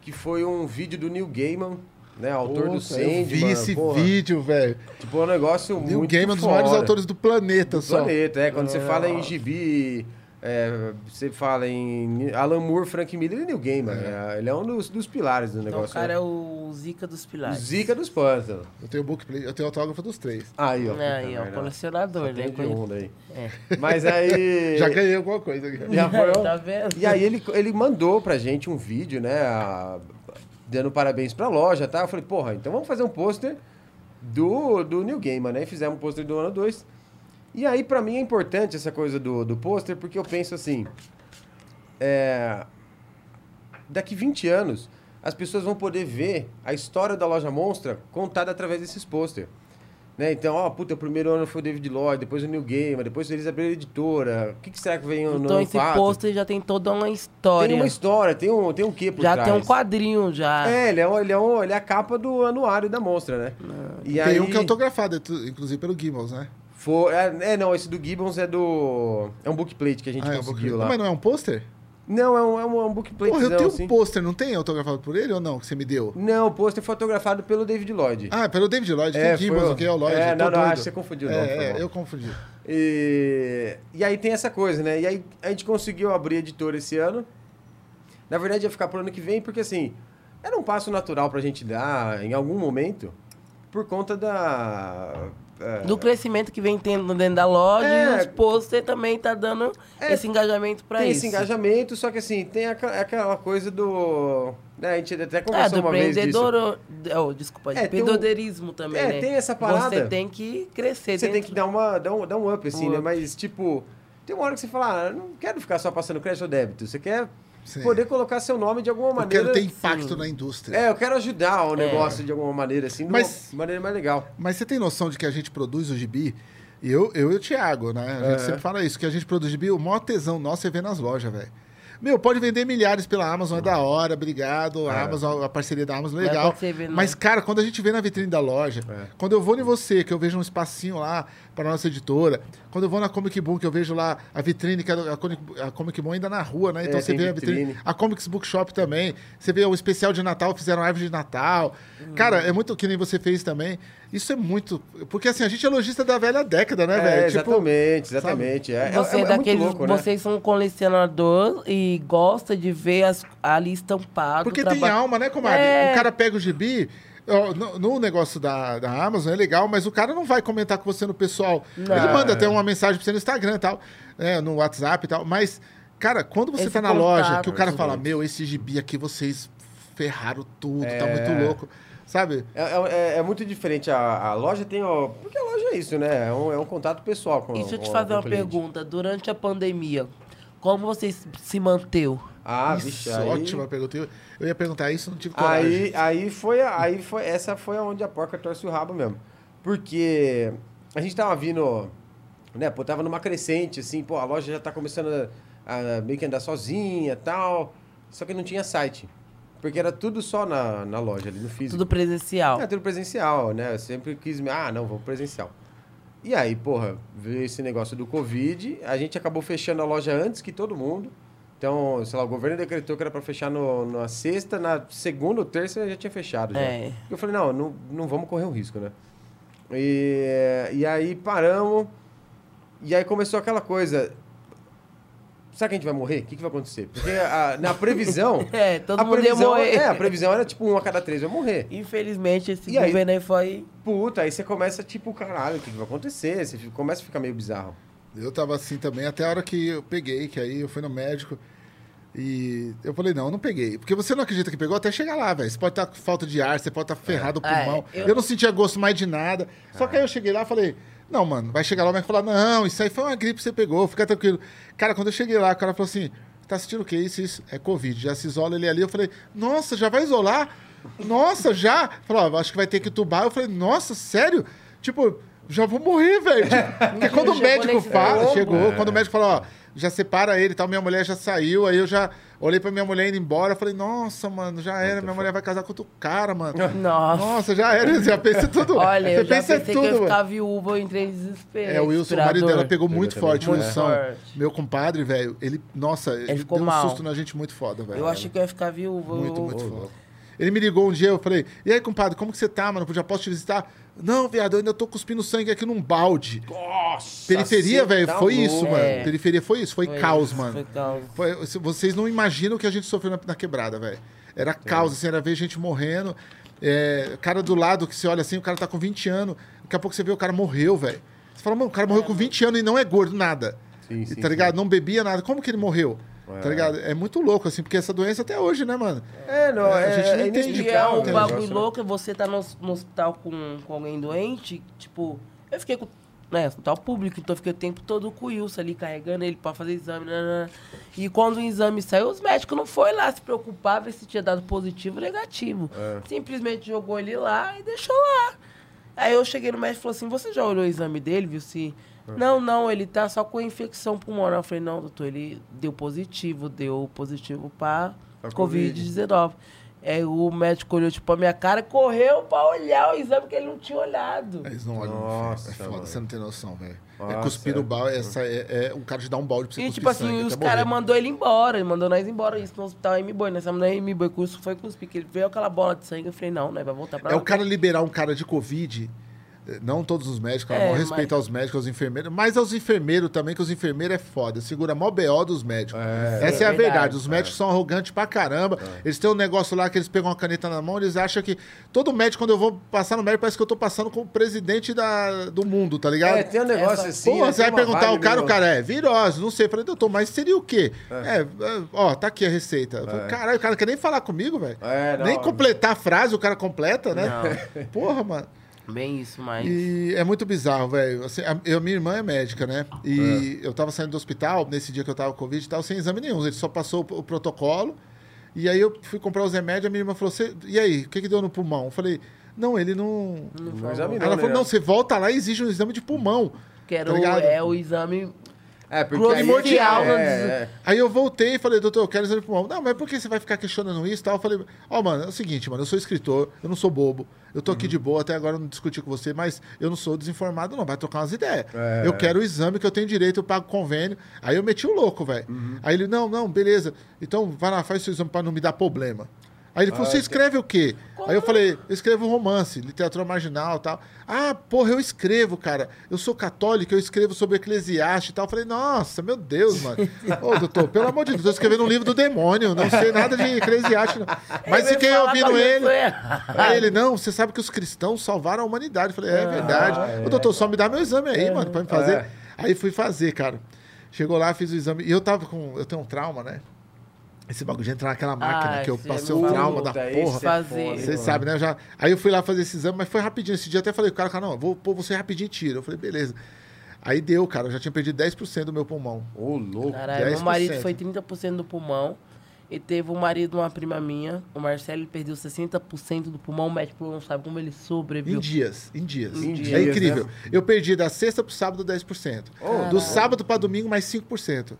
que foi um vídeo do Neil Gaiman, né? Autor do Puta, Sandman. Eu vi esse porra. vídeo, velho. Tipo, é um negócio Neil muito Gaiman, um dos maiores autores do planeta, do só. planeta. É, quando você fala em gibi, é, você fala em Alan Moore, Frank Miller e Neil Gaiman. é, ele é um dos, dos pilares do Então o negócio. cara né? é o Zica dos O pilares. Zica dos pântanos. Eu tenho book play, eu tenho autógrafo dos três. Aí, ó. É, aí, ó, colecionador, Só né? tem um daí. É. Mas aí... Já ganhei alguma coisa aqui. Já foi tá vendo? E aí ele, ele mandou pra gente um vídeo, né? a- dando parabéns pra loja, tá? Eu falei, porra, então vamos fazer um pôster do, do New Gaiman, né? E fizemos um pôster do ano 2. E aí, pra mim, é importante essa coisa do, do pôster, porque eu penso assim... É, daqui 20 anos, as pessoas vão poder ver a história da loja Monstra contada através desses pôster. Né? Então, ó, puta, o primeiro ano foi o David Lloyd, depois o New Gamer, depois eles abriram a editora. O que, que será que vem no Então esse 4? pôster já tem toda uma história. Tem uma história, tem um, tem um quê por já trás. tem um quadrinho já. É, ele é, um- ele, é um- ele é a capa do anuário da Monstra, né? E Tem aí, um que é autografado, inclusive pelo Gibbons, né? É, é, não, esse do Gibbons é do... É um bookplate que a gente Ah, é um conseguiu lá. Mas não é um pôster? Não, é um, é um, é um bookplate, Porra, eu tenho assim. um pôster, não tem autografado por ele ou não, que você me deu? Não, o pôster foi fotografado pelo David Lloyd. Ah, pelo David Lloyd, É, tem Gibbons, o- que é o Lloyd. É, não, não, doido. acho que você confundiu o nome, foi É, é, eu confundi. E, e aí tem essa coisa, né? E aí a gente conseguiu abrir editora esse ano. Na verdade ia ficar pro ano que vem, porque assim, era um passo natural pra gente dar em algum momento, por conta da... é, Do crescimento que vem tendo dentro da loja É. e os pôster também tá dando É, esse engajamento pra tem isso. esse engajamento, só que assim, tem aca- aquela coisa do... Né, a gente até É, conversou do uma vez disso. Oh, desculpa, É, de tem um- empreendedorismo também, É, né? tem essa parada. Você tem que crescer Você tem que dar, uma, dar, um, dar um up, assim, né? Mas, tipo, tem uma hora que você fala, ah, não quero ficar só passando crédito ou débito. Você quer Sim. poder colocar seu nome de alguma Eu maneira. quero ter impacto na indústria. É, eu quero ajudar o negócio de alguma maneira, assim, de Mas- uma maneira mais legal. Mas você tem noção de que a gente produz o gibi? E eu, eu e o Thiago, né? A gente Aham. sempre fala isso, que a gente produz gibi, o maior tesão nosso é ver nas lojas, velho. Meu, pode vender milhares pela Amazon, é da hora, obrigado. A Amazon, a parceria da Amazon é legal. no- Mas, cara, quando a gente vê na vitrine da loja, É. quando eu vou em você, que eu vejo um espacinho lá para nossa editora, quando eu vou na Comic que eu vejo lá a vitrine, que a, Comic- a Comic Boom ainda na rua, né? Então É, você vê a vitrine. vitrine. A Comics Bookshop também. Você vê o especial de Natal, fizeram árvore de Natal. Cara, é muito que nem você fez também. Isso é muito. Porque assim, a gente é lojista da velha década, né, É, velho? Tipo, exatamente, exatamente. É, é- Você é, é é daqueles, muito louco, né? vocês são um colecionador e gosta de ver as, ali estampado. Porque traba- tem alma, né, comadre? É. O cara pega o gibi. No, no negócio da, da Amazon é legal, mas o cara não vai comentar com você no pessoal. Não. Ele manda até uma mensagem pra você no Instagram e tal, né, no WhatsApp e tal. Mas, cara, quando você Esse tá na loja, que o cara fala, meu, esse gibi aqui vocês ferraram tudo, tá É. muito louco. Sabe? É, é- é muito diferente. A, a loja tem. Ó, porque a loja é isso, né? É um, é um contato pessoal com E deixa eu te fazer uma cliente. pergunta. Durante a pandemia, como você se manteu? Ah, Isso, bicho, aí... ótima pergunta. Eu- Eu ia perguntar isso, não tive coragem. Aí, aí foi, aí foi, essa foi onde a porca torce o rabo mesmo. Porque a gente tava vindo, né, pô, tava numa crescente, assim, pô, a loja já tá começando a, a meio que andar sozinha e tal, só que não tinha site. Porque era tudo só na, na loja, ali no físico. Tudo presencial. É, tudo presencial, né? Eu sempre quis, ah, não, vamos presencial. E aí, porra, veio esse negócio do Covid, a gente acabou fechando a loja antes que todo mundo. Então, sei lá, o governo decretou que era para fechar no, na sexta, na segunda ou terça já tinha fechado. Já. É. Eu falei, não, não, não vamos correr o risco, né? E, e aí paramos, e aí começou aquela coisa. Será que a gente vai morrer? O que, que vai acontecer? Porque a- na previsão. É, todo a mundo ia previsão, morrer. É, a previsão era tipo um a cada três vai morrer. Infelizmente, esse E aí? governo aí foi... Puta, aí você começa tipo, caralho, o que, que vai acontecer? Você começa a ficar meio bizarro. Eu tava assim também, até a hora que eu peguei, que aí eu fui no médico e eu falei, não, eu não peguei. Porque você não acredita que pegou até chegar lá, velho. Você pode estar com falta de ar, você pode estar ferrado o É, pulmão. eu- eu... não sentia gosto mais de nada. Só que aí eu cheguei lá e falei, Não, mano, vai chegar lá, o médico falar, não, isso aí foi uma gripe que você pegou, fica tranquilo. Cara, quando eu cheguei lá, o cara falou assim, tá sentindo o quê? Isso, isso, é Covid, já se isola ele ali. Eu falei, nossa, já vai isolar? Nossa, já? Falou, acho que vai ter que tubar. Eu falei, nossa, sério? Tipo, já vou morrer, velho. Tipo, porque quando o médico fala, chegou, quando o médico falou, ó, já separa ele e tal, minha mulher já saiu, aí eu já olhei pra minha mulher indo embora, falei, nossa, mano, já era, minha mulher vai casar com outro cara, mano. Nossa. Nossa, já era, eu já pensei tudo. Olha, Você eu já pensa pensei tudo, que eu ficar viúva, eu entrei em desespero. É, o Wilson, o marido dela pegou muito forte, o também. Wilson. Muito forte. Meu compadre, velho, ele, nossa, ele, ficou deu um mal. susto na gente muito foda, velho. Eu achei que eu ia ficar viúva. Muito, muito foda. Ele me ligou um dia, eu falei, e aí, compadre, como que você tá, mano? Eu já posso te visitar? Não, viado, eu ainda tô cuspindo sangue aqui num balde. Nossa! Periferia, velho, tá foi louco. isso, mano. É. Periferia foi isso, foi, Foi caos, isso, mano. Foi caos. Foi- vocês não imaginam o que a gente sofreu na, na quebrada, velho. Era caos, assim, era ver gente morrendo. É, cara do lado que você olha assim, o cara tá com 20 anos. Daqui a pouco você vê o cara morreu, velho. Você fala, mano, o cara morreu com 20 anos e não é gordo, nada. Sim, E, sim, tá ligado? Não bebia nada. Como que ele morreu? Tá ligado? É muito louco, assim, porque essa doença até hoje, né, mano? É, não, É, é, a gente não é entende E é um né, bagulho né? louco, é você tá no, no hospital com, com alguém doente, tipo, eu fiquei com, né, hospital público, então eu fiquei o tempo todo com o Wilson ali, carregando ele pra fazer exame, né, né. E quando o exame saiu, os médicos não foi lá se preocupar, ver se tinha dado positivo ou negativo. É. Simplesmente jogou ele lá e deixou lá. Aí eu cheguei no médico e falou assim, você já olhou o exame dele, viu se... É. Não, não, ele tá só com infecção pulmonar. Eu falei, não, doutor, ele deu positivo, deu positivo pra Pra Covid-19. Aí o médico olhou, tipo, a minha cara e correu pra olhar o exame que ele não tinha olhado. Eles não olham. Nossa, é foda, mano. você não tem noção, velho. É cuspir é. o balde, essa é, é um cara te dá um balde pra você E, tipo assim, sangue os caras mandou ele embora. Ele mandou nós embora. Isso no hospital M-Boy. Nós estamos na M-Boy. O curso foi cuspir. Que ele veio aquela bola de sangue. Eu falei, não, né? Vai voltar pra É lá. o cara liberar um cara de Covid. Não todos os médicos, É, é, mas- respeito aos médicos, aos enfermeiros, mas aos enfermeiros também, que os enfermeiros é foda. Segura mó BO dos médicos. Essa é, É a verdade. verdade. Os médicos são arrogantes pra caramba. Eles têm um negócio lá que eles pegam uma caneta na mão, eles acham que. Todo médico, quando eu vou passar no médico, parece que eu tô passando com o presidente da, do mundo, tá ligado? É, tem um negócio Essa- assim. Pô, né, você vai perguntar ao cara, o cara é virose, não sei. Eu falei, doutor, mas seria o quê? É, é, ó, tá aqui a receita. Eu falei, caralho, o cara quer nem falar comigo, velho. É, não, nem é- completar a frase, o cara completa, né? Porra, mano. Bem isso, mas... E é muito bizarro, velho. Assim, a, eu, minha irmã é médica, né? E eu tava saindo do hospital, nesse dia que eu tava com Covid e tal, sem exame nenhum. Ele só passou o, o protocolo. E aí eu fui comprar os remédios, a minha irmã falou, "Cê- e aí, o que que deu no pulmão? Eu falei, não, ele não... Não examinou, Ela né? falou, não, você volta lá e exige um exame de pulmão. Quero tá ligado? é o exame... É, porque aí Primordial, é, né? é, Aí eu voltei e falei, doutor, eu quero exame de pulmão. Não, mas por que você vai ficar questionando isso e tal? Eu falei, ó, mano, é o seguinte, mano, eu sou escritor, eu não sou bobo. Eu tô aqui de boa, até agora eu não discuti com você, mas eu não sou desinformado, não. Vai trocar umas ideias. É. Eu quero o exame que eu tenho direito, eu pago convênio. Aí eu meti o louco, velho. Aí ele, não, não, beleza. Então vai lá, faz seu exame pra não me dar problema. Aí ele falou, você escreve o quê? Aí eu falei, eu escrevo romance, literatura marginal e tal. Ah, porra, eu escrevo, cara. Eu sou católico, eu escrevo sobre Eclesiastes e tal. Eu falei, nossa, meu Deus, mano. Ô, doutor, pelo amor de Deus, eu tô escrevendo um livro do demônio, não sei nada de Eclesiastes. Não. Mas Ele fiquei ouvindo ele. Aí ele, não, você sabe que os cristãos salvaram a humanidade. Eu falei, é verdade. Ô, doutor, só me dá meu exame aí, mano, pra me fazer. É. Aí fui fazer, cara. Chegou lá, fiz o exame. E eu tava com. Eu tenho um trauma, né? Esse bagulho de entrar naquela máquina, Ah, que eu você passei um falou. trauma da porra. é hein, sabem, né? Eu Já... Aí eu fui lá fazer esse exame, mas foi rapidinho. Esse dia eu até falei, o cara, cara, não, vou pôr você rapidinho e tira. Eu falei, beleza. Aí deu, cara, eu já tinha perdido 10% do meu pulmão. Ô, louco. Caralho, meu 10%. marido foi 30% do pulmão. E teve um marido de uma prima minha, o Marcelo, ele perdeu 60% do pulmão. O médico não sabe como ele Em sobreviveu. dias, em dias. Em é dias, incrível. né? Eu perdi da sexta pro sábado 10%. Do sábado pra domingo mais 5%.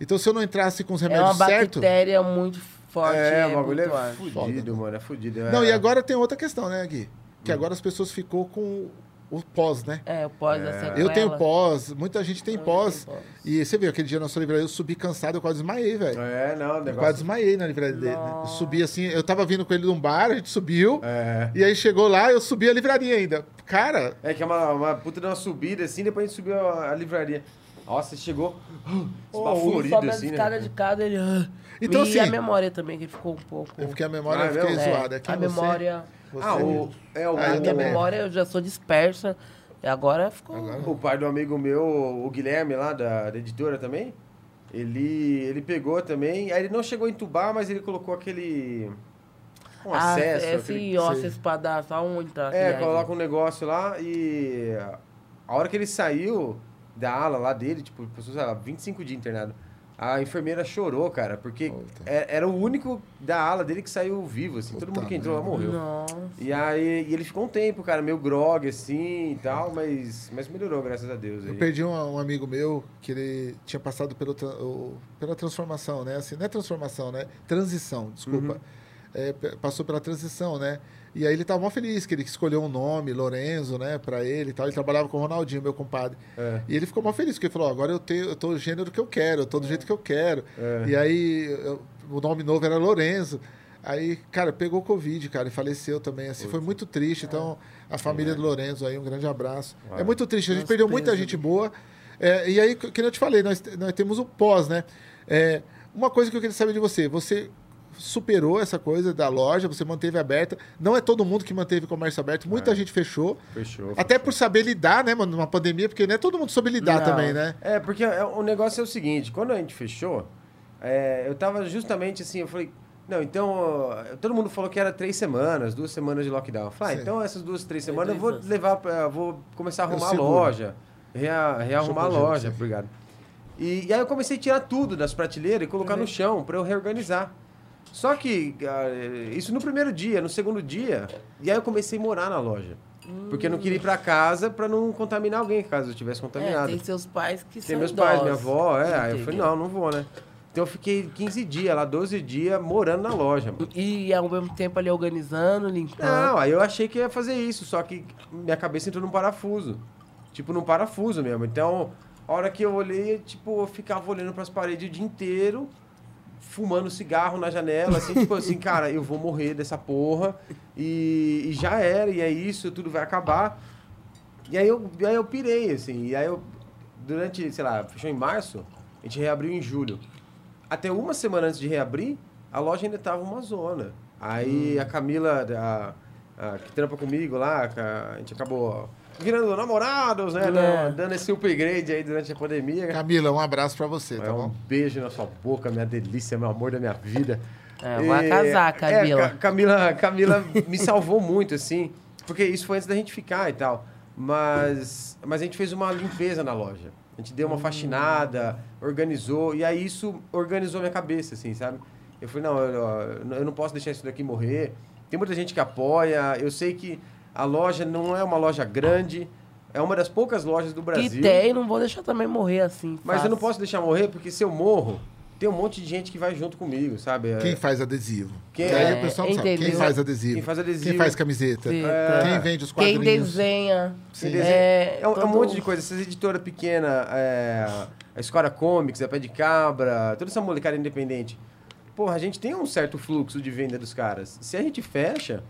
Então se eu não entrasse com os É uma remédios certos... bactéria muito forte. É, o é bagulho muito é fudido, Foda, mano. É fudido. Não, é. e agora tem outra questão, né, Gui? Que agora as pessoas ficou com o pós, né? É, o pós da sequela. Eu tenho pós, muita gente tem pós. tenho pós. E você viu, aquele dia na sua livraria eu subi cansado, eu quase desmaiei, velho. É, não, o Eu negócio... quase desmaiei na livraria dele. né? Subi assim, eu tava vindo com ele num bar, a gente subiu. É. E aí chegou lá, eu subi a livraria ainda. Cara, É que é uma, uma puta de uma subida, assim, depois a gente subiu a, a livraria. Nossa, chegou esbaforido, sobe a assim, né? de cada, ele... ah. Então, e a assim- memória também, que ele ficou um pouco... eu fiquei a memória, Ah, eu fiquei? É, zoada. Aqui a você- memória... você- Ah, o... É, o, Ah, a minha também. memória, eu já sou dispersa. E agora ficou... o pai do amigo meu, o Guilherme, lá da, da editora também, ele, ele pegou também, aí ele não chegou a entubar, mas ele colocou aquele... Um Ah, acesso. esse aquele- ó, esse espadaço, aonde tá? É, aquele- coloca um negócio lá e A hora que ele saiu da ala lá dele, tipo, passou, sei lá, 25 dias internado. A enfermeira chorou, cara, porque Puta. é- era o único da ala dele que saiu vivo, assim. Todo Puta mundo que entrou lá morreu. Nossa. E aí e ele ficou um tempo, cara, meio grog, assim e tal, mas, mas melhorou, graças a Deus. Eu aí. perdi um, um amigo meu que ele tinha passado pelo, o- pela transformação, né? Assim, não é transformação, né? Transição, desculpa. Uhum. É, passou pela transição, né? E aí ele tava mó feliz que ele escolheu um nome, Lorenzo, né, pra ele e tal. Ele trabalhava com o Ronaldinho, meu compadre. É. E ele ficou mó feliz, porque ele falou, "Ó, agora eu, tenho, eu tô o gênero que eu quero, eu tô do jeito que eu quero. É. E aí eu- o nome novo era Lorenzo. Aí, cara, pegou Covid, cara, e faleceu também. Assim, foi muito triste. Então, a família do Lorenzo aí, um grande abraço. É muito triste, a gente Nossa, perdeu muita gente boa. É, e aí, que eu te falei, nós, nós temos o pós, né? É, uma coisa que eu queria saber de você, você superou essa coisa da loja, você manteve aberta. Não é todo mundo que manteve o comércio aberto, muita gente fechou. Fechou. Até por saber lidar, né, mano, numa pandemia, porque não é todo mundo soube lidar Não. também, né? É, porque é- o negócio é o seguinte, quando a gente fechou, é, eu tava justamente assim, eu falei, não, então, todo mundo falou que era três semanas, duas semanas de lockdown. Eu falei, ah, então essas duas, três Foi semanas eu vou anos. levar, pra, vou começar a Eu arrumar a loja, rea- rearrumar a eu loja, obrigado. E, e aí eu comecei a tirar tudo das prateleiras e colocar no chão pra eu reorganizar. Só que ah, isso no primeiro dia, no segundo dia, e aí eu comecei a morar na loja. Porque eu não queria ir pra casa pra não contaminar alguém caso eu tivesse É, contaminado. tem seus pais que Tem são meus pais, minha idosos. avó, é. Aí eu falei, não, não vou, né? Então eu fiquei 15 dias lá, 12 dias, morando na loja, mano. E ao mesmo tempo ali organizando, limpando. Não, aí eu achei que ia fazer isso, só que minha cabeça entrou num parafuso. Tipo, num parafuso mesmo. Então, a hora que eu olhei, tipo, eu ficava olhando pras paredes o dia inteiro, fumando cigarro na janela, assim, tipo assim, cara, eu vou morrer dessa porra. E, e já era, e é isso, tudo vai acabar. E aí eu, aí eu pirei, assim. E aí eu, durante, sei lá, fechou em março, a gente reabriu em julho. Até uma semana antes de reabrir, a loja ainda tava uma zona. Aí a Camila, a, a- que trampa comigo lá, a, a gente acabou virando namorados, né? É. Dando, esse upgrade aí durante a pandemia. Camila, um abraço pra você, tá É um bom? beijo na sua boca, minha delícia, meu amor da minha vida. É, vai casar, Camila. É, Ca- Camila, Camila me salvou muito, assim, porque isso foi antes da gente ficar e tal. Mas, mas a gente fez uma limpeza na loja. A gente deu uma faxinada, organizou, e aí isso organizou minha cabeça, assim, sabe? Eu falei, não, eu, eu não posso deixar isso daqui morrer. Tem muita gente que apoia, eu sei que a loja não é uma loja grande, é uma das poucas lojas do Brasil. Que tem, não vou deixar também morrer assim. Mas eu fácil. não posso deixar morrer, porque se eu morro, tem um monte de gente que vai junto comigo, sabe? É, Quem faz adesivo? Quem- Que aí é, o pessoal sabe. Quem faz adesivo? Quem faz adesivo. Quem faz camiseta? Fita. Quem vende os Quem quadrinhos? desenha. Sim. Quem desenha- É, É, um, é um todo- monte de coisa. Essas editoras pequenas, é, a Escora Comics, a Pé de Cabra, toda essa molecada independente. Porra, a gente tem um certo fluxo de venda dos caras. Se a gente fecha,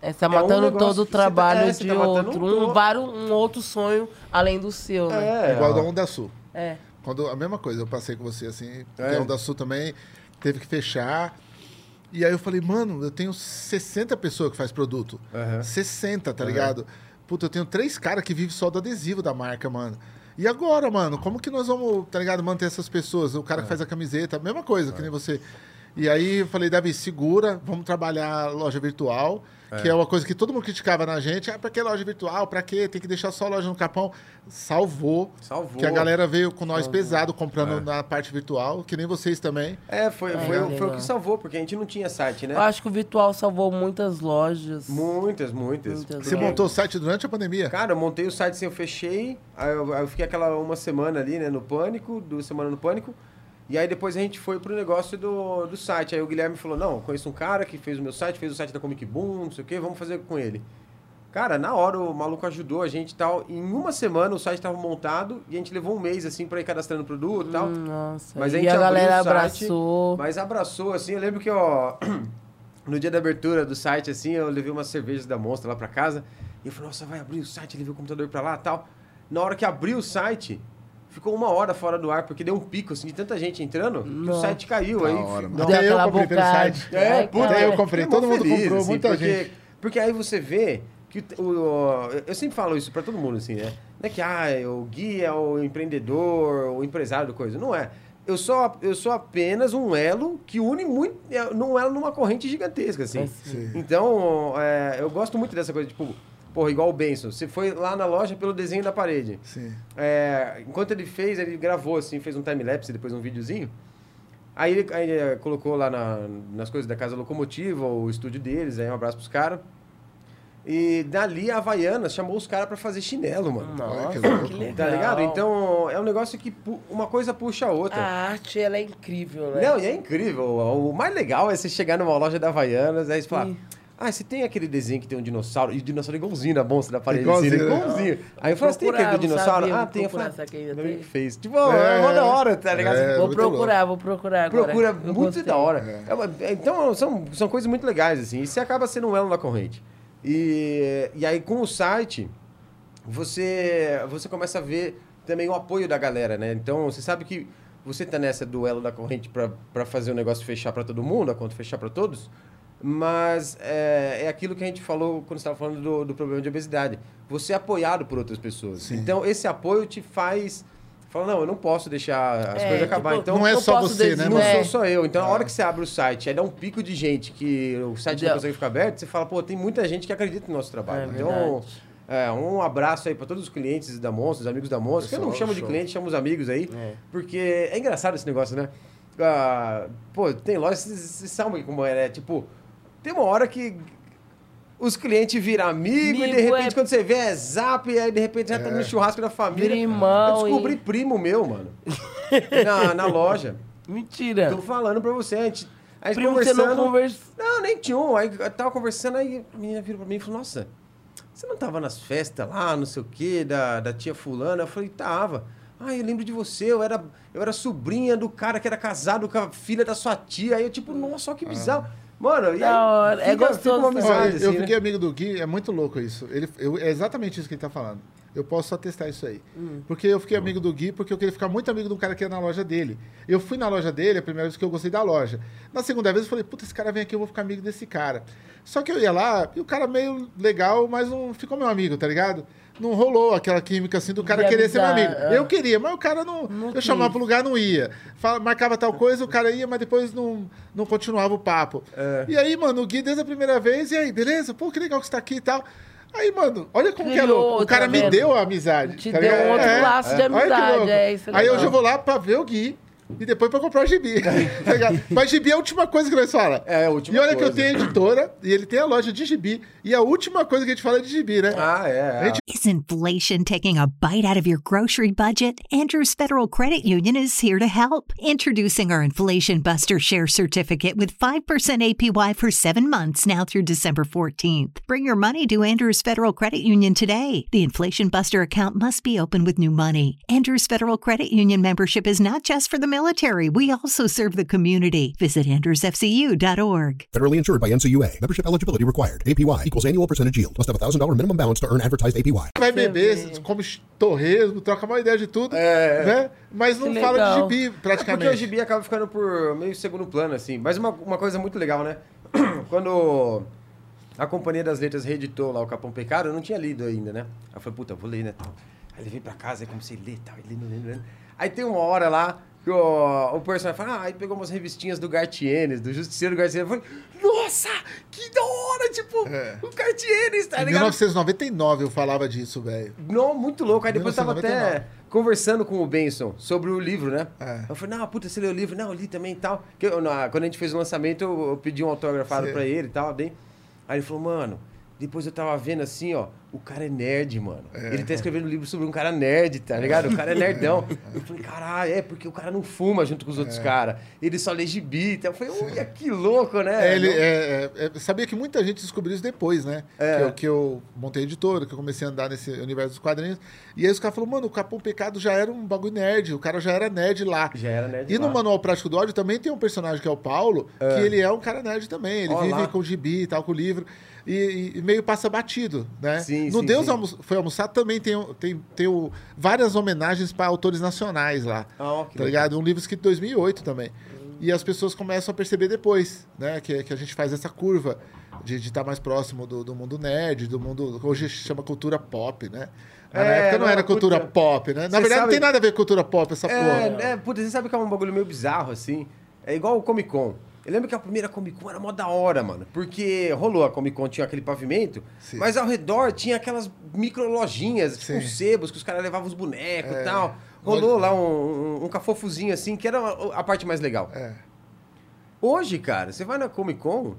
É, você tá É um matando negócio todo o você tá- trabalho é, você de tá outro. um Um, to- um outro sonho além do seu, né? é. Igual da Onda Sul. É. Quando, a mesma coisa, eu passei com você assim, É. a Onda Sul também teve que fechar. E aí eu falei, mano, eu tenho 60 pessoas que faz produto. Aham. 60, tá ligado? Puta, eu tenho três caras que vivem só do adesivo da marca, mano. E agora, mano, como que nós vamos, tá ligado, manter essas pessoas? O É. cara que faz a camiseta, a mesma coisa, que nem você. E aí eu falei, Davi, segura, vamos trabalhar loja virtual, que é uma coisa que todo mundo criticava na gente. Ah, pra que loja virtual? Pra quê? Tem que deixar só a loja no capão. Salvou. Salvou. Que a galera veio com nós pesado comprando É. na parte virtual, que nem vocês também. É, foi, foi, legal. foi o que salvou, porque a gente não tinha site, né? Eu acho que o virtual salvou muitas lojas. Muitas, muitas. Muitas Você É. montou o site durante a pandemia? Cara, eu montei o site assim, eu fechei, aí eu, aí eu fiquei aquela uma semana ali, né, no pânico, duas semanas no pânico, e aí depois a gente foi pro negócio do, do site. Aí o Guilherme falou, não, conheço um cara que fez o meu site, fez o site da Comic Boom, não sei o quê, vamos fazer com ele. Cara, na hora o maluco ajudou a gente e tal. Em uma semana o site estava montado e a gente levou um mês assim pra ir cadastrando produto e tal. Hum, Nossa. Mas a gente a galera o site, abraçou. Mas abraçou, assim, eu lembro que, ó, no dia da abertura do site, assim, eu levei umas cervejas da Monster lá pra casa, e eu falei, nossa, vai abrir o site, levei o computador pra lá e tal. Na hora que abriu o site, ficou uma hora fora do ar, porque deu um pico, assim, de tanta gente entrando, que o site caiu. Aí, hora. Deu Até eu comprei pelo site. é, Ai, puta, eu comprei, todo mundo comprou, muita porque, gente. Porque aí você vê que o, o- eu sempre falo isso pra todo mundo, assim, né? Não é que, ah, o Gui é o empreendedor, o empresário do coisa. Não é. Eu sou, eu sou apenas um elo que une muito, é, num elo numa corrente gigantesca, assim. É, Sim. Então, é, eu gosto muito dessa coisa, tipo, porra, igual o Benson. Você foi lá na loja pelo desenho da parede. Sim. É, enquanto ele fez, ele gravou assim, fez um time-lapse, depois um videozinho. Aí ele, aí ele, colocou lá na- nas coisas da Casa Locomotiva, o estúdio deles, aí um abraço pros caras. E dali a Havaianas chamou os caras pra fazer chinelo, mano. Nossa, que legal. Tá ligado? Então é um negócio que uma coisa puxa a outra. A arte, ela é incrível, né? Não, e é incrível. O mais legal é você chegar numa loja da Havaianas, aí você fala. Sim. Ah, você tem aquele desenho que tem um dinossauro, e o dinossauro é igualzinho na bolsa da parede. Igualzinho, assim, né? igualzinho. Aí eu falei, você tem aquele do dinossauro? sabia, ah, tem. Eu falei, que meu amigo tem? fez. Tipo, é, mó da hora, tá ligado? É, Vou procurar, vou procurar agora. Procura Eu muito gostei. da hora. É uma- então, são, são coisas muito legais, assim. E você acaba sendo um elo na corrente. E, e aí, com o site, você, você começa a ver também o apoio da galera, né? Então, você sabe que você tá nessa do elo da corrente pra fazer o negócio fechar pra todo mundo, a conta fechar pra todos. Mas é, é aquilo que a gente falou quando estava falando do, do problema de obesidade. Você é apoiado por outras pessoas. Sim. Então, esse apoio te faz... Fala, não, eu não posso deixar as É, coisas acabar. tipo, Então, Não é eu só posso você, né, desenhar- não mano? sou só eu. Então, a hora que você abre o site, aí dá um pico de gente que o site não consegue ficar aberto, você fala, pô, tem muita gente que acredita no nosso trabalho. É então, é, um abraço aí para todos os clientes da Monstros, os amigos da Monstros, que eu não chamo de show. cliente, chamo os amigos aí, É. porque é engraçado esse negócio, né? Ah, pô, tem loja, vocês sabem como é, né? Tipo, tem uma hora que os clientes viram amigo, e de repente é- quando você vê é zap, e aí de repente já tá no churrasco da família. Vira irmão eu descobri e- primo meu, mano, na, na loja. Mentira. Tô falando pra você, a gente, a gente Primo que você conversando... não conversa. Não, nem tinha um. Aí eu tava conversando, aí a menina virou pra mim e falou, nossa, você não tava nas festas lá, não sei o quê, da, da tia fulana? Eu falei, tava. Ah, eu lembro de você, eu era, eu era sobrinha do cara que era casado com a filha da sua tia. Aí eu, tipo, nossa, olha que bizarro. Mano, e aí hora, é gostoso uma também. Ó, amizade, eu assim, fiquei né? amigo do Gui, é muito louco isso. Ele, eu- é exatamente isso que ele tá falando. Eu posso só testar isso aí. Hum. Porque eu fiquei amigo do Gui porque eu queria ficar muito amigo de um cara que ia na loja dele. Eu fui na loja dele, a primeira vez que eu gostei da loja. Na segunda vez eu falei, puta, esse cara vem aqui, eu vou ficar amigo desse cara. Só que eu ia lá e o cara meio legal, mas não ficou meu amigo, tá ligado? Não rolou aquela química assim do cara De querer ser meu amigo. é. Eu queria, mas o cara não. Não eu chamava pro lugar, não ia. Fala- marcava tal coisa, o cara ia, mas depois não, não continuava o papo. É. E aí, mano, o Gui desde a primeira vez, e aí, beleza? Pô, que legal que você tá aqui e tal. Aí, mano, olha como que é louco. O cara tá me deu a amizade. Te tá deu ligado? um outro É. laço de Olha que amizade, louco. é isso é Aí legal. hoje eu vou lá pra ver o Gui e depois pra comprar o gibi. tá ligado? Mas gibi é a última coisa que nós fala. É, a última E olha que eu tenho a editora e ele tem a loja de gibi. E a última coisa que a gente fala é de gibi, né? Ah, é. A gente Is inflation taking a bite out of your grocery budget? Andrews Federal Credit Union is here to help. Introducing our Inflation Buster Share Certificate with 5% APY for seven months now through December 14th. Bring your money to Andrews Federal Credit Union today. The Inflation Buster account must be open with new money. Andrews Federal Credit Union membership is not just for the military, we also serve the community. Visit andrewsfcu.org. Federally insured by NCUA. Membership eligibility required. APY equals annual percentage yield. Must have a $1,000 minimum balance to earn advertised APY. vai beber, come torresmo, troca uma ideia de tudo, É. né? Mas não Que fala de legal. gibi, É porque praticamente. o gibi acaba ficando por meio segundo plano, assim. Mas uma, uma coisa muito legal, né? Quando a Companhia das Letras reeditou lá o Capão Pecado, eu não tinha lido ainda, né? Aí eu falei, puta, eu vou ler, né? Aí levei pra casa, aí comecei a ler e tal, e lendo, lendo, lendo. Aí tem uma hora lá que o, o personagem fala, ah, aí pegou umas revistinhas do Gartienes, do Justiceiro Gartienes. Eu falei, nossa, que da hora, tipo, É. o Gartienes, tá Em ligado? 1999 eu falava disso, velho. Não, muito louco. Aí depois eu tava até 1999. conversando com o Benson sobre o livro, né? É. Eu falei, não, puta, você leu o livro? Não, eu li também e tal. Que eu- na- quando a gente fez o lançamento, eu, eu pedi um autografado pra ele e tal, bem. Aí ele falou, mano, depois eu tava vendo assim, ó, o cara é nerd, mano. Ele tá escrevendo um livro sobre um cara nerd, tá ligado? O cara é nerdão. Eu falei, caralho, é porque o cara não fuma junto com os outros caras. Ele só lê gibi. Então eu falei, olha que louco, né? É, ele, é, é, é, sabia que muita gente descobriu isso depois, né? É. Que, eu, que eu montei editora, que eu comecei a andar nesse universo dos quadrinhos. E aí os caras falaram, mano, o Capão Pecado já era um bagulho nerd, o cara já era nerd lá. Já era nerd E no lá. Manual Prático do Ódio também tem um personagem que é o Paulo, que ele é um cara nerd também. Ele Ó vive com gibi e tal, com o livro. E, e- meio passa batido, né? Sim, no sim, Deus sim. Almo- Foi Almoçar também tem, tem, tem o- várias homenagens para autores nacionais lá. Ah, que tá ligado? Um livro escrito em 2008 também. E as pessoas começam a perceber depois, né? Que, que a gente faz essa curva de estar mais próximo do, do mundo nerd, do mundo. Hoje chama cultura pop, né? Na É, época não, não, era cultura puta. pop, né? Na verdade, não sabe- tem nada a ver com cultura pop, essa porra. É, é, puta, você sabe que é um bagulho meio bizarro, assim. É igual o Comic Con. Eu lembro que a primeira Comic Con era mó da hora, mano. Porque rolou a Comic Con, tinha aquele pavimento, Sim. mas ao redor tinha aquelas micro lojinhas, tipo Sim. uns sebos, que os caras levavam os bonecos É. e tal. Rolou lá um, um, um cafofuzinho assim, que era a parte mais legal. É. Hoje, cara, você vai na Comic Con.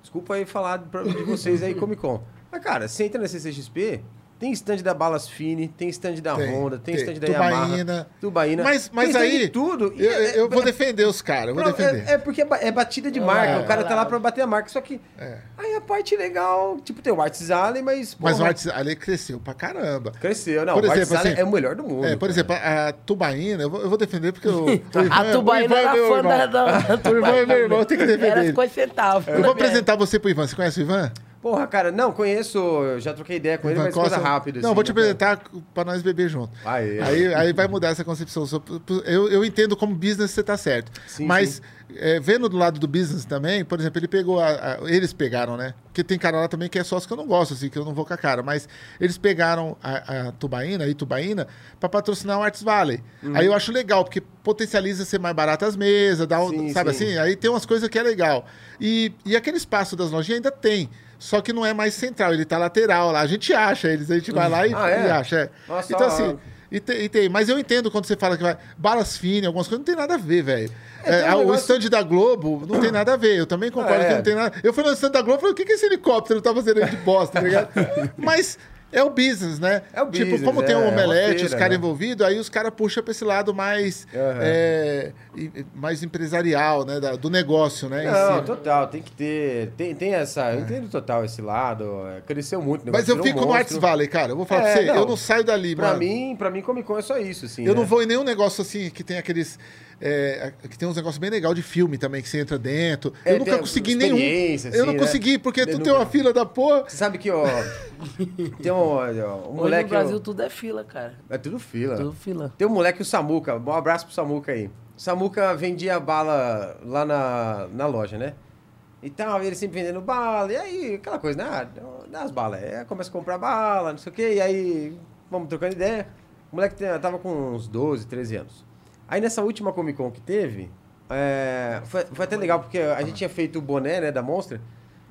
Desculpa aí falar de vocês aí, Comic Con. Mas, cara, você entra na CCXP, tem stand da Balas Fini, tem stand da Tem, Honda, tem, tem. stand da Tubaína. Yamaha. Tubaína. Mas, mas aí. tudo. Eu, é- eu vou defender os caras, eu vou Não, defender. É, é porque é ba- é batida de marca. É. o cara tá lá pra bater a marca. Só que. É. Aí a parte legal, tipo, tem o Arts Alley, mas. Mas o porra, Arts ali cresceu pra caramba. Cresceu, não. Por o Arts exemplo, Alley assim, é o melhor do mundo. É, por cara. exemplo, a, a Tubaína, eu vou, eu vou defender porque o, o Ivan, A é- o Tubaína é era fã irmão. da, da, O Ivan é meu irmão, eu tenho que defender Era ele. 50 centavos. Eu vou apresentar você pro Ivan. Você conhece o Ivan? Porra, cara, não, conheço, já troquei ideia com ele, mas coisa rápida. Não, assim, vou te né, apresentar pra nós beber junto. Aí. Aí, aí vai mudar essa concepção. Eu, eu entendo como business você tá certo. Sim, Mas é, vendo do lado do business também, por exemplo, ele pegou. a- a- eles pegaram, né? Porque tem cara lá também que é sócio que eu não gosto, assim, que eu não vou com a cara. Mas eles pegaram a, a Tubaína, a Itubaína, pra patrocinar o Arts Valley. Aí eu acho legal, porque potencializa ser mais barato as mesas, dá um, Sim, sabe sim. assim? Aí tem umas coisas que é legal. E, e aquele espaço das lojinhas ainda tem. Só que não é mais central, ele tá lateral lá. A gente acha eles, a gente vai lá e, Ah, é? e acha. é. Nossa, então, assim, e tem, e tem- mas eu entendo quando você fala que vai. Balas finas, algumas coisas, não tem nada a ver, velho. É, tem um É, o stand da Globo não tem nada a ver. Eu também concordo Ah, é. que não tem nada. Eu fui no stand da Globo e falei, o que, que esse helicóptero tá fazendo aí de bosta, tá ligado? mas. É o business, né? É o tipo, business, como tem é, um é omelete, feira, os caras né? envolvidos, aí os caras puxam pra esse lado mais, Aham. é, mais empresarial, né? da- do negócio, né? Não, si. total, tem que ter. Tem, tem essa. Eu entendo total esse lado. é, Cresceu muito. o Mas eu fico um no Arts. Valley, cara. Eu vou falar É, pra você, não. eu não saio dali, Pra mano. mim, pra mim, Comic Con é só isso, assim. Eu né? não vou em nenhum negócio assim que tem aqueles. é, que tem uns negócios bem legais de filme também, que você entra dentro. É, eu nunca consegui nenhum. experiência, eu não assim, né? consegui, porque Eu tu nunca- tem uma fila da porra. Você sabe que, ó. tem um, ó, um moleque. no Brasil ó, tudo é fila, cara. é tudo fila. Tudo fila. Tem um moleque, o Samuca. Um abraço pro Samuca aí. Samuca vendia bala lá na, na loja, né? E tal, ele sempre vendendo bala. E aí, aquela coisa, né? Ah, dá as balas. Aí começa a comprar bala, não sei o quê. E aí, vamos trocando ideia. O moleque tava com uns 12, 13 anos. Aí nessa última Comic Con que teve, é, foi, foi até legal, porque a gente tinha feito o boné, né, da Monster.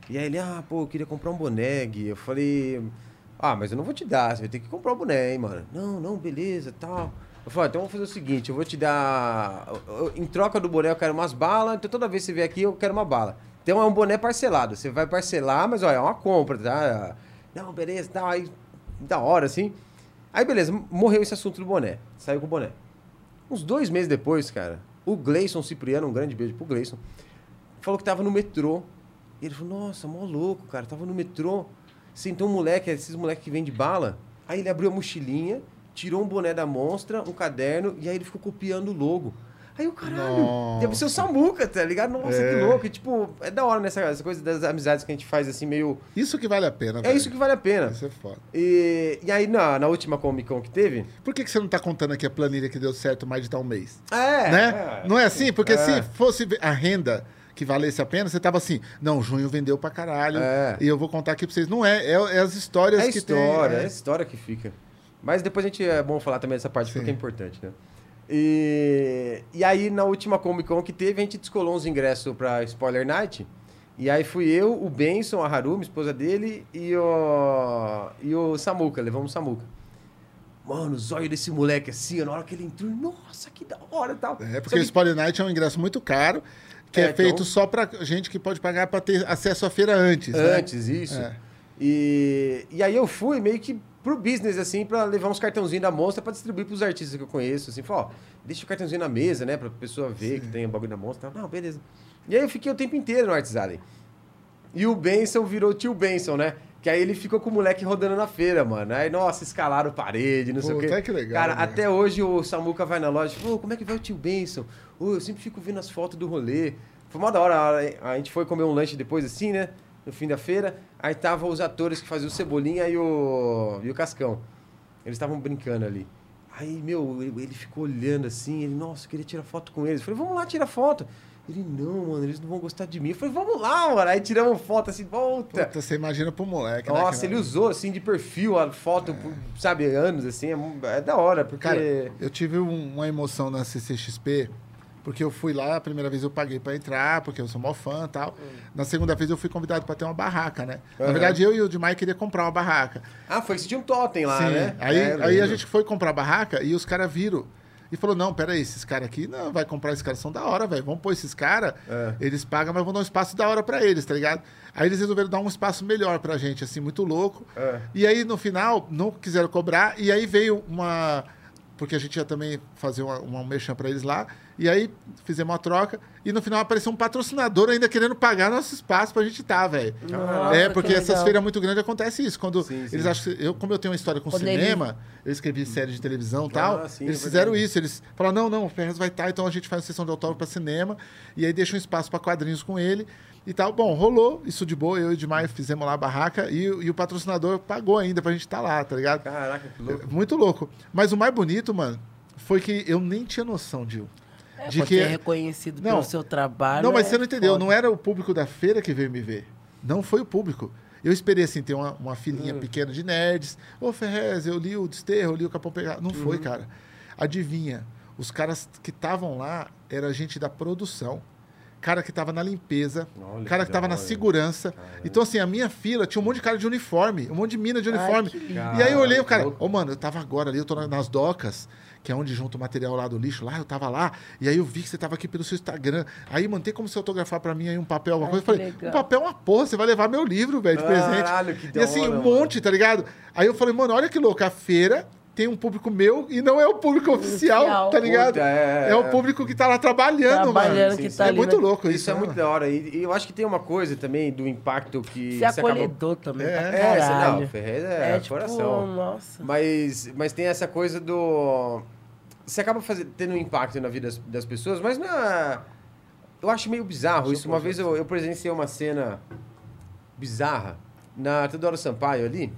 E aí ele, ah, pô, eu queria comprar um boné, Gui. Eu falei, ah, mas eu não vou te dar, você vai ter que comprar o boné, hein, mano. Não, não, beleza, tal. Eu falei, então vamos fazer o seguinte, eu vou te dar. Em troca do boné eu quero umas balas, então toda vez que você vier aqui eu quero uma bala. Então é um boné parcelado. Você vai parcelar, mas olha, é uma compra, tá? Não, beleza, tal. Aí, da hora, assim. Aí, beleza, morreu esse assunto do boné. Saiu com o boné. Uns dois meses depois, cara, o Gleison Cipriano, um grande beijo pro Gleison, falou que tava no metrô. Ele falou, nossa, mó louco, cara, tava no metrô. Sentou um moleque, esses moleques que vende bala. Aí ele abriu a mochilinha, tirou um boné da monstra, um caderno, e aí ele ficou copiando o logo. Aí o caralho, Nossa. deve ser o Samuca, tá ligado? Nossa, que louco. E, tipo, é da hora nessa essa coisa das amizades que a gente faz assim, meio. Isso que vale a pena, É velho. isso que vale a pena. Isso é foda. E, e aí, na, na última Comic Con que teve. Por que, que você não tá contando aqui a planilha que deu certo mais de tal mês? É, né? é. Não é assim? Porque É. se fosse a renda que valesse a pena, você tava assim, não, junho vendeu pra caralho. É. E eu vou contar aqui pra vocês. Não é, é, é as histórias É a que história, tem. é a história que fica. Mas depois a gente é bom falar também dessa parte Sim. porque é importante, né? E, e aí, na última Comic Con que teve, a gente descolou uns ingressos pra Spoiler Night. E aí fui eu, o Benson, a Harumi, esposa dele, e o, e o Samuca, levamos o Samuca. Mano, o zóio desse moleque assim, na hora que ele entrou, nossa, que da hora e tal. É, porque Só o Spoiler Night é um ingresso muito caro, que é, É, então- feito só pra gente que pode pagar pra ter acesso à feira antes. né? Antes, isso. É. E, e aí eu fui meio que pro business, assim, pra levar uns cartãozinhos da mostra pra distribuir pros artistas que eu conheço, assim, falou, ó, deixa o cartãozinho na mesa, né, pra pessoa ver que tem o bagulho da mostra. Não, beleza. E aí eu fiquei o tempo inteiro no Arts Alley. E o Benson virou o tio Benson, né? Que aí ele ficou com o moleque rodando na feira, mano. Aí, nossa, escalaram parede, não sei o quê. que legal, Cara, né? até hoje o Samuca vai na loja e falou, "Ô, como é que vai o tio Benson? Ô, eu sempre fico vendo as fotos do rolê. Foi mó da hora, a gente foi comer um lanche depois, assim, né? No fim da feira. Aí tava os atores que faziam o Cebolinha e o, e o Cascão. Eles estavam brincando ali. Aí, meu, ele ficou olhando assim, ele, nossa, eu queria tirar foto com eles. Eu falei, vamos lá tirar foto. Ele, não, mano, eles não vão gostar de mim. Eu falei, vamos lá, mano. Aí tiramos foto assim, volta. Puta, você imagina pro moleque. né, Nossa, que ele usou assim de perfil a foto, por, sabe, anos assim, é, é da hora, porque. Cara, eu tive um- uma emoção na CCXP Porque eu fui lá, a primeira vez eu paguei pra entrar, porque eu sou mó fã e tal. Na segunda vez eu fui convidado pra ter uma barraca, né? Na Aham. verdade, eu e o Dimai queria comprar uma barraca. Ah, foi que tinha um totem lá, Sim. né? Aí, É, aí a gente foi comprar a barraca e os caras viram. E falou, não, peraí, esses caras aqui, não, vai comprar esses caras, são da hora, velho. Vamos pôr esses caras, É. eles pagam, mas vão dar um espaço da hora pra eles, tá ligado? Aí eles resolveram dar um espaço melhor pra gente, assim, muito louco. É. E aí, no final, não quiseram cobrar, e aí veio uma... Porque a gente ia também fazer uma, uma merchan pra eles lá. E aí, fizemos uma troca. E no final apareceu um patrocinador ainda querendo pagar nosso espaço pra gente estar, velho. Nossa, É, que porque essas feiras muito grandes acontece isso. Quando Sim, sim. eles acham que. Eu, como eu tenho uma história com Quando cinema, eu escrevi série de televisão e tal. Ah, sim, eles é fizeram verdade. isso. Eles falaram: não, não, o Ferraz vai estar, então a gente faz uma sessão de autógrafo pra cinema. E aí deixa um espaço pra quadrinhos com ele e tal. Bom, rolou isso de boa. Eu e o Maio fizemos lá a barraca e, o- e o patrocinador pagou ainda pra gente estar lá, tá ligado? Caraca, que louco. Muito louco. Mas o mais bonito, mano, foi que eu nem tinha noção, Dil. de Quando que você é reconhecido Não. pelo seu trabalho. não, mas é você não entendeu. foda. Não era o público da feira que veio me ver. Não foi o público. Eu esperei, assim, ter uma, uma filinha Hum. pequena de nerds. Ô, Ferrez, eu li o Desterro, eu li o Capão Pegado. Não Uhum. foi, cara. Adivinha. Os caras que estavam lá era gente da produção. Cara que tava na limpeza. Olha cara que que tava da na segurança. Então, assim, a minha fila tinha um monte de cara de uniforme. Um monte de mina de uniforme. que e aí eu olhei o cara... Ô, mano, eu tava agora ali, eu tô na- nas docas, que é onde junta o material lá do lixo. Lá eu tava lá, e aí eu vi que você tava aqui pelo seu Instagram. Aí, mano, tem como você autografar pra mim aí um papel, alguma Ai, coisa? Eu falei, legal. um papel é uma porra, você vai levar meu livro, velho, de Caralho, presente. que e assim, hora, um monte, tá ligado? Aí eu falei, mano, olha que louco, a feira tem um público meu e não é o público oficial, Oficial. tá ligado? Puta, é, é, o é. público que tá lá trabalhando, Trabalhando, mano. que sim, tá é ali muito na- louco isso, Isso é né, muito da hora. E, e eu acho que tem uma coisa também do impacto que você acabou... acolhedor também. É. pra É, você- caralho. não, Ferrez é, É, tipo, coração. nossa. Mas, mas tem essa coisa do. Você acaba faze- tendo um impacto na vida das, das pessoas, mas é. Eu acho meio bizarro isso. Uma vez eu, eu presenciei uma cena bizarra na Teodoro Sampaio ali.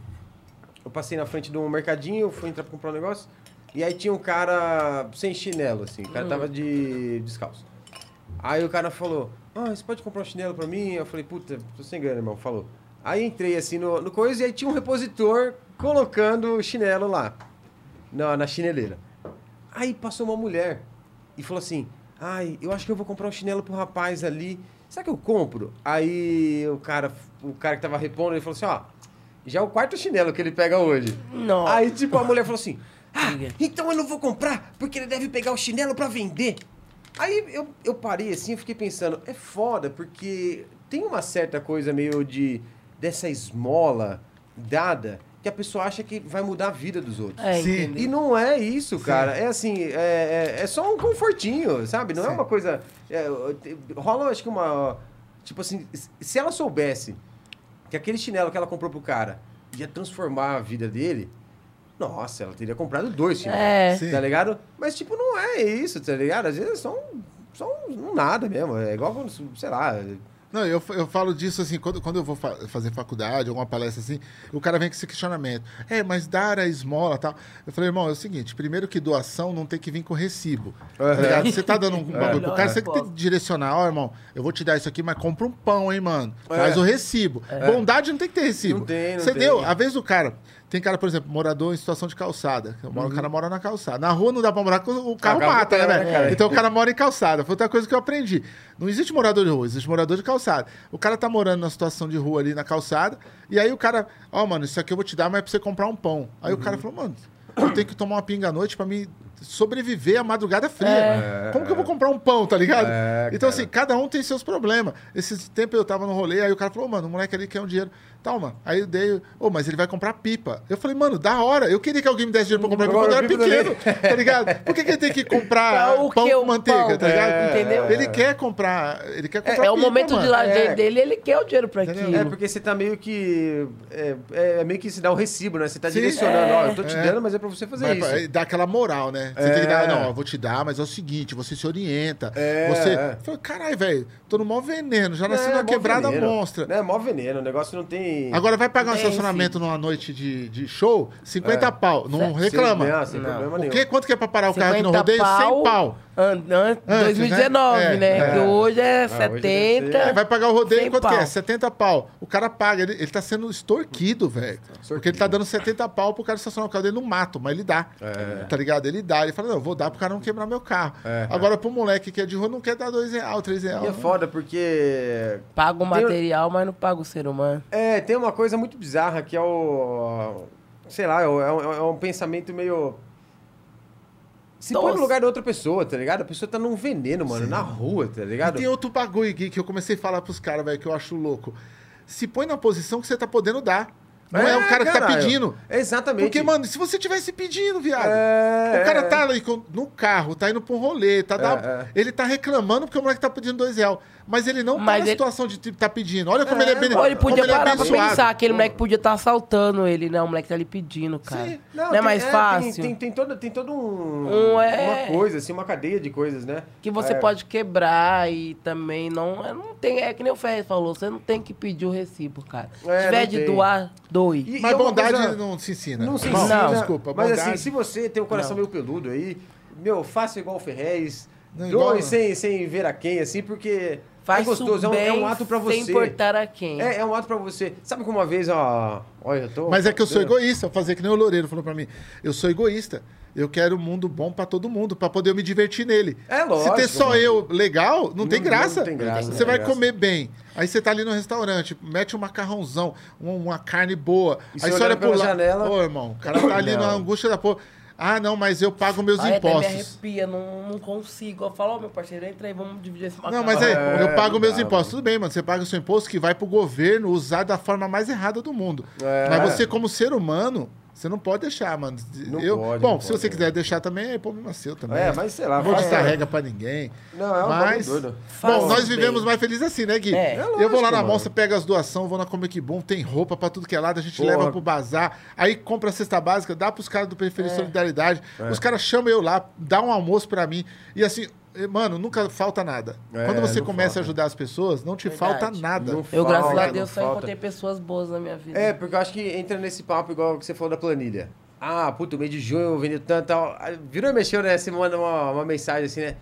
Eu passei na frente de um mercadinho, fui entrar pra comprar um negócio. E aí tinha um cara sem chinelo, assim. O cara tava de descalço. Aí o cara falou: Ah, você pode comprar um chinelo pra mim? Eu falei: Puta, tô sem grana, irmão. Falou. Aí entrei assim no, no coisa e aí tinha um repositor colocando o chinelo lá, na, na chineleira. Aí passou uma mulher e falou assim: Ai, eu acho que eu vou comprar um chinelo pro rapaz ali. Será que eu compro? Aí o cara, o cara que tava repondo, ele falou assim: Ó, já é o quarto chinelo que ele pega hoje. Nossa. Aí, tipo, a mulher falou assim: Ah, então eu não vou comprar, porque ele deve pegar o chinelo pra vender. Aí eu, eu parei assim e fiquei pensando: é foda, porque tem uma certa coisa meio de. dessa esmola dada que a pessoa acha que vai mudar a vida dos outros. É, Sim. E não é isso, cara. É assim, é, é, é só um confortinho, sabe? Não é Sim. uma coisa. é, rola, acho que uma. Tipo assim, se ela soubesse que aquele chinelo que ela comprou pro cara ia transformar a vida dele, nossa, ela teria comprado dois chinelos. É. Sim. Tá ligado? Mas, tipo, não é isso, tá ligado? Às vezes é só um, só um nada mesmo. É igual quando, sei lá. Não, eu, eu falo disso assim, quando, quando eu vou fa- fazer faculdade, alguma palestra assim, o cara vem com esse questionamento. É, mas dar a esmola e tal. Eu falei, irmão, é o seguinte: primeiro que doação não tem que vir com recibo. Tá ligado? Você tá dando um bagulho pro cara, você que tem que direcionar, ó, irmão, eu vou te dar isso aqui, mas compra um pão, hein, mano. É. o recibo. Bondade não tem que ter recibo. Não tem, não Você tem. deu, a vez do cara. Tem cara, por exemplo, morador em situação de calçada. O Uhum. cara mora na calçada. Na rua não dá pra morar, porque o carro carro mata, né, velho? Então o cara mora em calçada. Foi outra coisa que eu aprendi. Não existe morador de rua, existe morador de calçada. O cara tá morando numa situação de rua ali na calçada, e aí o cara, ó, mano, isso aqui eu vou te dar, mas é pra você comprar um pão. Aí o Uhum. cara falou, mano, eu tenho que tomar uma pinga à noite pra me sobreviver à madrugada fria. Como que eu vou comprar um pão, tá ligado? É, então, cara. assim, cada um tem seus problemas. Esse tempo eu tava no rolê, aí o cara falou, mano, o moleque ali quer um dinheiro. Toma. Aí eu dei, ô, mas ele vai comprar pipa. Eu falei, mano, da hora. Eu queria que alguém me desse dinheiro pra comprar pipa quando eu era pequeno, tá ligado? Por que, que ele tem que comprar Tá, o pão que com o manteiga, pão, tá ligado? é, entendeu? Ele quer comprar, ele quer comprar É o pipa, momento de mano. lazer É. dele, ele quer o dinheiro pra Entendeu? aquilo. É porque você tá meio que. É, é meio que se dá um recibo, né? Você tá Sim. direcionando, ó, eu tô te É. dando, mas é pra você fazer Vai isso. dá aquela moral, né? Você É. tem que dar, não, eu vou te dar, mas é o seguinte, você se orienta. É, você. é. Eu falei, caralho, velho, tô no maior veneno, já nasci É, mó quebrada veneno. monstra. É, mó veneno, o negócio não tem. Agora vai pagar um estacionamento numa noite de, de show, 50 É. pau. Não Certo. reclama. Sem, não, sem Não. problema O nenhum. quê? Quanto que é pra parar o carro aqui no 50 rodeio? 100 pau. pau. An- an- 2019, né? né? É. Que hoje é hoje deve 70. É, vai pagar o rodeio quanto que é? pau. 70 pau. O cara paga, ele, ele tá sendo extorquido, velho. Porque ele tá dando 70 pau pro cara estacionar o carro dele no mato, mas ele dá. Tá ligado? Ele dá. Ele fala, não, eu vou dar pro cara não quebrar meu carro. É. Agora, pro moleque que é de rua, não quer dar 2 reais, 3 reais. E é foda porque. Paga o Tem- material, mas não paga o ser humano. É, tem uma coisa muito bizarra que é o. Sei lá, é, um- é um pensamento meio. Se põe no Nossa. lugar da outra pessoa, tá ligado? A pessoa tá num veneno, mano, na rua, tá E ligado? tem outro bagulho, Gui, que eu comecei a falar pros caras, velho, que eu acho louco. Se põe na posição que você tá podendo dar. Não é, o cara que tá caralho. pedindo. Exatamente. Porque, mano, se você tivesse pedindo, viado. É, o cara é. tá ali no carro, tá indo pra um rolê, tá dá- é. ele tá reclamando porque o moleque tá pedindo dois reais. Mas ele não tá Mas na ele- situação de tá pedindo. Olha como ele é bem. Ou ele podia como é parar pra abençoado. pensar, aquele moleque podia estar assaltando ele, né? O moleque tá ali pedindo, cara. Sim. Não, é tem- mais tem- fácil? Tem, tem, todo, tem todo um, Um é- uma coisa, assim, uma cadeia de coisas, né? Que você É, pode quebrar e também não. é, não tem, é que nem o Ferrez falou, você não tem que pedir o recibo, cara. É, Se tiver não de tem. doar, doe. E- Mas é uma bondade coisa- não se ensina. Não se ensina. Desculpa, mas bondade. assim, se você tem um coração Não. meio peludo aí, meu, faça igual o Ferrez. Não, doe igual- sem, sem ver a quem, assim, porque Faz é gostoso, é um, bem, é um ato pra você. Sem importar a quem. É, é um ato pra você. Sabe que uma vez, ó. Olha, eu tô. Mas é que eu sou egoísta, fazer que nem o Loureiro falou pra mim. Eu sou egoísta. Eu quero um mundo bom pra todo mundo, pra poder eu me divertir nele. É lógico, Se ter só mano. eu legal, não, tem Não- graça. não tem graça, Você vai tem graça. comer bem. Aí você tá ali no restaurante, mete um macarrãozão, uma, uma carne boa. E aí você olha pro pela lado. janela- Ô, irmão, o cara tá ali Não. na angústia da porra. Ah, não, mas eu pago meus Ai, até me impostos. arrepia, não, não consigo. Eu falo, ó, meu parceiro, entra aí, vamos dividir esse macarrão. Não, mas é, É, eu pago não meus impostos. Tudo bem, mano. Você paga o seu imposto que vai pro governo usar da forma mais errada do mundo. É. Mas você, como ser humano, você não pode deixar, mano. Não eu, pode, bom, não se pode, você né? quiser deixar também, é problema seu também. É, mas sei lá, Não vou regra pra ninguém. Não, é um mas, doido. Faz Bom, nós bem. vivemos mais felizes assim, né, Gui? É. É eu vou lá lógico, na mano. mostra, pego as doações, vou na Comic Boom, tem roupa pra tudo que é lado, a gente Porra. leva pro bazar, aí compra a cesta básica, dá pros caras do É. Periferia Solidariedade, os caras chamam eu lá, dá um almoço pra mim, e assim, mano, nunca falta nada. É, Quando você começa falta. a ajudar as pessoas, não te Verdade. falta nada. Não Eu, graças falta, a Deus, só falta. encontrei pessoas boas na minha vida. É, porque eu acho que entra nesse papo igual que você falou da planilha. Ah, puto, mês de junho eu vendi tanto e tal. Aí Virou e mexeu, né? Você manda uma, uma mensagem assim, né?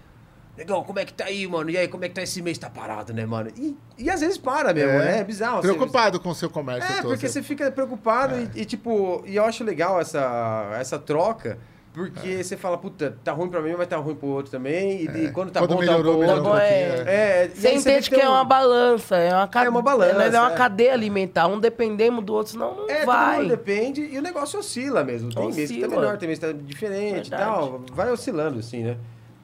Legal, como é que tá aí, mano? E aí, como é que tá esse mês? Tá parado, né, mano? E, e às vezes para mesmo, É. é, bizarro. você- Preocupado com o seu comércio É, todo. porque você fica preocupado e, e, tipo, e eu acho legal essa, essa troca, porque você fala, puta, tá ruim pra mim, mas tá ruim pro outro também. E, e quando tá Quando bom, melhorou, tá bom. melhorou Tá bom, é. é. É, Você entende que é um- uma balança, é uma, cade... uma balança, Mas é uma é. cadeia alimentar. Um dependemos do outro, senão não É, todo vai. mundo depende e o negócio oscila mesmo. Tem mês que tá Oscila. melhor, tem mês que tá diferente e tal. Vai oscilando, assim, né?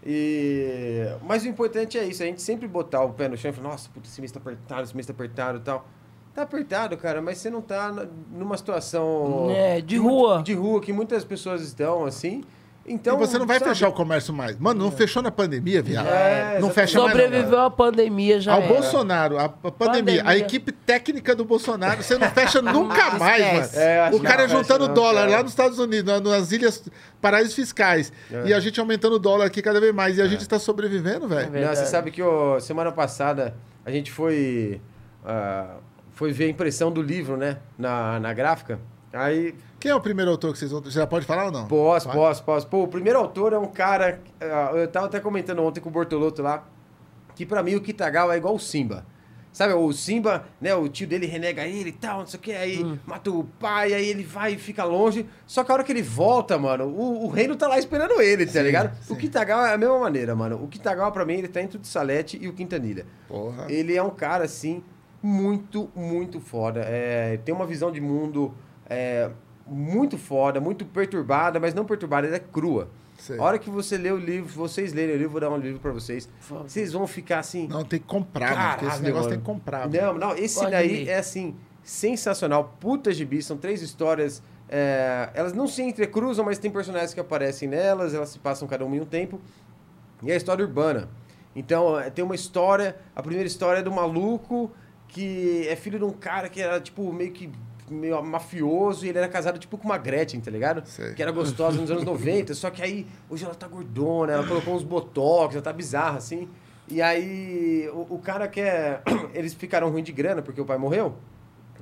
E... Mas o importante é isso, a gente sempre botar o pé no chão e falar, nossa, puta, esse mês tá apertado, esse mês tá apertado e tal. Tá apertado, cara, mas você não tá numa situação... É, de rua. De rua, que muitas pessoas estão, assim. Então, e você não vai sabe? fechar o comércio mais. Mano, não fechou na pandemia, viado. É, não fecha mais. não. Sobreviveu à pandemia já Ao era. Bolsonaro, a, a pandemia, a Pandemia. equipe técnica do Bolsonaro, você não fecha nunca mais, mano. É, o cara não fecha juntando não, dólar cara. lá nos Estados Unidos, na- nas ilhas paraísos fiscais. É. E a gente aumentando o dólar aqui cada vez mais. E a gente tá sobrevivendo, velho. É você sabe que ó, semana passada a gente foi, ah, foi ver a impressão do livro, né? Na, na gráfica. Aí, Quem é o primeiro autor que vocês vão. Você já pode falar ou não? posso, Pode? posso, posso. Pô, o primeiro autor é um cara. ah, eu tava até comentando ontem com o Bortolotto lá, que pra mim o Kitagawa é igual o Simba. Sabe, o Simba, né, o tio dele renega ele e tal, não sei o que, aí Hum. mata o pai, aí ele vai e fica longe. Só que a hora que ele volta, mano, o, o reino tá lá esperando ele, tá ligado? sim. O Kitagawa é a mesma maneira, mano. O Kitagawa pra mim, ele tá entre o de Salete e o Quintanilha. Porra. Ele é um cara, assim, muito, muito foda. É, tem uma visão de mundo é, muito foda, muito perturbada, mas não perturbada, ela é crua. Sei. A hora que você lê o livro, vocês lerem o livro, vou dar um livro pra vocês, vocês vão ficar assim... Não, tem que comprar, mano. Porque esse Caralho, negócio mano. tem que comprar. mano. Não, não, esse Pode daí ler. é assim, sensacional. Puta gibi, são três histórias. é, elas não se entrecruzam, mas tem personagens que aparecem nelas, elas se passam cada uma em um tempo. E é a história urbana. Então, é, tem uma história. A primeira história é do maluco que é filho de um cara que era, tipo, meio que meio mafioso e ele era casado, tipo, com uma Gretchen, tá ligado? Sei. Que era gostosa nos anos 90, só que aí, hoje ela tá gordona, ela colocou uns botox, ela tá bizarra, assim. E aí, o, o cara quer... Eles ficaram ruim de grana porque o pai morreu.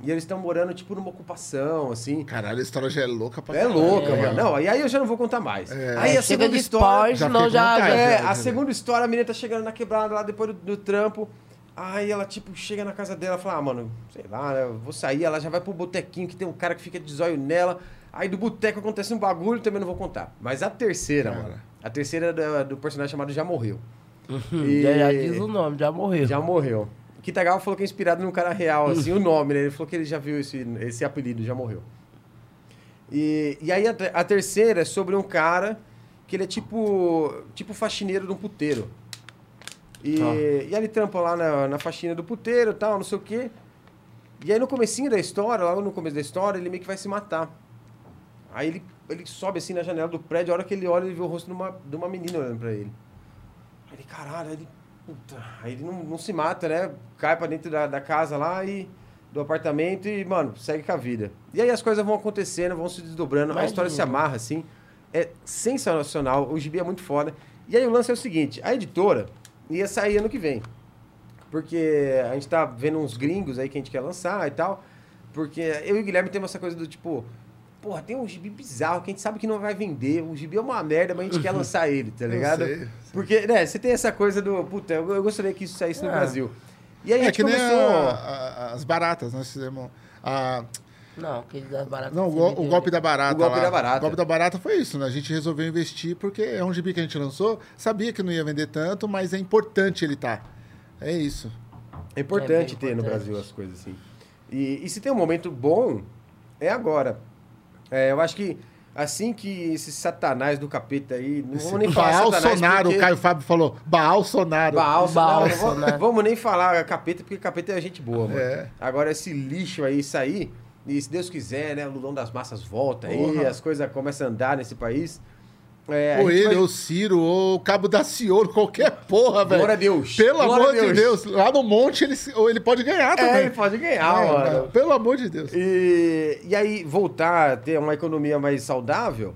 E eles estão morando, tipo, numa ocupação, assim. Caralho, a história já é louca pra É caralho. louca, É. mano. Não, e aí eu já não vou contar mais. É. Aí a Chega segunda história. spoiler, Já com já... vontade. já- É, É, a segunda história, a menina tá chegando na quebrada lá depois do, do trampo. Aí ela, tipo, chega na casa dela e fala, ah, mano, sei lá, né, vou sair. Ela já vai pro botequinho que tem um cara que fica de zóio nela. Aí do boteco acontece um bagulho, também não vou contar. Mas a terceira, Cara. mano. A terceira é da- do personagem chamado Já Morreu. E- Já, já diz o nome, já morreu. Já morreu. Kitagawa falou que é inspirado num cara real, assim, o nome, né? Ele falou que ele já viu esse, esse apelido, já morreu. E, e aí a, a terceira é sobre um cara que ele é tipo, tipo faxineiro de um puteiro. E, Tá. e aí ele trampa lá na, na faxina do puteiro tal, não sei o quê. E aí no comecinho da história, logo no começo da história, ele meio que vai se matar. Aí ele, ele sobe assim na janela do prédio, a hora que ele olha, ele vê o rosto de uma, de uma menina olhando pra ele. Aí ele, caralho, aí ele, puta, aí ele não, não se mata, né? Cai pra dentro da, da casa lá e do apartamento e, mano, segue com a vida. E aí as coisas vão acontecendo, vão se desdobrando, a Imagina. história se amarra, assim. É sensacional, o gibi é muito foda. E aí o lance é o seguinte, a editora ia sair ano que vem. Porque a gente tá vendo uns gringos aí que a gente quer lançar e tal. Porque eu e o Guilherme temos essa coisa do tipo, porra, tem um gibi bizarro que a gente sabe que não vai vender. O gibi é uma merda, mas a gente quer lançar ele, tá ligado? sei, sei. Porque, né, você tem essa coisa do, puta, eu, eu gostaria que isso saísse no Ah. Brasil. E aí a É gente que nem começou. a- a- as baratas, nós fizemos. A, Não, aquele das baratas. não, o, go- o golpe da barata. O golpe lá. da barata. O golpe da barata foi isso, né? A gente resolveu investir porque é um gibi que a gente lançou, sabia que não ia vender tanto, mas é importante ele estar. É isso. É importante É bem ter no importante. Brasil as coisas assim. E, e se tem um momento bom, é agora. É, eu acho que assim que esse satanás do capeta aí. Não vamos nem falar Baal satanás. Sonaro, porque- o Caio Fábio falou. Baal Sonaro. Baal, Baal, não vamos- Sonaro. vamos nem falar capeta, porque capeta é gente boa, mano. É. Agora esse lixo aí sair, e se Deus quiser, né, o Lulão das Massas volta aí, as coisas começam a andar nesse país. É, Ou ele, vai- ou Ciro, ou o Cabo da Ciolo, qualquer porra, velho. Glória a Deus. Pelo Glória amor a de Deus. Lá no monte ele, ou ele pode ganhar também. É, ele pode ganhar, É, mano. Pelo amor de Deus. E, e aí, voltar a ter uma economia mais saudável.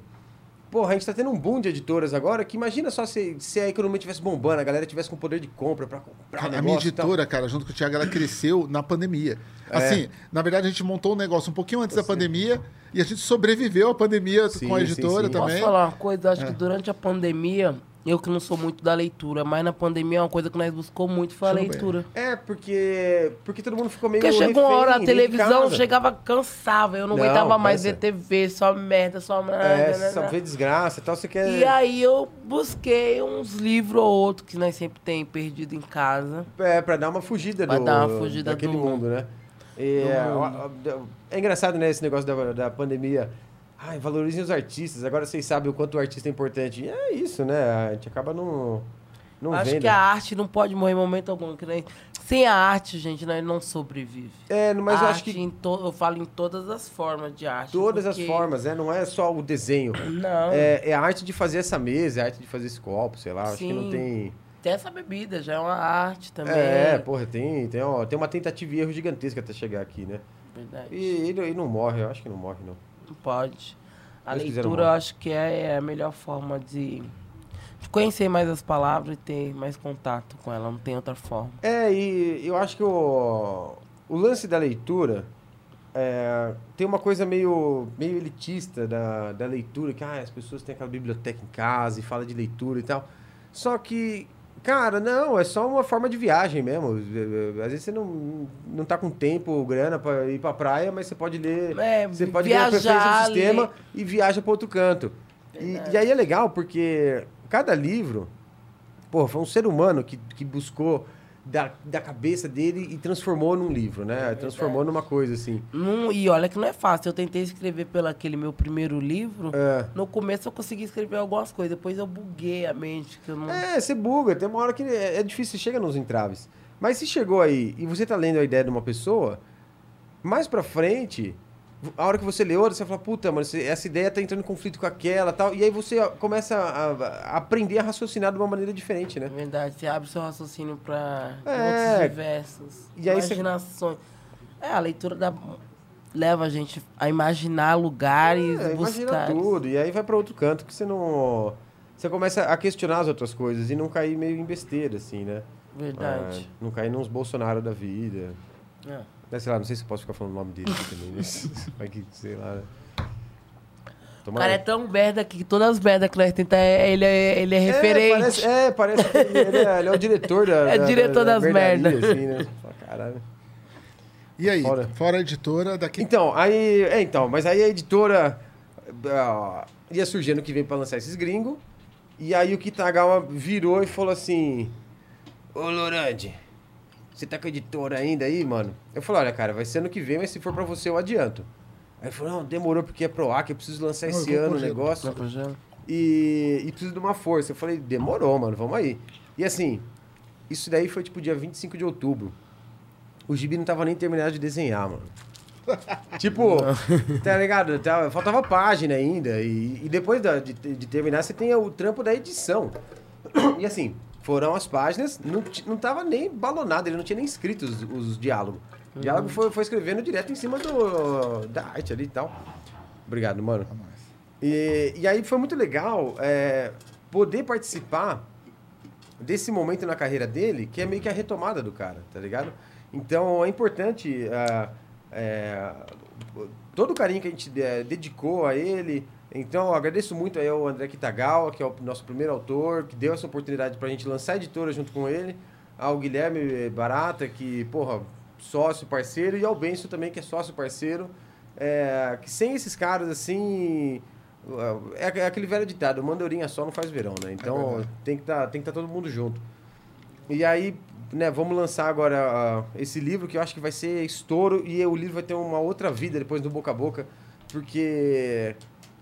Porra, a gente tá tendo um boom de editoras agora que imagina só se, se a economia tivesse bombando, a galera tivesse com poder de compra pra comprar Cara, a minha editora, cara, junto com o Thiago, ela cresceu na pandemia. É. Assim, na verdade, a gente montou um negócio um pouquinho antes da pandemia e a gente sobreviveu à pandemia Sim, com a sim, editora sim. também. Posso falar uma coisa? Acho É. que durante a pandemia, eu que não sou muito da leitura, mas na pandemia uma coisa que nós buscou muito foi a leitura. É, porque, porque todo mundo ficou meio Porque chegou uma hora, a televisão chegava cansava, eu não, Não, aguentava mais ver TV, só merda, só merda. É, né, só né. vê desgraça e tal, você quer... E aí eu busquei uns livros ou outros que nós sempre tem perdido em casa. É, pra dar uma fugida Pra do, dar uma fugida daquele do mundo, né? E, é, é engraçado, né, esse negócio da, da pandemia. Ai, valorizem os artistas. Agora vocês sabem o quanto o artista é importante. E é isso, né? A gente acaba não, não Acho vendo. que a arte não pode morrer em momento algum. Que nem... Sem a arte, gente, nós não sobrevive. É, mas a eu acho que to... eu falo em todas as formas de arte. todas as porque- formas, né? Não é só o desenho. Não. É, é a arte de fazer essa mesa, é a arte de fazer esse copo, sei lá. Acho que não Sim. tem... Até essa bebida já é uma arte também. É, porra, tem, tem, ó, tem uma tentativa e erro gigantesca até chegar aqui, né? Verdade. E, e, não- e não morre, eu acho que não morre, não. Não pode. A não leitura eu acho que é, é a melhor forma de, de conhecer mais as palavras e ter mais contato com ela. Não tem outra forma. É, e eu acho que o, o lance da leitura é, tem uma coisa meio, meio elitista da, da leitura, que ah, as pessoas têm aquela biblioteca em casa e fala de leitura e tal. Só que, cara, não, é só uma forma de viagem mesmo. Às vezes você não, não tá com tempo, grana pra ir pra praia, mas você pode ler. É, você pode ler a preferência viajar, do sistema ler. e viaja para outro canto. E, e aí é legal porque cada livro, pô, foi um ser humano que, que buscou da, da cabeça dele e transformou num livro, né? transformou numa coisa assim. Não- e olha que não é fácil. Eu tentei escrever pelo aquele meu primeiro livro. É. No começo eu consegui escrever algumas coisas. Depois eu buguei a mente. Que eu não... É, você buga, tem uma hora que é, é difícil, chega nos entraves. Mas se chegou aí e você tá lendo a ideia de uma pessoa, mais pra frente, a hora que você lê outra, você fala, puta, mano, essa ideia tá entrando em conflito com aquela tal. E aí você começa a, a aprender a raciocinar de uma maneira diferente, né? É verdade, você abre seu raciocínio para É. outros diversos. E aí você- imaginações. É, a leitura da... leva a gente a imaginar lugares, É, imagina buscar. tudo. E aí vai pra outro canto que você não. Você começa a questionar as outras coisas e não cair meio em besteira, assim, né? Verdade. Ah, não cair nos Bolsonaro da vida. É. Né, Sei lá, não sei se eu posso ficar falando o nome dele também. Né? Vai que, sei lá, né? O cara é tão merda que todas as merdas que nós tentamos, ele é, ele é referente. É, parece, é, parece que ele, é, ele é o diretor da. É da- diretor da- da das merdas. Assim, né? Caralho. E aí, Fora. fora, a editora, daqui. Então, aí. É, então, mas aí a editora ah, ia surgir ano que vem pra lançar esses gringos. E aí o Kitagawa virou e falou assim: Ô Lorande, você tá com a editora ainda aí, mano? Eu falei: olha, cara, vai ser ano que vem, mas se for pra você eu adianto. Aí ele falou: não, demorou porque é ProAC, eu preciso lançar Não, esse ano o pro negócio. E, e preciso de uma força. Eu falei, demorou, mano, vamos aí. E assim, isso daí foi tipo dia 25 de outubro. O gibi não tava nem terminado de desenhar, mano. tipo, tá ligado? Tava- Faltava página ainda. E, e depois da- de, de terminar, você tem o trampo da edição. E assim, foram as páginas, não, não tava nem balonado, ele não tinha nem escrito os, os diálogos. O diálogo foi, foi escrevendo direto em cima do, da arte ali e tal. Obrigado, mano. E, e aí foi muito legal é, poder participar desse momento na carreira dele, que é meio que a retomada do cara, tá ligado? Então é importante ah, é, todo o carinho que a gente é, dedicou a ele. Então eu agradeço muito aí ao André Kitagawa, que é o nosso primeiro autor, que deu essa oportunidade pra gente lançar a editora junto com ele. Ao Guilherme Barata, que, porra, sócio, parceiro, e ao Benço também, que é sócio, parceiro. É, que sem esses caras, assim, é, é aquele velho ditado, mandorinha só não faz verão, né? Então verdade. tem que tá, estar todo mundo junto. E aí, né, vamos lançar agora ah, esse livro que eu acho que vai ser estouro e o livro vai ter uma outra vida depois do boca a boca, porque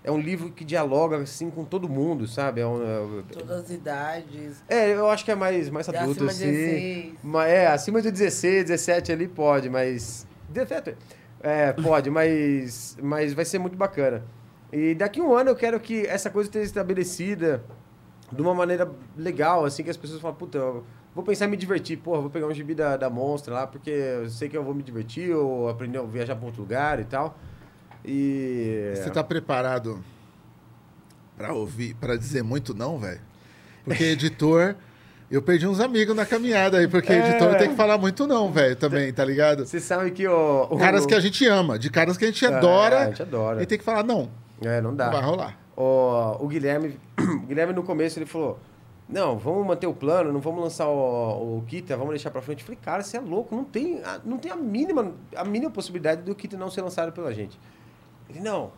é um livro que dialoga assim com todo mundo, sabe? É, um, Todas as idades. é, eu acho que é mais, mais É adulto, acima de assim. 16. Mas, é, acima de 16, 17 ali pode, mas. 17, É, pode, mas, mas vai ser muito bacana. E daqui a um ano eu quero que essa coisa esteja estabelecida de uma maneira legal, assim, que as pessoas falam, puta, vou pensar em me divertir, porra, vou pegar um gibi da, da Monstra lá, porque eu sei que eu vou me divertir, ou aprender a viajar para outro lugar e tal. E. Você tá preparado pra ouvir, pra dizer muito não, velho? Porque editor. Eu perdi uns amigos na caminhada aí, porque É. editor tem que falar muito não, velho, também, tá ligado? Você sabe que o. o- Caras que a gente ama, de caras que a gente É, adora. a gente adora. E tem que falar não, É, não dá. não vai rolar. o, o Guilherme, o Guilherme no começo ele falou: Não, vamos manter o plano, não vamos lançar o, o Kita, vamos deixar pra frente. Eu falei, cara, você é louco, não tem, não tem a mínima, a mínima possibilidade do Kita não ser lançado pela gente. Ele, não,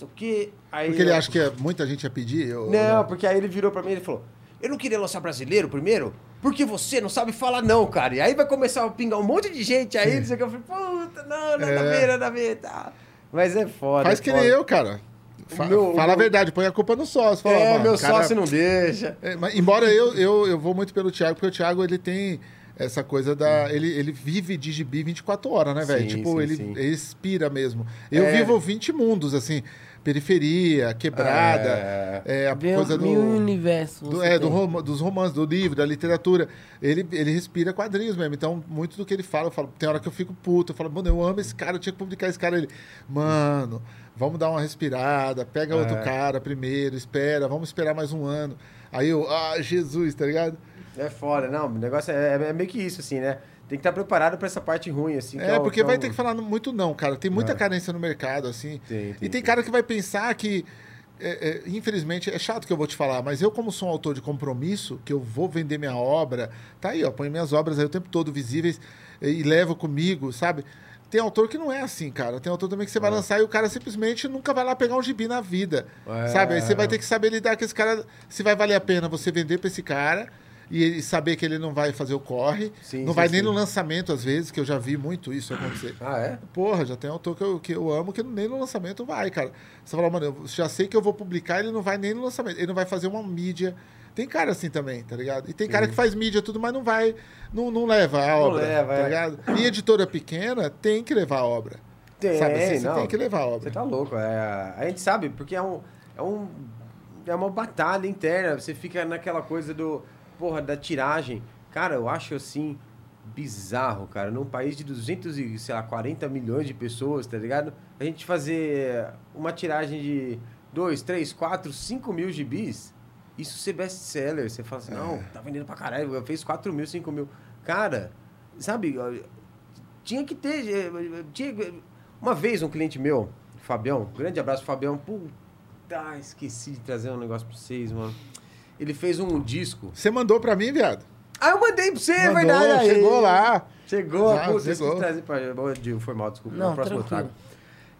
não o quê. Aí Porque ele eu- acha que é- muita gente ia pedir. eu- Não, porque aí ele virou pra mim e falou: Eu não queria lançar brasileiro primeiro, porque você não sabe falar não, cara. E aí vai começar a pingar um monte de gente aí, não sei o que. Eu falei, puta, não, nada a É. ver, nada a ver, tá. Mas é foda. Faz é que foda. nem eu, cara. Fa- meu- fala meu- a verdade, põe a culpa no sócio. Fala, É, mano, meu cara- sócio não deixa. É, mas embora eu, eu, eu vou muito pelo Thiago, porque o Thiago ele tem essa coisa da. Ele, ele vive de gibi 24 horas, né, velho? Tipo, sim, ele, sim. ele expira mesmo. Eu É. vivo 20 mundos, assim. Periferia, quebrada, É. é, a Vê coisa do. mil universos. do- é, do rom- dos romances, do livro, da literatura. Ele, ele respira quadrinhos mesmo. Então, muito do que ele fala, eu falo, tem hora que eu fico puto. Eu falo, mano, eu amo esse cara, eu tinha que publicar esse cara. Ele, mano, vamos dar uma respirada, pega outro É. cara primeiro, espera, vamos esperar mais um ano. Aí eu, ah, Jesus, tá ligado? É foda, não. O negócio é, é meio que isso, assim, né? Tem que estar preparado pra essa parte ruim, assim. É, o- porque vai o- ter que falar muito não, cara. Tem muita É. carência no mercado, assim. Tem, e tem, tem, tem. cara que vai pensar que. é, é, infelizmente, é chato que eu vou te falar, mas eu, como sou um autor de compromisso, que eu vou vender minha obra, tá aí, ó, põe minhas obras aí o tempo todo visíveis e, levo comigo, sabe? Tem autor que não é assim, cara. Tem autor também que você vai lançar e o cara simplesmente nunca vai lá pegar um gibi na vida. É. Sabe? Aí você vai ter que saber lidar com esse cara. Se vai valer a pena você vender pra esse cara e saber que ele não vai fazer o corre. Sim, não sim, vai nem sim. no lançamento, às vezes, que eu já vi muito isso acontecer. Ah, é? Porra, já tem autor que eu, que eu amo que nem no lançamento vai, cara. Você fala, mano, eu já sei que eu vou publicar, ele não vai nem no lançamento. Ele não vai fazer uma mídia. Tem cara assim também, tá ligado? E tem cara que faz mídia tudo, mas não vai, não, não leva a Não obra, leva, tá é. ligado? E editora pequena tem que levar a obra. Tem, sabe assim, você não. tem que levar a Você obra. tá louco. É, a gente sabe, porque é um, é um. É uma batalha interna. Você fica naquela coisa do. Porra, da tiragem. Cara, eu acho assim. Bizarro, cara. Num país de 200 e, sei lá, 40 milhões de pessoas, tá ligado? A gente fazer uma tiragem de 2, 3, 4, 5 mil gibis. Isso ser best-seller. Você fala assim, não, tá vendendo pra caralho. Fez 4 mil, 5 mil. Cara, sabe? tinha que ter. eh, eh, tinha- uma vez um cliente meu, Fabião, grande abraço, Fabião. Puta, esqueci de trazer um negócio pra vocês, mano. Ele fez um disco. Você mandou pra mim, viado? Ah, eu mandei pra você, é Mandou, verdade. aí. chegou lá. Chegou, Já, esqueci chegou. trazer pra. Foi mal, desculpa. Não, Na próxima eu trago.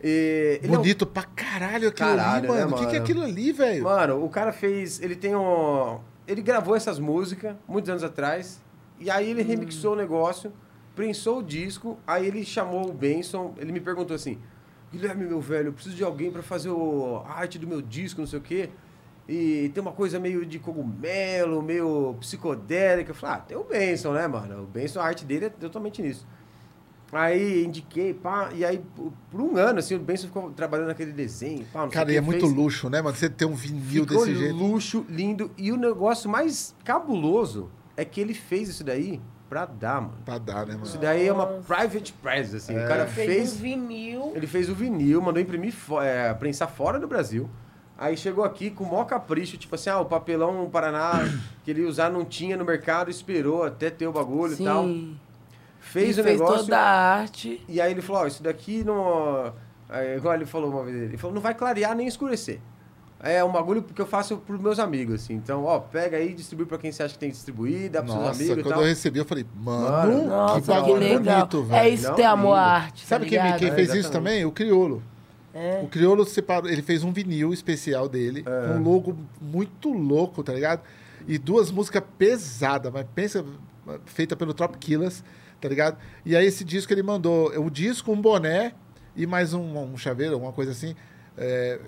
E, ele é um- Bonito pra caralho aquilo ali, Caralho, né, mano. O que, que é mano? aquilo ali, velho? Mano, o cara fez. Ele tem um. Ele gravou essas músicas muitos anos atrás. E aí ele remixou o negócio, prensou o disco. Aí ele chamou o Benson. Ele me perguntou assim: Guilherme, meu velho, eu preciso de alguém pra fazer o, a arte do meu disco, não sei o quê. E tem uma coisa meio de cogumelo, meio psicodélica. Eu falei, ah, tem o Benson, né, mano? O Benson, a arte dele é totalmente nisso. Aí indiquei, pá, e aí por um ano, assim, o Benson ficou trabalhando naquele desenho, pá, Cara, o e é muito fez. luxo, né, mano? Você ter um vinil Ficou desse jeito. luxo, lindo. E o negócio mais cabuloso é que ele fez isso daí pra dar, mano. Pra dar, né, Isso mano? daí é uma private press, assim. É. O cara Fez, fez... um vinil. Ele fez o vinil, mandou imprimir, é, prensar fora do Brasil. Aí chegou aqui com o maior capricho, tipo assim, ah, o papelão Paraná que ele ia usar não tinha no mercado, esperou até ter o bagulho e tal. Sim. Fez E o fez negócio. toda a arte. E aí ele falou, ó, isso daqui não... É, igual ele falou uma vez, ele falou, não vai clarear nem escurecer. É um bagulho que eu faço pros meus amigos, assim. Então, ó, pega aí, distribui pra quem você acha que tem que distribuir, dá pros seus Nossa, amigos e quando tal. eu recebi, eu falei, mano, Nossa, que que, bagulho legal. bonito, velho. é isso Não, ter amor à arte. Sabe tá quem, quem É, fez isso exatamente. também? O Criolo. É. O Criolo separou, ele fez um vinil especial dele, É. um logo muito louco, tá ligado? E duas músicas pesadas, mas pensa, feita pelo Trop Killers, tá ligado? E aí esse disco ele mandou o disco, um boné e mais um, um chaveiro, alguma coisa assim, é,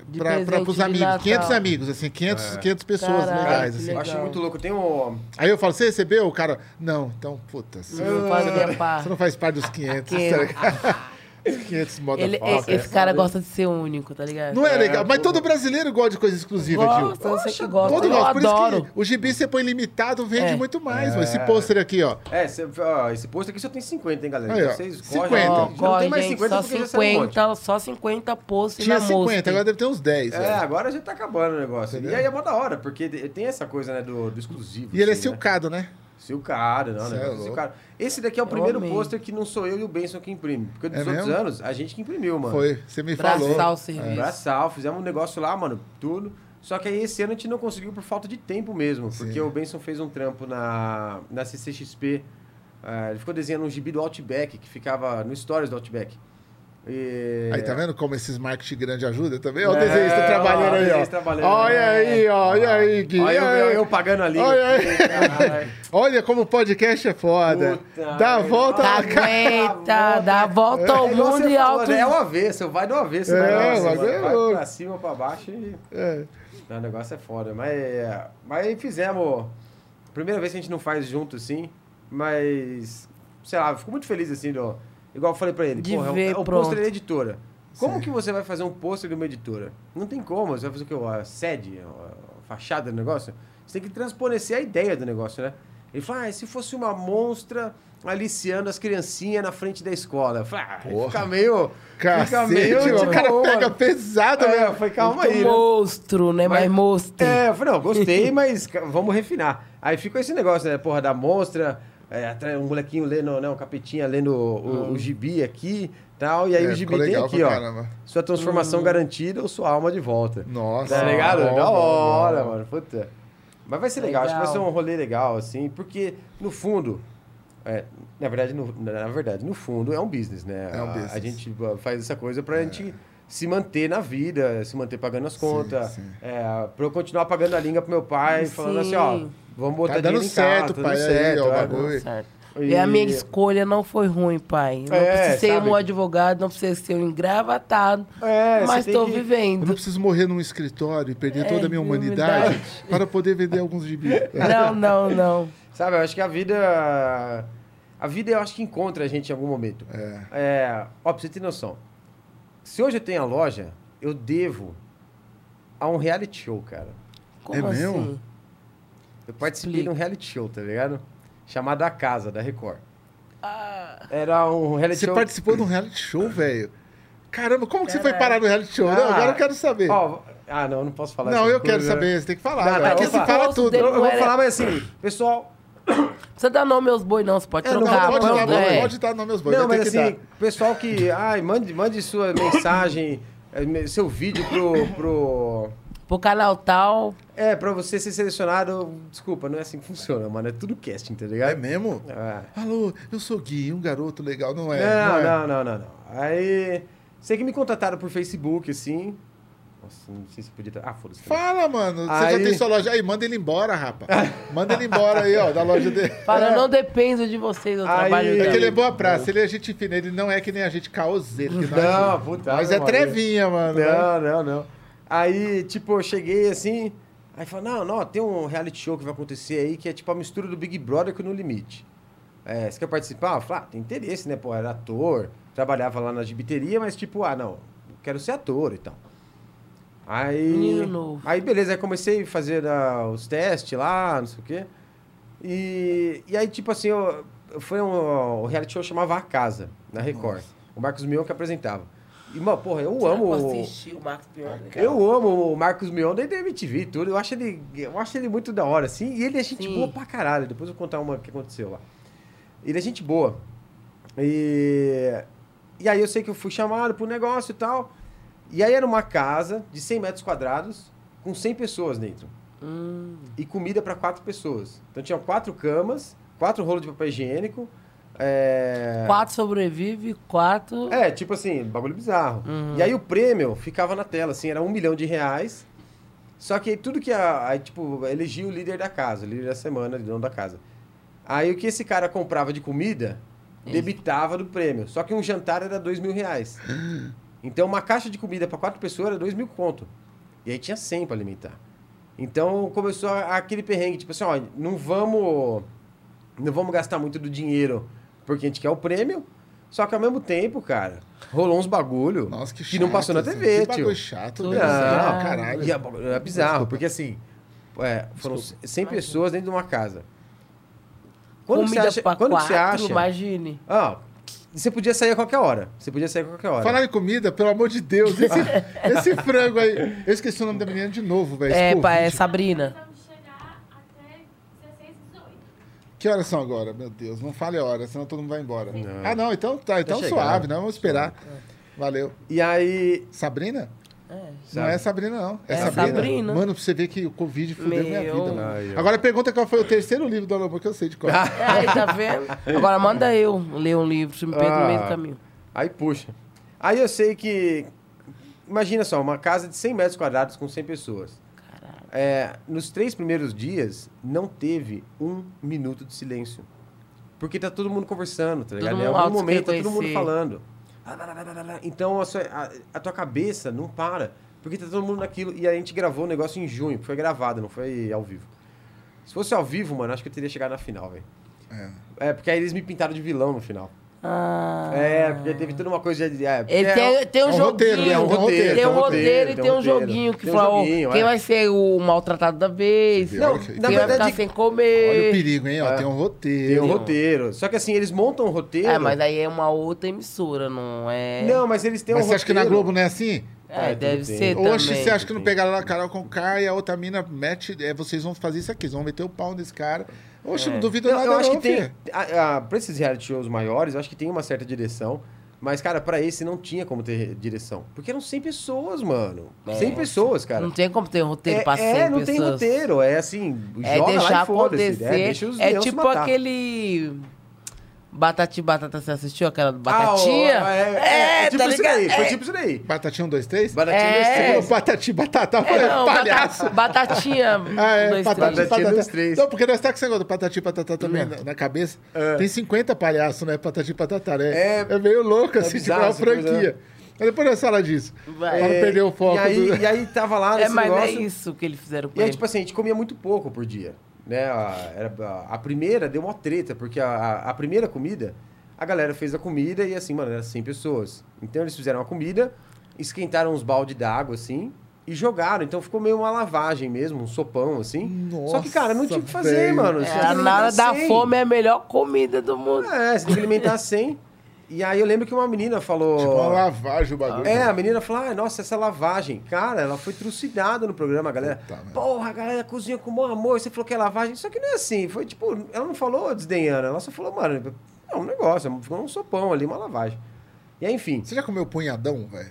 pros de amigos. Natal. 500 amigos, assim, 500, 500 pessoas Caralho, legais, assim. Eu legal. acho muito louco. Tem um... Aí eu falo, você recebeu? O cara, não, então, puta, você Não fazia você parte. não faz parte dos 500, tá 500. ligado? Os 500 moda Ele, foda. esse cara gosta de ser único, tá ligado? Não é legal, mas todo brasileiro gosta de coisa exclusiva, Gil. Gosta, eu sei que gosta. Todo eu gosta. Por adoro. isso que o gibi você põe limitado, vende É. muito mais. mano. Esse pôster aqui, ó. É, cê, ó, esse posto aqui só tem 50, hein, galera? Aí, ó, vocês 50. correm. Ó, não corre, tem mais gente, 50 só porque já saiu um monte. 50, só 50 posts Tinha na 50, mostra. agora deve ter uns 10. É, velho. agora já tá acabando o negócio. Entendeu? E aí é mó da hora, porque tem essa coisa, né, do, do exclusivo. E ele é assim, né? Silcado, né? Silcado, não, né? é. Silcado. Esse daqui é o primeiro amei. pôster que não sou eu e o Benson que imprime. Porque dos É outros mesmo? anos, a gente que imprimiu, mano. Foi, você me Braçal falou. o serviço. Braçal, fizemos um negócio lá, mano, tudo. Só que aí esse ano a gente não conseguiu por falta de tempo mesmo. Porque Sim. o Benson fez um trampo na, na CCXP. ah, ele ficou desenhando um gibi do Outback, que ficava no Stories do Outback. E... Aí tá vendo como esses marketing grande ajudam também? Olha o É, desenhista trabalhando ó, o aí, ó. trabalhando. Olha aí, ó. Olha aí, Gui. Olha eu, Olha eu, aí. eu pagando ali. Olha aí. Olha como o podcast é foda. Puta Dá a volta Tá na cara. aguenta, dá a volta ao É mundo e alto. né? É o avesso, vai do avesso. É, o negócio, o mano. é vai pra cima ou pra baixo e... É. Não, o negócio é foda. Mas, mas fizemos... Primeira vez que a gente não faz junto, assim. Mas... Sei lá, eu fico muito feliz, assim, do... Igual eu falei pra ele. De porra, é o- ver, é o pronto. pôster da editora. Como Sim. que você vai fazer um pôster de uma editora? Não tem como. Você vai fazer o quê? A sede? A fachada do negócio? Você tem que transparecer a ideia do negócio, né? Ele falou, ah, se fosse uma monstra aliciando as criancinhas na frente da escola? Eu falei, ah, Porra. fica meio... fica Cacete, meio... mano. o tipo, cara mano. pega pesado, É, né? eu falei, calma Muito aí, né? monstro, né? Mas- Mas monstro. É, eu falei, não, gostei, mas vamos refinar. Aí ficou esse negócio, né? Porra, da monstra, é, um molequinho lendo, né? Um capetinha lendo o, o gibi aqui tal. E aí É, o gibi tem legal aqui, ó. caramba. Sua transformação garantida ou sua alma de volta. Nossa. Tá ligado? bom, da hora, bom. mano. Puta. Mas vai ser legal. acho que vai ser Legal. um rolê legal, assim, porque, no fundo. é, na verdade, no, na verdade, no fundo, é um business, né? É um A- business. É. A, gente uh, faz essa coisa pra gente se manter na vida, se manter pagando as contas. sim. É, pra eu continuar pagando a língua pro meu pai, falando assim, ó, Sim. Vamos botar Tá dando dinheiro em certo, casa, tá pai, dando aí, certo. ó, é. bagulho. Certo. E- E a minha escolha não foi ruim, pai. Não É, precisa ser sabe? um advogado, não precisa ser um engravatado. É, mas tô que- Eu não vivendo. preciso morrer num escritório e perder É, toda a minha humanidade humanidade. para poder vender alguns gibis. Não, não, não. Sabe, eu acho que a vida. A vida eu acho que encontra a gente em algum momento. É. É, ó, pra você ter noção. Se hoje eu tenho a loja, eu devo a um reality show, cara. Como É assim? mesmo? Eu participei Explica. de um reality show, tá ligado? Chamado A Casa, da Record. Ah, Era um reality Você show. participou de um reality show, velho? Caramba, como que você foi parar no reality show? Não, Ah, agora eu quero saber. Ó, ah, não, não posso falar não, eu quero coisas, né? saber, você tem que falar. Não, velho. não, Aqui você vou fala tudo. Eu, eu vou Não falar, mas assim, pessoal, precisa dar nome aos boi, não. Você pode É, não, trocar. pode, pode dar, é. pode dar nome aos bois. Não, mas assim, dar. pessoal que. Ai, mande, mande sua mensagem, eh, seu vídeo pro. pro Pro canal tal. é, pra você ser selecionado. Desculpa, não é assim que funciona, mano. É tudo casting, tá É ligado? mesmo? É. Alô, eu sou Gui, um garoto legal, não é? não, é? não, não, não, não. Aí. Sei que me contataram por Facebook, assim. Nossa, não sei se podia. Ah, foda-se. Fala, mano. Você já Aí- tem sua loja. Aí, manda ele embora, rapa. Manda ele embora aí, ó, da loja dele. Fala, eu não dependo de vocês, eu Aí- trabalho É que ele é boa praça, ele é gente fina, ele não é que nem a gente caoseiro. Não, nós- puta. Mas é trevinha, mano. né? Não, não, não. Aí, tipo, eu cheguei assim. Aí falou: não, não, tem um reality show que vai acontecer aí que é tipo a mistura do Big Brother com o No Limite. É, você quer participar? Eu falei, ah, tem interesse, né? Pô, era ator, trabalhava lá na gibiteria, mas tipo, ah, não, quero ser ator e tal. Aí. Menino novo. Aí, beleza, aí comecei a fazer ah, os testes lá, não sei o quê. E, e aí, tipo assim, eu, foi um, o reality show chamava A Casa, na Record. O Marcos Mion que apresentava. E, mano, porra, eu Será amo. eu o- assisti o Marcos Pior? eu amo o Marcos Mion desde a MTV e tudo. Eu acho, ele, eu acho ele muito da hora, assim. E ele é gente Sim. boa pra caralho. Depois eu vou contar uma que aconteceu lá. Ele é gente boa. E, e aí eu sei que eu fui chamado pro negócio e tal. E aí era uma casa de 100 metros quadrados com 100 pessoas dentro. Hum, E comida pra quatro pessoas. Então tinha quatro camas, quatro rolos de papel higiênico. É... Quatro sobrevive, quatro. É, tipo assim, bagulho bizarro. Uhum. E aí o prêmio ficava na tela, assim, era um milhão de reais. Só que aí tudo que a. Aí, tipo, elegia o líder da casa, o líder da semana, o dono da casa. Aí o que esse cara comprava de comida, debitava do prêmio. Só que um jantar era dois mil reais. Então uma caixa de comida para quatro pessoas era dois mil conto. E aí tinha 100 para alimentar. Então começou aquele perrengue, tipo assim, ó, não vamos. Não vamos gastar muito do dinheiro porque a gente quer o prêmio. Só que ao mesmo tempo, cara, rolou uns bagulho Nossa, que que não passou na chato, TV, que tio. bagulho chato, Não, velho. Ah, caralho. E é, é bizarro, porque assim, é, foram 100 pessoas dentro de uma casa. Quando comida você acha, pra quando quatro, você acha? imagine. Ah, você podia sair a qualquer hora. Você podia sair a qualquer hora. Falar em comida, pelo amor de Deus, esse, esse frango aí. Eu esqueci o nome da menina de novo, velho. É, pá, é. Sabrina. Vamos chegar até 16, 18. Que horas são agora? Meu Deus, não fale a hora, senão todo mundo vai embora. Não. Ah, não, então tá, então suave, né? Vamos esperar. Valeu. E aí. Sabrina? É. Não é Sabrina, não. É, É Sabrina. Sabrina. Mano, pra você ver que o Covid fudeu minha Meu. vida. Mano. Ai. Agora pergunta qual foi o terceiro livro do Alô, que eu sei de qual. Aí, tá vendo? Agora manda eu ler um livro, se me perco no meio do Ah. caminho. Aí puxa. Aí eu sei que. Imagina só, uma casa de 100 metros quadrados com 100 pessoas. É, nos três primeiros dias, não teve um minuto de silêncio. Porque tá todo mundo conversando, tá ligado? Em mundo algum momento tá todo mundo falando. Então a, sua- a- a tua cabeça não para. Porque tá todo mundo naquilo. E a gente gravou o negócio em junho, foi gravado, não foi ao vivo. Se fosse ao vivo, mano, acho que eu teria chegado na final, velho. É. porque aí eles me pintaram de vilão no final. Ah. É, porque teve toda uma coisa de. É, Ele é- tem, tem um é um joguinho. roteiro, é um roteiro, Tem um roteiro e tem um roteiro, joguinho que tem um fala ó, joguinho, quem é. vai ser o maltratado da vez. Não, que- quem Na vai verdade, ficar sem Olha o comer. perigo, hein? Ó, É. tem um Tem roteiro. um roteiro. Só que assim, eles montam um roteiro. É, mas aí é uma outra emissora, não é? Não, mas eles têm Mas um você acha que na roteiro. Globo não é assim? É, Ah, deve tem. ser também. Oxe, você acha que não pegaram lá a Carol com K e a outra mina mete. É, vocês vão fazer isso aqui, vocês vão meter o pau nesse cara. Oxe, não duvido Eu, nada, eu acho não, que tem. A, a, pra esses reality shows maiores, eu acho que tem uma certa direção. Mas, cara, pra esse não tinha como ter direção. Porque eram 100 pessoas, mano. 100 pessoas, cara. Não tem como ter roteiro é, pra 100 é, não pessoas. tem roteiro. É assim, É joga lá deixar e foda-se. É, deixa os É tipo matar. aquele. Batati Batata, você assistiu aquela do Ah, Batatinha? ó, é, é, é tipo tá isso daí. Foi É. tipo isso daí. Batatinha 1, 2, 3? Batatinha É. dois, Você três. falou patati, batata, eu É, não, palhaço. bata- batatinha. Ah, é, dois, patati, três. Batatinha patata. dos três. Não, porque nós tá com esse negócio do patati, patata também na, na cabeça. Tem 50 palhaços, né? Patati, patata, né? É- É, meio louco, assim, tipo, bizarro é uma coisa, franquia. Mas depois nós falar disso. Vai. Pra não É, perder o foco. E aí, do- e aí tava lá É, nesse mas negócio. é isso que eles fizeram com E aí, ele. tipo assim, a gente comia muito pouco por dia. Né? A, era, a, primeira deu uma treta, porque a, a, a primeira comida, a galera fez a comida e assim, mano, era 100 pessoas. Então eles fizeram a comida, esquentaram uns balde d'água, assim, e jogaram. Então ficou meio uma lavagem mesmo, um sopão, assim. Só que, cara, não tinha o que fazer, velho. mano. É, a nada da 100. fome é a melhor comida do mundo. É, você tem que alimentar 100. E aí eu lembro que uma menina falou. Tipo uma lavagem o bagulho. É, a menina falou, ah, nossa, essa lavagem. Cara, ela foi trucidada no programa, a galera. Puta. Porra, a galera cozinha com bom amor. Você falou que é lavagem. Só que não é assim. Foi tipo, ela não falou desdenhando. Ela só falou, mano, é um negócio. Ficou um sopão ali, uma lavagem. E aí, enfim, Você já comeu punhadão, velho?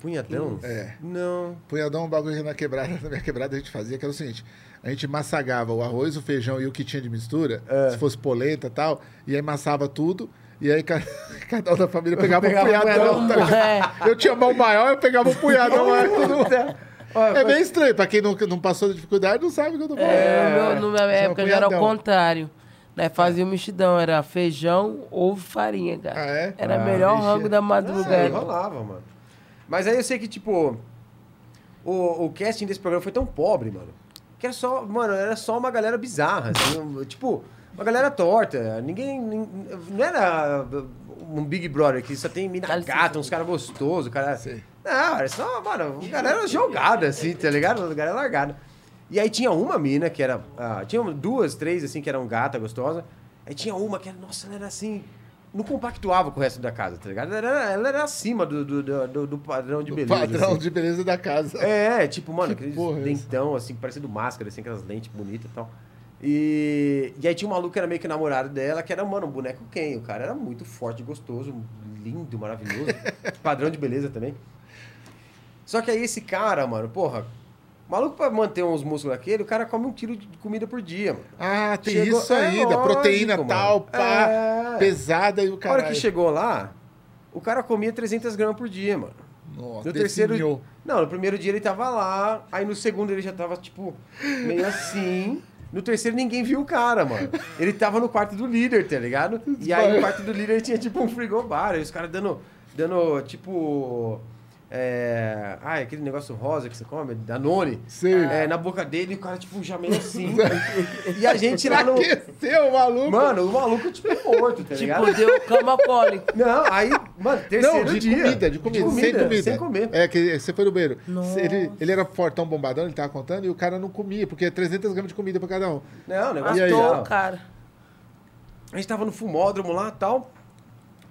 punhadão? É. Não. Punhadão é um bagulho que na quebrada, na minha quebrada a gente fazia, que era o seguinte: a gente massagava o arroz, o feijão e o que tinha de mistura, É. se fosse polenta e tal, e aí amassava tudo. E aí ca- cada um da família pegava, Pegava um punhadão. um tá ligado? Eu tinha mão maior, eu pegava um punhadão. Olha, É bem estranho, pra quem nunca não passou da dificuldade, não sabe o que eu tô falando. É, no meu, no minha época já era o punhadão. contrário. Né? Fazia o mexidão, era feijão, ovo e farinha, cara. Ah, é? Era Ah, o melhor vixe. rango da É, madrugada. rolava, mano. Mas aí eu sei que, tipo, o, o casting desse programa foi tão pobre, mano. Que era só, mano, era só uma galera bizarra, assim, um- tipo, uma galera torta. Ninguém, nin- não era um Big Brother que só tem mina gata, uns caras gostosos, cara. Sei. Não, era só, mano, uma galera jogada, assim, tá ligado? Uma galera largada. E aí tinha uma mina que era. ah, tinha duas, três, assim, que eram gata, gostosa. Aí tinha uma que era, nossa, ela era assim. Não compactuava com o resto da casa, tá ligado? Ela era, ela era acima do, do, do, do- do padrão de O beleza. padrão assim. de beleza da casa. É, tipo, mano, Que aqueles porra é dentão, assim, parecendo máscara, assim, aquelas lentes bonitas e tal. E, e aí tinha um maluco que era meio que namorado dela, que era, mano, um boneco Ken. O cara era muito forte, gostoso, lindo, maravilhoso. padrão de beleza também. Só que aí esse cara, mano, porra, maluco pra manter uns músculos daquele, o cara come um quilo de comida por dia, mano. Ah, tem Chegou- isso é ainda. lógico, proteína mano. tal, pá, É. pesada e o A cara. hora que chegou lá, o cara comia 300 gramas por dia, mano. Nossa, No terceiro. Não, no primeiro dia ele tava lá, aí no segundo ele já tava, tipo, meio assim. No terceiro ninguém viu o cara, mano. Ele tava no quarto do líder, tá ligado? E aí no quarto do líder tinha, tipo, um frigobar. Aí os caras dando, dando, tipo. É... Ai, aquele negócio rosa que você come, Danone. Sei. É, na boca dele, e o cara, tipo, já meio assim. e a gente lá no. Aqueceu, maluco. Mano, o maluco, tipo, morto, tá ligado? Tipo, deu cama cólico. Não, aí, mano, terceiro Não, de dia. comida, de comida, sem comida. Sem comer. É, que você foi no banheiro. Ele, ele era fortão, bombadão, ele tava contando, e o cara não comia, porque é 300 gramas de comida pra cada um. Não, o negócio aí? Matou o cara. A gente tava no fumódromo lá e tal.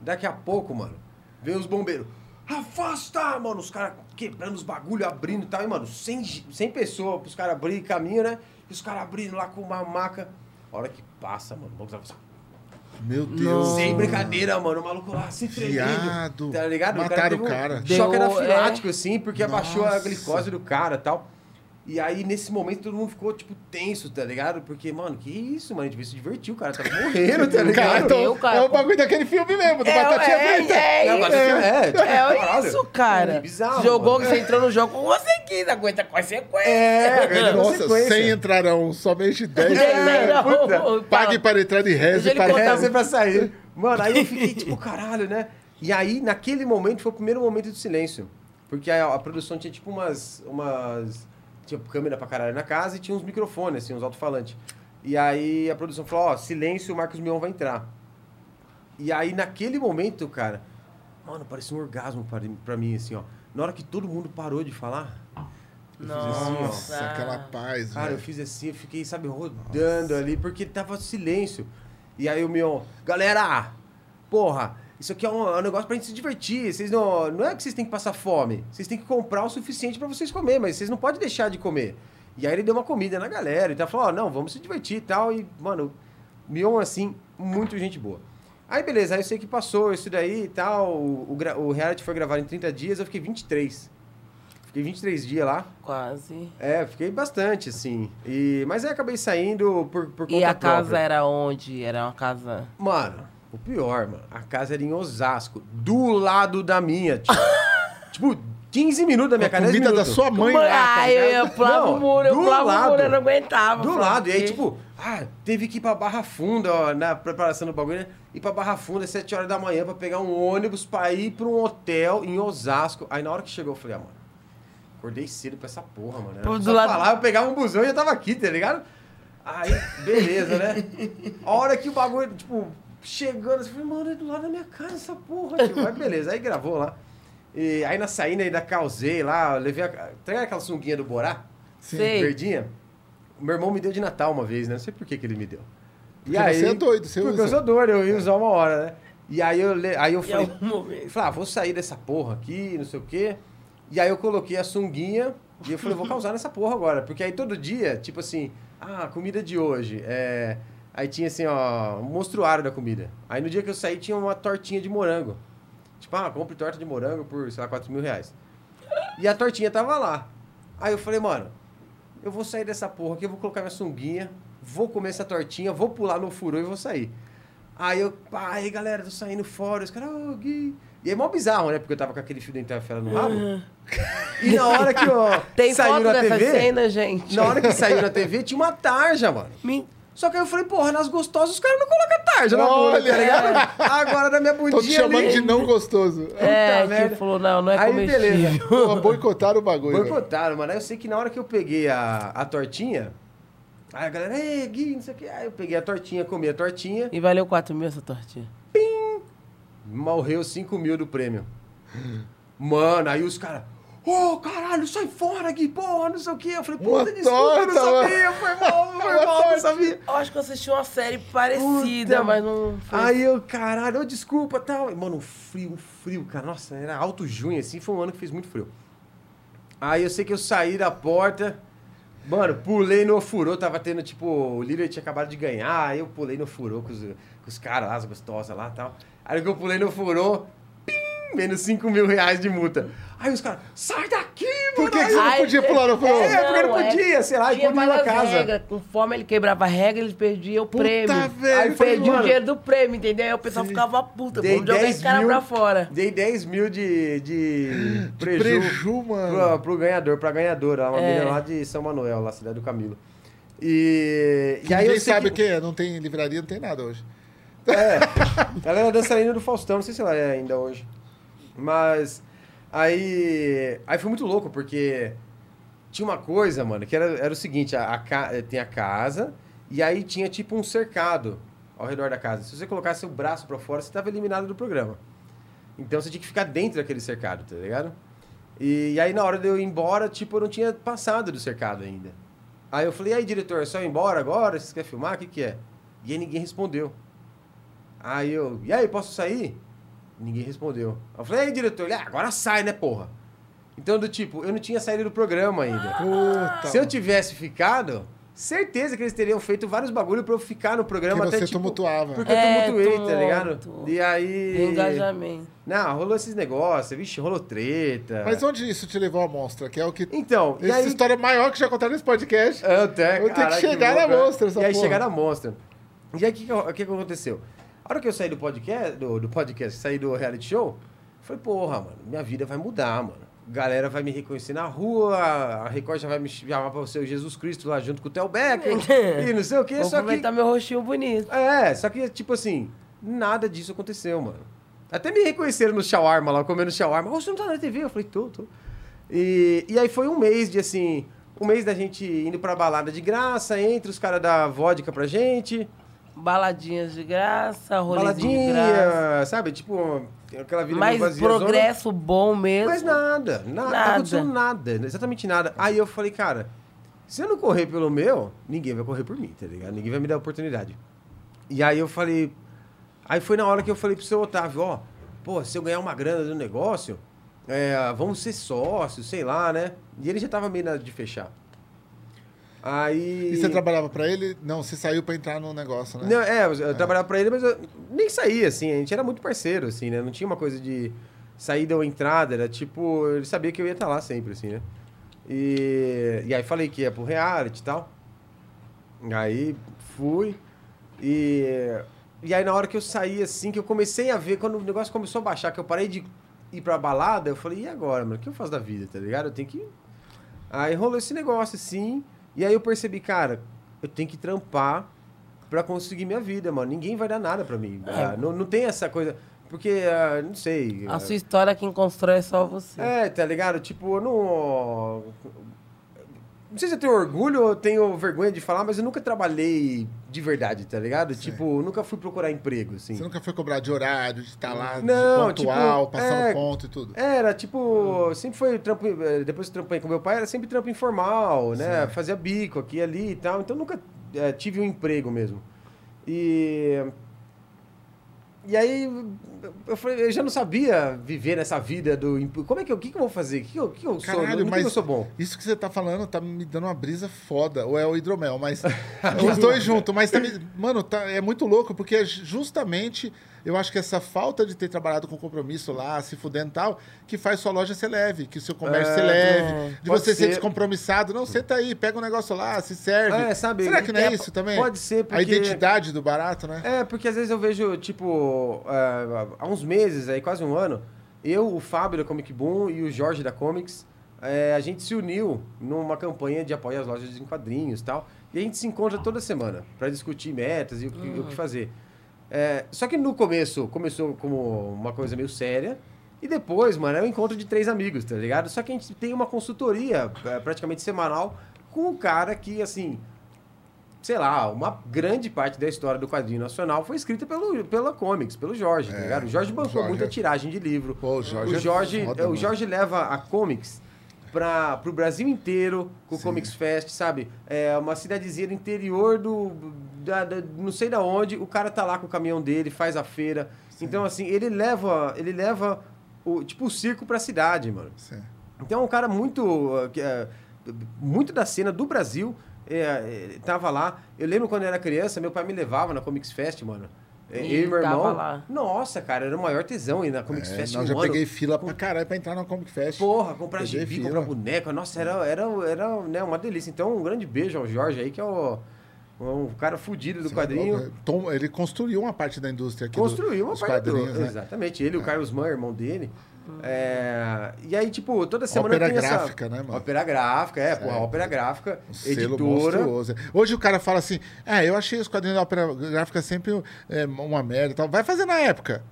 Daqui a pouco, mano, veio os bombeiros. Afasta, mano, os caras quebrando os bagulho, abrindo e tal. E, mano, 100, gi- 100 pessoas pros caras abrirem caminho, né? E os caras abrindo lá com uma maca. A hora que passa, mano, vamos lá. Meu Deus. Sem brincadeira, mano, o maluco lá se tremendo. Tá ligado? Mataram teve o cara. Um choque Deu- anafilático, assim, porque abaixou a Nossa. glicose do cara e tal. E aí, nesse momento, todo mundo ficou, tipo, tenso, tá ligado? Porque, mano, que isso, mano? A gente se divertir, o cara tava morrendo, tá ligado? Cara, então, Eu, cara, é o bagulho daquele filme mesmo, do É, Batatinha é, Frita. é, mas é, é, tipo, É caralho. isso, cara. É bizarro, Jogou mano. que você entrou no jogo com você quis, aguenta consequência. É, Nossa, consequência. 100 entrarão, somente 10. É, puta. não, Pague para entrar e reze para... contar. É, você pra sair. Mano, aí eu fiquei tipo, caralho, né? E aí, naquele momento, foi o primeiro momento do silêncio. Porque a, a produção tinha tipo umas. umas tinha câmera pra caralho na casa e tinha uns microfones, assim, uns alto-falantes. E aí a produção falou: ó, silêncio, o Marcos Mion vai entrar. E aí, naquele momento, cara, mano, parecia um orgasmo pra, pra mim, assim, ó. Na hora que todo mundo parou de falar, eu fiz assim, ó. Nossa, aquela paz, Cara, eu velho. fiz assim, eu fiquei, sabe, rodando ali, porque tava silêncio. E aí o meu, galera, porra, isso aqui é um, é um negócio pra gente se divertir. Vocês não, não é que vocês têm que passar fome, vocês têm que comprar o suficiente pra vocês comer, mas vocês não podem deixar de comer. E aí ele deu uma comida na galera e tal, falou, ó, não, vamos se divertir e tal. E, mano, Mion, assim, muito gente boa. Aí, beleza, aí eu sei que passou isso daí e tal. O, o, o reality foi gravado em 30 dias, eu fiquei 23. Fiquei 23 dias lá. Quase. É, fiquei bastante, assim. E, mas aí acabei saindo por, por conta E a casa própria. era onde? Era uma casa. Mano, o pior, mano. A casa era em Osasco, do lado da minha, tipo. tipo, 15 minutos da minha A casa. 10 comida da sua mãe Mãe, lá, ah, eu ia pular o muro, eu do pulava o lado. muro, eu não aguentava. Do lado. E aí, tipo, ah, teve que ir pra Barra Funda, ó, na preparação do bagulho, né? Ir pra Barra Funda às 7 horas da manhã pra pegar um ônibus pra ir pra um hotel em Osasco. Aí na hora que chegou, eu falei, ah, mano, acordei cedo pra essa porra, mano. Pô, do lado- falar, eu pegava um busão e já tava aqui, tá ligado? Aí, beleza, né? A hora que o bagulho, tipo, chegando, eu falei, mano, é do lado da minha casa essa porra, tio. Mas beleza, aí gravou lá. E aí na saída ainda causei lá, levei a. Tá ligado aquela sunguinha do Borá? Sei. Verdinha? O meu irmão me deu de Natal uma vez, né? Não sei por que, que ele me deu. E Porque você é doido, você porque usa. eu sou doido, eu ia usar uma hora, né? E aí eu, le- aí eu falei, eu falei, ah, vou sair dessa porra aqui, não sei o quê. E aí eu coloquei a sunguinha e eu falei, vou causar nessa porra agora. Porque aí todo dia, tipo assim, ah, comida de hoje. É... Aí tinha assim, ó, um monstruário da comida. Aí no dia que eu saí tinha uma tortinha de morango. Tipo, ah, compre torta de morango por, sei lá, 4 mil reais. E a tortinha tava lá. Aí eu falei, mano, eu vou sair dessa porra aqui, eu vou colocar minha sunguinha, vou comer essa tortinha, vou pular no furô e vou sair. Aí eu, pá, aí galera, tô saindo fora, os caras, ô, Gui. E é mó bizarro, né? Porque eu tava com aquele fio dental enfiado no rabo. E na hora que, ó, Tem saiu foto na dessa TV, cena, gente? na hora que saiu na TV, tinha uma tarja, mano. Me- Só que aí eu falei, porra, nas gostosas os caras não colocam tarja na bunda, Olha, tá ligado? Agora na minha bundinha Tô te chamando ali... de não gostoso. É, que merda. falou, não, não é Aí, comestível. beleza. Pô, boicotaram o bagulho. Boicotaram, mano. Aí eu sei que na hora que eu peguei a, a tortinha, aí a galera, ei, Gui, não sei o que. Aí eu peguei a tortinha, comi a tortinha, E valeu 4 mil essa tortinha. morreu 5 mil do prêmio. Mano, aí os caras, ô, caralho, sai fora, Gui, porra, não sei o que. Eu falei, puta, desculpa, eu não sabia, foi mal, foi mal, não sabia. Eu acho que eu assisti uma série parecida, Puta. mas não foi. Aí eu, caralho, ô, desculpa, tal. E, Mano, um frio, um frio, cara. Nossa, era alto junho, assim, foi um ano que fez muito frio. Aí eu sei que eu saí da porta, mano, pulei no furô, tava tendo, tipo, o líder tinha acabado de ganhar, aí eu pulei no furô com os, com os caras lá, as gostosas lá e tal. Aí que eu pulei no furô, pim, menos 5 mil reais de multa. Aí os caras, sai daqui, mano! Por que, que você não podia pular no flow? É, porque não podia, sei lá, e pôr na casa. regras. Conforme ele quebrava a regra, ele perdia o Puta, prêmio. velho, Aí perdia mano. o dinheiro do prêmio, entendeu? Aí o pessoal ficava puta. Dei Vamos jogar 10 esse cara mil, pra fora. Dei 10 mil de, de preju, Preju, mano. Pro, pro ganhador, pra ganhadora, uma É. menina lá de São Manuel, lá, cidade do Camilo. E, e aí Ninguém eu sei sabe o que... que é, não tem livraria, não tem nada hoje. É, ela era dançarina do Faustão, não sei se ela é ainda hoje. Mas aí, aí foi muito louco, porque tinha uma coisa, mano, que era, era o seguinte, a, a eh, tem a casa e aí tinha tipo um cercado ao redor da casa. Se você colocasse o braço pra fora, você tava eliminado do programa. Então você tinha que ficar dentro daquele cercado, tá ligado? E, e aí na hora de eu ir embora, tipo, eu não tinha passado do cercado ainda. Aí eu falei, aí, diretor, é só ir embora agora? Vocês querem filmar? O que que é? E aí ninguém respondeu. Aí eu, e aí, posso sair? Ninguém respondeu. Eu falei, aí, diretor? Ele, ah, agora sai, né, porra? Então, do tipo, eu não tinha saído do programa ainda. Puta. Se eu tivesse ficado, certeza que eles teriam feito vários bagulho pra eu ficar no programa Que até, você tipo... tumultuava. Porque eu É, tumultuei, tá ligado? E aí... Engajamento. Não, rolou esses negócios, vixe, rolou treta. Mas onde isso te levou à mostra? Que é o que. Então, e Essa aí... história maior que já contaram nesse podcast. Eu até, Eu tenho que chegar louco, na né? mostra, essa E aí porra. chegar na mostra. E aí o que, que, o que que aconteceu? A hora que eu saí do podcast, do, do podcast, saí do reality show, falei, porra, mano, minha vida vai mudar, mano. Galera vai me reconhecer na rua, a Record já vai me chamar pra ser o Jesus Cristo lá junto com o Theo Becker, e não sei o quê, Vou só que... meu rostinho bonito. É, só que, tipo assim, nada disso aconteceu, mano. Até me reconheceram no shawarma lá, comendo shawarma. Ô, você não tá na TV? Eu falei, tô, tô. E, e aí foi um mês de, assim, um mês da gente indo pra balada de graça, entre os caras da vodka pra gente, Baladinhas de graça, rolezinho de graça. baladinha, sabe? Tipo, aquela vida Mas vaziazona. progresso bom mesmo. Mas nada, nada, Nada. Não aconteceu nada, exatamente nada. Aí eu falei, cara, se eu não correr pelo meu, ninguém vai correr por mim, tá ligado? Ninguém vai me dar oportunidade. E aí eu falei, aí foi na hora que eu falei pro seu Otávio, ó, pô, se eu ganhar uma grana do negócio, é, vamos ser sócios, sei lá, né? E ele já tava meio na de fechar. Aí... E você trabalhava pra ele? Não, você saiu pra entrar no negócio, né? Não, é, eu, eu trabalhava pra ele, mas eu nem saía, assim, a gente era muito parceiro, assim, né? Não tinha uma coisa de saída ou entrada, era tipo, ele sabia que eu ia estar lá sempre, assim, né? E, e aí falei que ia pro reality e tal. Aí fui. E, e aí na hora que eu saí, assim, que eu comecei a ver, quando o negócio começou a baixar, que eu parei de ir pra balada, eu falei, e agora, mano? O que eu faço da vida, tá ligado? Eu tenho que. Aí rolou esse negócio, assim. E aí eu percebi, cara, eu tenho que trampar pra conseguir minha vida, mano. Ninguém vai dar nada pra mim. Ah, não, não tem essa coisa. Porque, ah, não sei. A ah, sua história quem constrói é só você. é, tá ligado? Tipo, eu não. Não sei se eu tenho orgulho ou tenho vergonha de falar, mas eu nunca trabalhei de verdade, tá ligado? Tipo, nunca fui procurar emprego, assim. Você nunca foi cobrar de horário, de estar lá, Não, de pontual, tipo, passando é- ponto e tudo. Era, tipo, sempre foi trampo. eh, Depois que trampei com meu pai, era sempre trampo informal, né? Fazia bico aqui e ali e tal. Então nunca eh, tive um emprego mesmo. E. E aí, eu, falei, eu já não sabia viver nessa vida do. Como é que eu. O que, que eu vou fazer? O que, que eu- que sou? Caralho, No mas que eu sou bom? isso que você tá falando tá me dando uma brisa foda. Ou é o hidromel, mas os dois juntos. Mas tá me- mano, tá, é muito louco, porque é justamente eu acho que essa falta de ter trabalhado com compromisso lá, se fudendo e tal, que faz sua loja ser leve, que o seu comércio É, ser leve, de você ser ser. descompromissado. Não, senta aí, pega um negócio lá, se serve. É, sabe, Será que não é, é, isso também? pode ser, A porque- identidade do barato, né? É, porque às vezes eu vejo, tipo, é, há uns meses, aí quase um ano, eu, o Fábio da Comic Boom e o Jorge da Comics, é, a gente se uniu numa campanha de apoio às lojas em quadrinhos e tal. E a gente se encontra toda semana para discutir metas e o que, o que fazer. É, só que no começo, começou como uma coisa meio séria. E depois, mano, é um encontro de três amigos, tá ligado? Só que a gente tem uma consultoria é, praticamente semanal com um cara que, assim, sei lá, uma grande parte da história do quadrinho nacional foi escrita pelo, pela Comics, pelo Jorge, tá ligado? O Jorge bancou Jorge muita é- tiragem de livro. Pô, o Jorge o é Jorge, foda, é, o mano. Jorge leva a Comics para pro Brasil inteiro com o Comics Fest, sabe? É uma cidadezinha do interior do da, da- não sei da onde, o cara tá lá com o caminhão dele, faz a feira. Então assim, ele leva, ele leva o tipo o circo pra cidade, mano. Sim. Então é um cara muito, uh, muito da cena do Brasil. É, é, tava lá. Eu lembro quando eu era criança, meu pai me levava na Comics Fest, mano. É, E Eu e meu irmão. lá. Nossa, cara, era o maior tesão ir na Comics É, Fest. não, um já ano. peguei fila pra caralho pra entrar na Comic Fest. Porra, comprar Peguei gibi, fila. comprar boneco. Nossa, era, era, era né, uma delícia. Então, um grande beijo ao Jorge aí, que é o, um cara fudido do é quadrinho. louco, Tom, ele construiu uma parte da indústria aqui. do- Construiu uma dos parte do... né? Exatamente. Ele e o Carlos Mann, irmão dele. É, E aí, tipo, toda semana Ópera tem essa... gráfica, né, mano? Ópera gráfica, é, porra, ópera gráfica, Um selo editora. monstruoso. Hoje o cara fala assim: é, eu achei os quadrinhos da ópera gráfica sempre é, uma merda e tal. Vai fazer na época.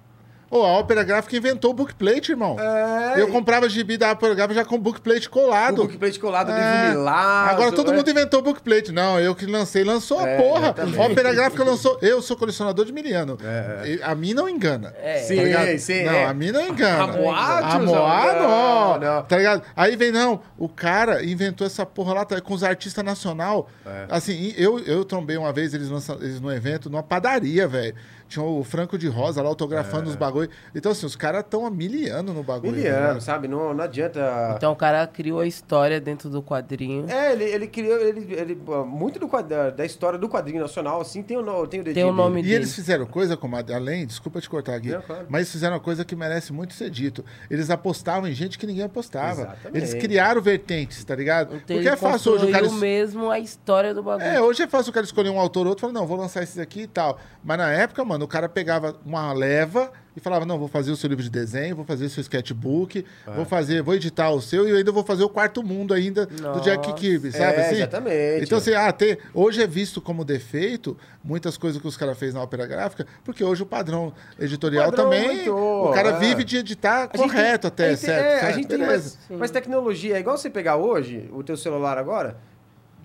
Ô, a ópera gráfica inventou o bookplate, irmão. É, Eu comprava gibi da ópera gráfica já com bookplate o colado. bookplate colado, É. livro Milagre. Agora todo mundo inventou bookplate. Não, eu que lancei, lançou a É, porra. exatamente. Ópera gráfica lançou. Eu sou colecionador de miliano. É, A mim não engana. É. Sim, tá ligado? sim, Não, é. a mim não engana. A Moá, A Moá, não, não. não. Tá ligado? Aí vem, não, o cara inventou essa porra lá tá, com os artistas nacional. É. Assim, eu, eu trombei uma vez eles, lançam, eles no evento, numa padaria, velho. Tinha o Franco de Rosa lá autografando os bagulho. Então, assim, os caras estão há miliano no bagulho. né? Miliano, sabe? Não, não adianta... Então o cara criou a história dentro do quadrinho. É, ele, ele criou... Ele, ele, muito do, quad- da, história do quadrinho nacional, assim, tem o, tem o dedinho Tem o nome dele. E eles fizeram coisa, como além, desculpa te cortar aqui, Não, claro. mas fizeram uma coisa que merece muito ser dito. Eles apostavam em gente que ninguém apostava. Exatamente. Eles criaram vertentes, tá ligado? Então Porque ele é fácil hoje o cara. mesmo a história do bagulho. É, hoje é fácil o cara escolher um autor ou outro e falar, não, vou lançar esses aqui e tal. Mas na época, mano, o cara pegava uma leva e falava, não, vou fazer o seu livro de desenho, vou fazer o seu sketchbook, É. vou fazer, vou editar o seu e eu ainda vou fazer o quarto mundo ainda do Jack Nossa. Kirby, sabe É, assim? exatamente. Então, assim, ah, ter, hoje é visto como defeito muitas coisas que os caras fez na ópera gráfica, porque hoje o padrão editorial Padrão também, aumentou, o cara é. vive de editar A gente correto tem- até, gente tem- certo? é, a certo? gente tem mais, mais tecnologia. É igual você pegar hoje o teu celular agora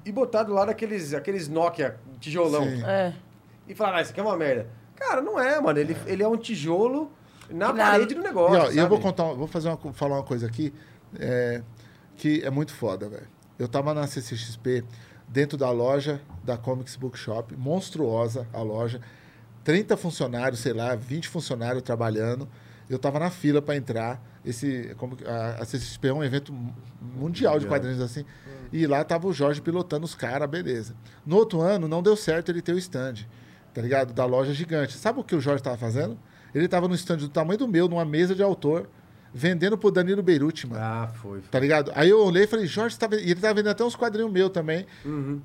e botar do lado aqueles, aqueles Nokia tijolão Sim. É. e falar, ah, isso aqui é uma merda. Cara, não é, mano. Ele, ele é um tijolo na parede do E, negócio. ó, e eu sabe? vou contar, vou fazer uma, falar uma coisa aqui é, que é muito foda, velho. Eu tava na CCXP, dentro da loja da Comics Bookshop, monstruosa a loja, 30 funcionários, sei lá, 20 funcionários trabalhando. Eu tava na fila para entrar. Esse, como, a, a CCXP é um evento mu- mundial de quadrinhos assim. E lá tava o Jorge pilotando os caras, beleza. No outro ano, não deu certo ele ter o stand, tá ligado? Da loja gigante. Sabe o que o Jorge tava fazendo? Ele tava no stand do tamanho do meu, numa mesa de autor, vendendo pro Danilo Beirute, mano. Ah, foi. Tá ligado? Aí eu olhei e falei, Jorge, você tá vendendo... E ele tava vendendo até uns quadrinhos meus também.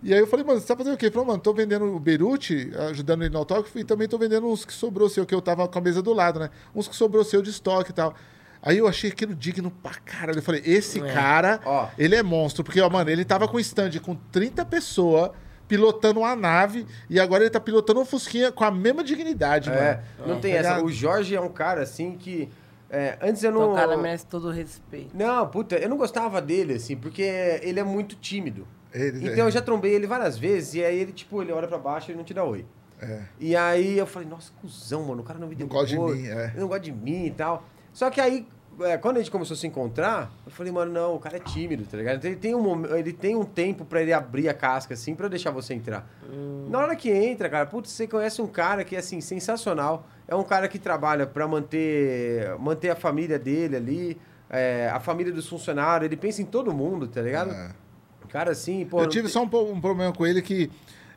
E aí eu falei, mano, você tá fazendo o quê? Ele falou, mano, tô vendendo o Beirute, ajudando ele no autógrafo, e também tô vendendo uns que sobrou seu, que eu tava com a mesa do lado, né? Uns que sobrou seu de estoque e tal. Aí eu achei aquilo digno pra caralho. Eu falei, esse cara, Ó. ele é monstro. Porque, ó, mano, ele tava com stand com 30 pessoas, pilotando uma nave, e agora ele tá pilotando um Fusquinha com a mesma dignidade, É, mano. não tem Tá essa. ligado? O Jorge é um cara assim que. é, antes eu Então não. o cara merece todo o respeito. Não, puta, eu não gostava dele, assim, porque ele é muito tímido. Ele- então eu já trombei ele várias vezes, e aí ele, tipo, ele olha pra baixo e não te dá oi. É. E aí eu falei, nossa, cuzão, mano, o cara não me deu Não gosta de oi, mim, é. ele não gosta de mim e tal. Só que aí, é, quando a gente começou a se encontrar, eu falei, mano, não, o cara é tímido, tá ligado? Então ele tem um, ele tem um tempo pra ele abrir a casca, assim, pra deixar você entrar. Na hora que entra, cara, putz, você conhece um cara que é, assim, sensacional. É um cara que trabalha pra manter, manter a família dele ali, é, a família dos funcionários, ele pensa em todo mundo, tá ligado? É. Cara, assim, pô... Eu tive tem- só um, um problema com ele que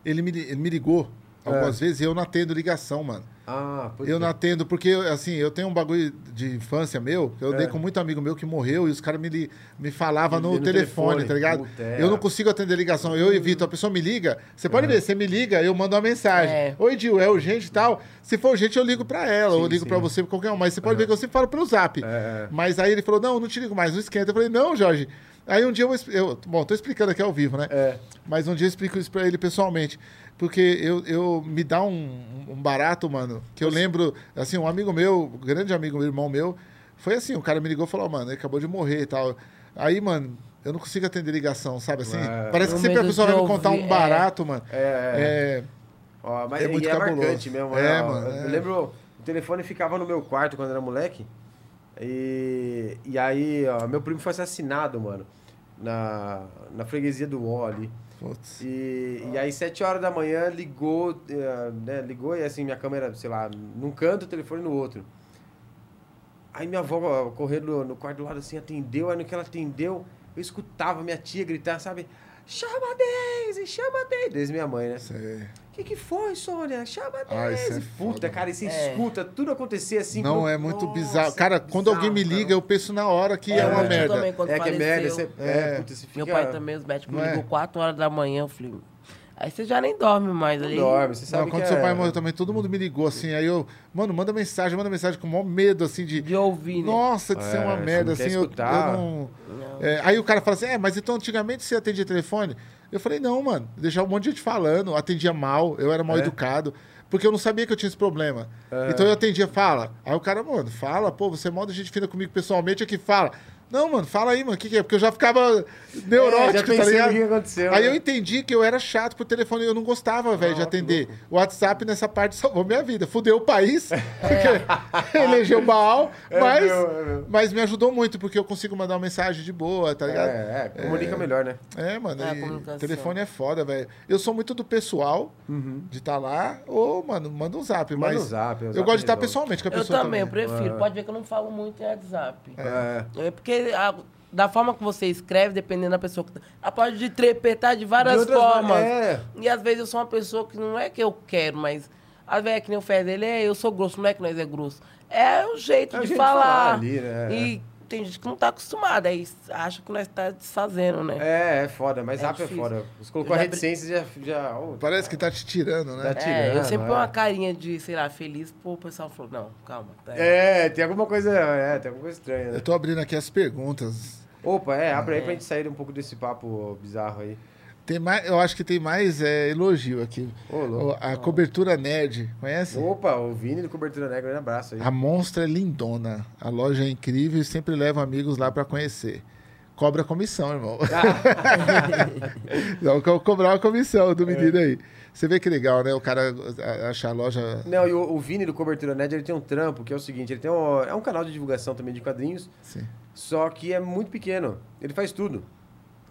ele me, ele me ligou algumas vezes e eu não atendo ligação, mano. Ah, putz, Eu não atendo, porque, assim, eu tenho um bagulho de infância meu, que eu É. dei com muito amigo meu que morreu e os caras me, me falavam no, No telefone, telefone. tá ligado? Puta, é. Eu não consigo atender ligação, eu evito. A pessoa me liga, você pode ver, você me liga, eu mando uma mensagem. É. Oi, Dil, é urgente e tal. Se for urgente, eu ligo pra ela, ou eu ligo sim. pra você, qualquer um. Mas você pode ver que eu sempre falo pelo zap. É. Mas aí ele falou, não, não te ligo mais, não esquenta. Eu falei, não, Jorge. Aí um dia eu, eu bom, tô explicando aqui ao vivo, né? É. Mas um dia eu explico isso pra ele pessoalmente. Porque eu, eu me dá um, um barato, mano, que eu lembro, assim, um amigo meu, um grande amigo, meu irmão meu, foi assim, o cara me ligou e falou, mano, ele acabou de morrer e tal. Aí, mano, eu não consigo atender ligação, sabe assim? É. Parece que O sempre a pessoa vai me contar ouvir, um é. barato, mano. É, é. É, Ó, mas É é muito e é marcante mesmo. É, né? Ó, mano, Eu é. lembro, o telefone ficava no meu quarto quando era moleque. E, e aí, ó, meu primo foi assassinado, mano. Na, na freguesia do Ó ali. Putz. E, e aí, sete horas da manhã, ligou, eh, né, ligou e assim, minha câmera, sei lá, num canto, o telefone no outro. Aí minha avó correu no, no quarto do lado assim, atendeu, aí no que ela atendeu, eu escutava minha tia gritar, sabe? Chama a Daisy, chama a Daisy. Desde minha mãe, né? Sei. O que, que foi, Sônia? Chama a Ah, isso é Puta, cara, e você É. escuta tudo acontecer assim. Não, pro- é muito Nossa, bizarro. Cara, quando alguém me liga, eu penso na hora que é, É, uma eu merda. também, quando É que é merda, faleceu. você, é, puta, você fica... Meu pai também, os médicos Não me é? ligou 4 horas da manhã, eu falei. Aí você já nem dorme mais Não ali. dorme, você sabe Não, quando que seu é... pai morreu também, todo mundo me ligou assim. Aí eu, mano, manda mensagem, manda mensagem com o maior medo, assim, de. De ouvir, né? Nossa, de ser É, uma merda, não quer assim. Eu, eu escutar. não. É, aí o cara fala assim: é, mas então antigamente você atendia telefone? Eu falei: não, mano, deixava um monte de gente falando, atendia mal, eu era mal É? educado. Porque eu não sabia que eu tinha esse problema. Então eu atendia, fala. Aí o cara, mano, fala, pô, você é de gente fina comigo pessoalmente, aqui fala. Não, mano, fala aí, mano, o que, que é? Porque eu já ficava neurótico, É, já tá pensei ligado? o que aconteceu, Aí né? eu entendi que eu era chato pro telefone e eu não gostava, velho, de atender. O WhatsApp nessa parte salvou minha vida. Fudeu o país, porque elegeu Baal, É mas, meu, é meu. mas me ajudou muito, porque eu consigo mandar uma mensagem de boa, tá ligado? É, é, comunica melhor, né? É, mano, É, telefone é foda, velho. Eu sou muito do pessoal, de estar lá, ou, mano, manda um zap. Manda mas um zap, o Eu zap gosto de estar resolve. pessoalmente com a Eu pessoa também, eu também. prefiro. Pode ver que eu não falo muito em WhatsApp. É. É porque a- da forma que você escreve, dependendo da pessoa que tá. Ela pode de trepetar de várias De formas. ma- é. E às vezes eu sou uma pessoa que não é que eu quero, mas às vezes é que nem o Fez ele é, eu sou grosso, não é que nós é grosso. É o jeito É de falar. falar ali, né? E tem gente que não tá acostumada, aí acha que nós tá desfazendo, né? É, é foda, mas É zap é foda. Você colocou Eu a já reticência já. já oh, Parece que tá te tirando, né? Tá É, tirando, eu sempre é. uma carinha de, sei lá, feliz, pô, o pessoal falou, não, calma. Tá É, tem alguma coisa. É, tem alguma coisa estranha, né? Eu tô abrindo aqui as perguntas. Opa, é, abre aí pra gente sair um pouco desse papo bizarro aí. Tem mais, eu acho que tem mais é, elogio aqui. Ô. A cobertura nerd, conhece? Opa, o Vini do Cobertura Negra, um abraço aí. A Monstra é lindona. A loja é incrível e sempre leva amigos lá pra conhecer. Cobra comissão, irmão. Não, co- cobrar uma comissão do menino aí. Você vê que legal, né? O cara achar a loja. Não, e o, o Vini do Cobertura Nerd, ele tem um trampo, que é o seguinte, ele tem um, é um canal de divulgação também de quadrinhos, Sim. só que é muito pequeno. Ele faz tudo.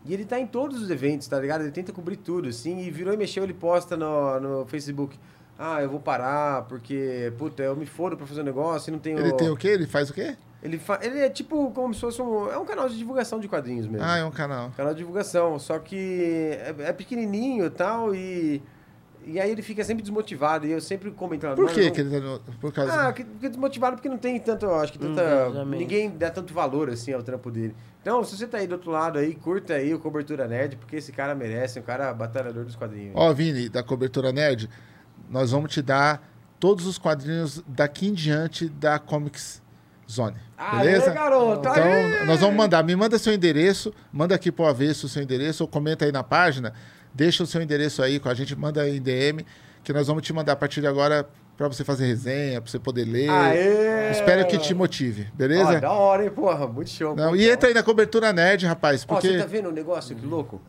E ele tá em todos os eventos, tá ligado? Ele tenta cobrir tudo, assim, e virou e mexeu, ele posta no, no Facebook. Ah, eu vou parar, porque, puta, eu me fodo pra fazer um negócio e não tenho... Ele tem o quê? Ele faz o quê? Ele, fa... ele é tipo como se fosse um... É um canal de divulgação de quadrinhos mesmo. Ah, é um canal. Canal de divulgação, só que é, é pequenininho e tal, e... E aí ele fica sempre desmotivado, e eu sempre comento... Por "Mano, quê não- que ele tá no... Por causa. ah, que, que desmotivado porque não tem tanto, eu acho que tanta. Engajamento. ninguém dá tanto valor assim ao trampo dele. Então, se você tá aí do outro lado aí, curta aí o Cobertura Nerd, porque esse cara merece, é um cara batalhador dos quadrinhos. Ó, Vini, da cobertura nerd, nós vamos te dar todos os quadrinhos daqui em diante da Comics Zone. Beleza? Aê, garoto! Então, aê! nós vamos mandar. Me manda seu endereço, manda aqui pro avesso o seu endereço, ou comenta aí na página, deixa o seu endereço aí com a gente, manda em DM, que nós vamos te mandar a partir de agora pra você fazer resenha, pra você poder ler. Aê! Espero que te motive, Ó, beleza? da hora, hein, porra, muito show. Não, muito e da entra aí na cobertura nerd, rapaz, Ó, porque. você tá vendo o negócio? Que louco?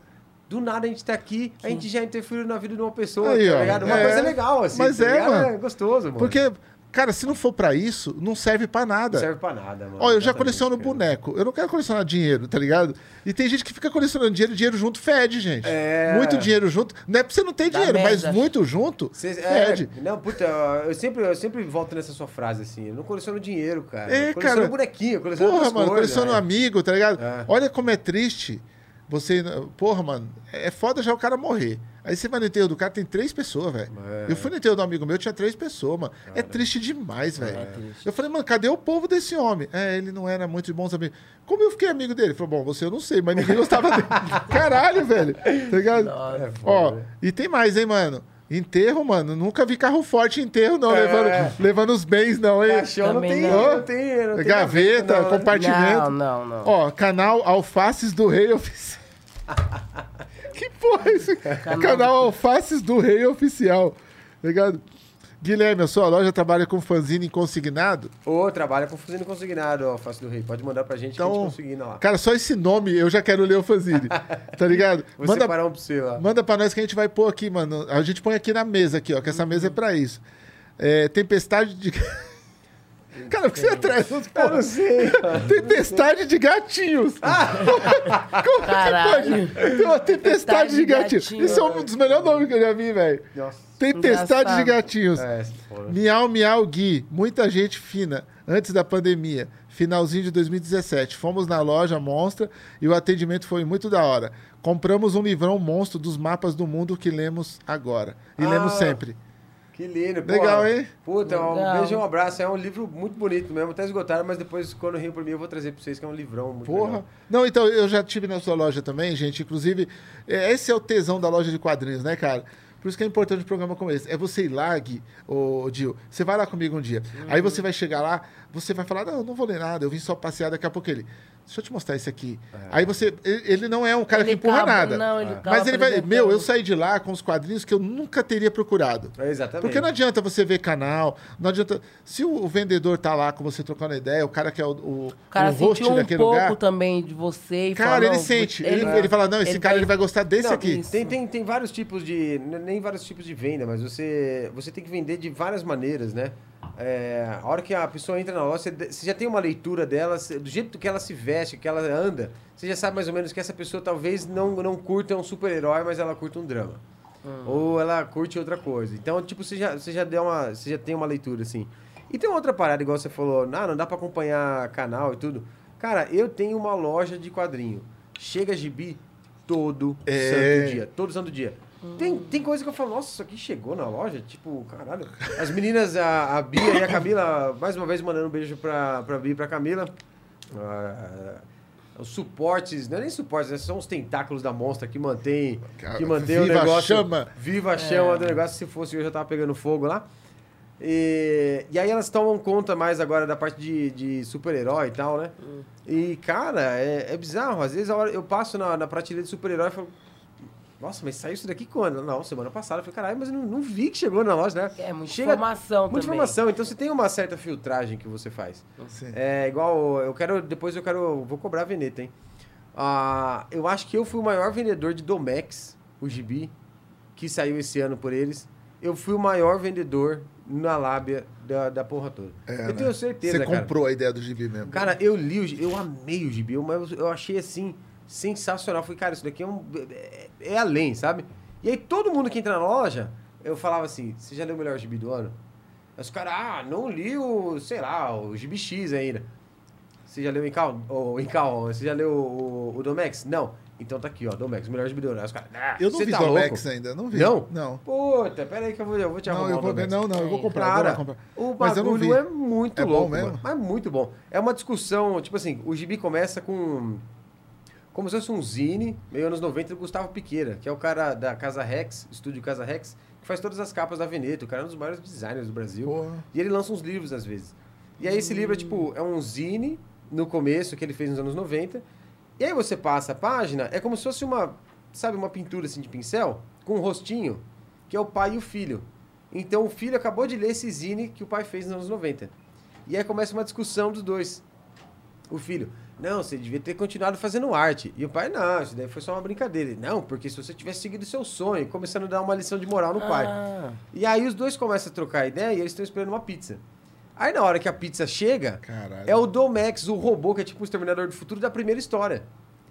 Do nada a gente tá aqui, a gente já interferiu na vida de uma pessoa, Aí, tá ó. ligado? Uma É. coisa legal, assim. Mas tá é, ligado? mano. gostoso, mano. Porque, cara, se não for pra isso, não serve pra nada. Não serve pra nada, mano. Ó, eu já coleciono cara. boneco. Eu não quero colecionar dinheiro, tá ligado? E tem gente que fica colecionando dinheiro, dinheiro junto fede, gente. É. Muito dinheiro junto. Não é pra você não ter Dá dinheiro, mas muito junto Cês- é, fede. não, puta, eu sempre, eu sempre volto nessa sua frase, assim. Eu não coleciono dinheiro, cara. É, eu coleciono cara. bonequinho, eu coleciono Porra, mano, coisas, coleciono um né? amigo, tá ligado? É. Olha como é triste. Você. Porra, mano, é foda já o cara morrer. Aí você vai no enterro do cara, tem três pessoas, velho. É. Eu fui no enterro do amigo meu, tinha três pessoas, mano. É triste demais, velho. É Eu falei, mano, cadê o povo desse homem? É, ele não era muito de bons amigos. Como eu fiquei amigo dele? Ele falou, bom, você eu não sei, mas ninguém gostava dele. Caralho, velho. Tá ligado? É Ó, foda, né? e tem mais, hein, mano? Enterro, mano. Nunca vi carro forte em enterro, não. É. Levando, levando os bens, não, hein? Caixão não tem, não. não tem, não tem Gaveta, não, compartimento. Não, não, não. Ó, canal Alfaces do Rei Oficial. porra é esse? Canal, Alfaces do Rei Oficial. Ligado? Guilherme, a sua loja trabalha com fanzine consignado? Ô, trabalha com fuzil consignado, ó, Face do Rei. Pode mandar pra gente que a Então, gente consigna lá. Cara, só esse nome eu já quero ler o fanzine. tá ligado? Vou Manda, separar um pra você lá. manda pra nós que a gente vai pôr aqui, mano. A gente põe aqui na mesa, aqui, ó, que essa Uhum. mesa é pra isso. É, tempestade de. Cara, o que você traz? Eu não sei. Tempestade de gatinhos. Como Caralho. que pode? Tem uma tempestade de gatinhos. gatinho. Isso é um dos melhores nomes que eu já vi, velho. Tempestade de gatinhos. É. Miau, miau, Gui. Muita gente fina. Antes da pandemia. Finalzinho de 2017. Fomos na loja Monstra e o atendimento foi muito da hora. Compramos um livrão monstro dos mapas do mundo que lemos agora. E Ah, lemos sempre. Que lindo, pô. Legal, hein? Puta, um Legal. beijo e um abraço. É um livro muito bonito mesmo. Até esgotaram, mas depois, quando rio por mim, eu vou trazer pra vocês, que é um livrão muito Porra. legal. Não, então, eu já tive na sua loja também, gente. Inclusive, é, esse é o tesão da loja de quadrinhos, né, cara? Por isso que é importante um programa como esse. É você ir lá, Gui, ô, Dil. Você vai lá comigo um dia. Aí você vai chegar lá, você vai falar, não, eu não vou ler nada, eu vim só passear daqui a pouco ele. Deixa eu te mostrar isso aqui. Aí você. Ele ele não é um cara Ele que empurra nada. não, ele acaba mas ele vai. Meu, eu saí de lá com os quadrinhos que eu nunca teria procurado. É, exatamente. Porque não adianta você ver canal, não adianta. Se o, vendedor tá lá com você trocando ideia, o cara que é o, o, O cara o host sentiu um daquele pouco lugar. também de você e Cara, fala, ele sente. Ele, ele fala, não, esse ele cara vai- ele vai gostar desse Não, aqui. Tem, tem, tem vários tipos de. Nem vários tipos de venda, mas você, você tem que vender de várias maneiras, né? É, a hora que a pessoa entra na loja, você, já tem uma leitura dela, você- do jeito que ela se veste, que ela anda, você já sabe mais ou menos que essa pessoa talvez não, não curta um super-herói, mas ela curta um drama. Ou ela curte outra coisa. Então, tipo, você já, você já deu uma. Você já tem uma leitura, assim. E tem uma outra parada, igual você falou, ah, não dá pra acompanhar canal e tudo. Cara, eu tenho uma loja de quadrinho. Chega gibi todo É. santo dia. Todo santo dia. Tem, tem coisa que eu falo, nossa, isso aqui chegou na loja? Tipo, caralho. As meninas, a, a Bia e a Camila, mais uma vez mandando um beijo pra, pra Bia e pra Camila. Ah, os suportes, não é nem suportes, né? são os tentáculos da monstra que mantém, Cara, que mantém o viva a negócio. chama. Viva a chama do negócio. Se fosse eu já tava pegando fogo lá. E, e aí elas tomam conta mais agora da parte de, de super-herói e tal, né? E, cara, é, é bizarro. Às vezes a hora- eu passo na, na prateleira de super-herói e falo, nossa, mas saiu isso daqui quando? Não, semana passada. Eu falei, caralho, mas eu não, não vi que chegou na loja, né? É, muita Chega- informação Muita também. informação. Então você tem uma certa filtragem que você faz. Sim. É igual, eu quero, depois eu quero, vou cobrar a Veneta, hein? Ah, eu acho que eu fui o maior vendedor de Domex, o Gibi, que saiu esse ano por eles. Eu fui o maior vendedor na lábia da, da porra toda. É, eu né? tenho certeza, Você cara. comprou a ideia do gibi mesmo. Cara, eu li o gibi, eu amei o gibi, eu, mas eu achei assim, sensacional. Falei, cara, isso daqui é, um, é, é além, sabe? E aí todo mundo que entra na loja, eu falava assim, você já leu o melhor gibi do ano? Aí os caras, ah, não li o, sei lá, o gibi X ainda. Você já leu o Incal? O Incal, você já leu o, o Domex? Não. Então tá aqui, ó, Domex, o melhor gibi do ano. Aí os caras, ah, eu não vi tá Domex louco? ainda, não vi. Não? Não. Puta, pera aí que eu vou, eu vou te arrumar Não, eu vou. Domex. Não, não, eu vou comprar. eu vou Cara, lá comprar. o eu bagulho é muito É bom louco, mesmo? mano. Mas muito bom. É uma discussão, tipo assim, o gibi começa com. Como se fosse um zine, meio anos 90, do Gustavo Piqueira, que é o cara da Casa Rex, estúdio Casa Rex, que faz todas as capas da Veneta. O cara é um dos maiores designers do Brasil. Porra. E ele lança uns livros às vezes. E aí esse livro é tipo, é um zine no começo que ele fez nos anos 90. E aí você passa a página, é como se fosse uma, sabe, uma pintura assim de pincel com um rostinho, que é o pai e o filho. Então o filho acabou de ler esse zine que o pai fez nos anos 90. E aí começa uma discussão dos dois. O filho, não, você devia ter continuado fazendo arte. E o pai, não, isso daí foi só uma brincadeira. Ele, não, porque se você tivesse seguido seu sonho, começando a dar uma lição de moral no pai. Ah. E aí os dois começam a trocar ideia e eles estão esperando uma pizza. Aí na hora que a pizza chega, Caralho. é o Domex, o robô, que é tipo o Exterminador do Futuro da primeira história.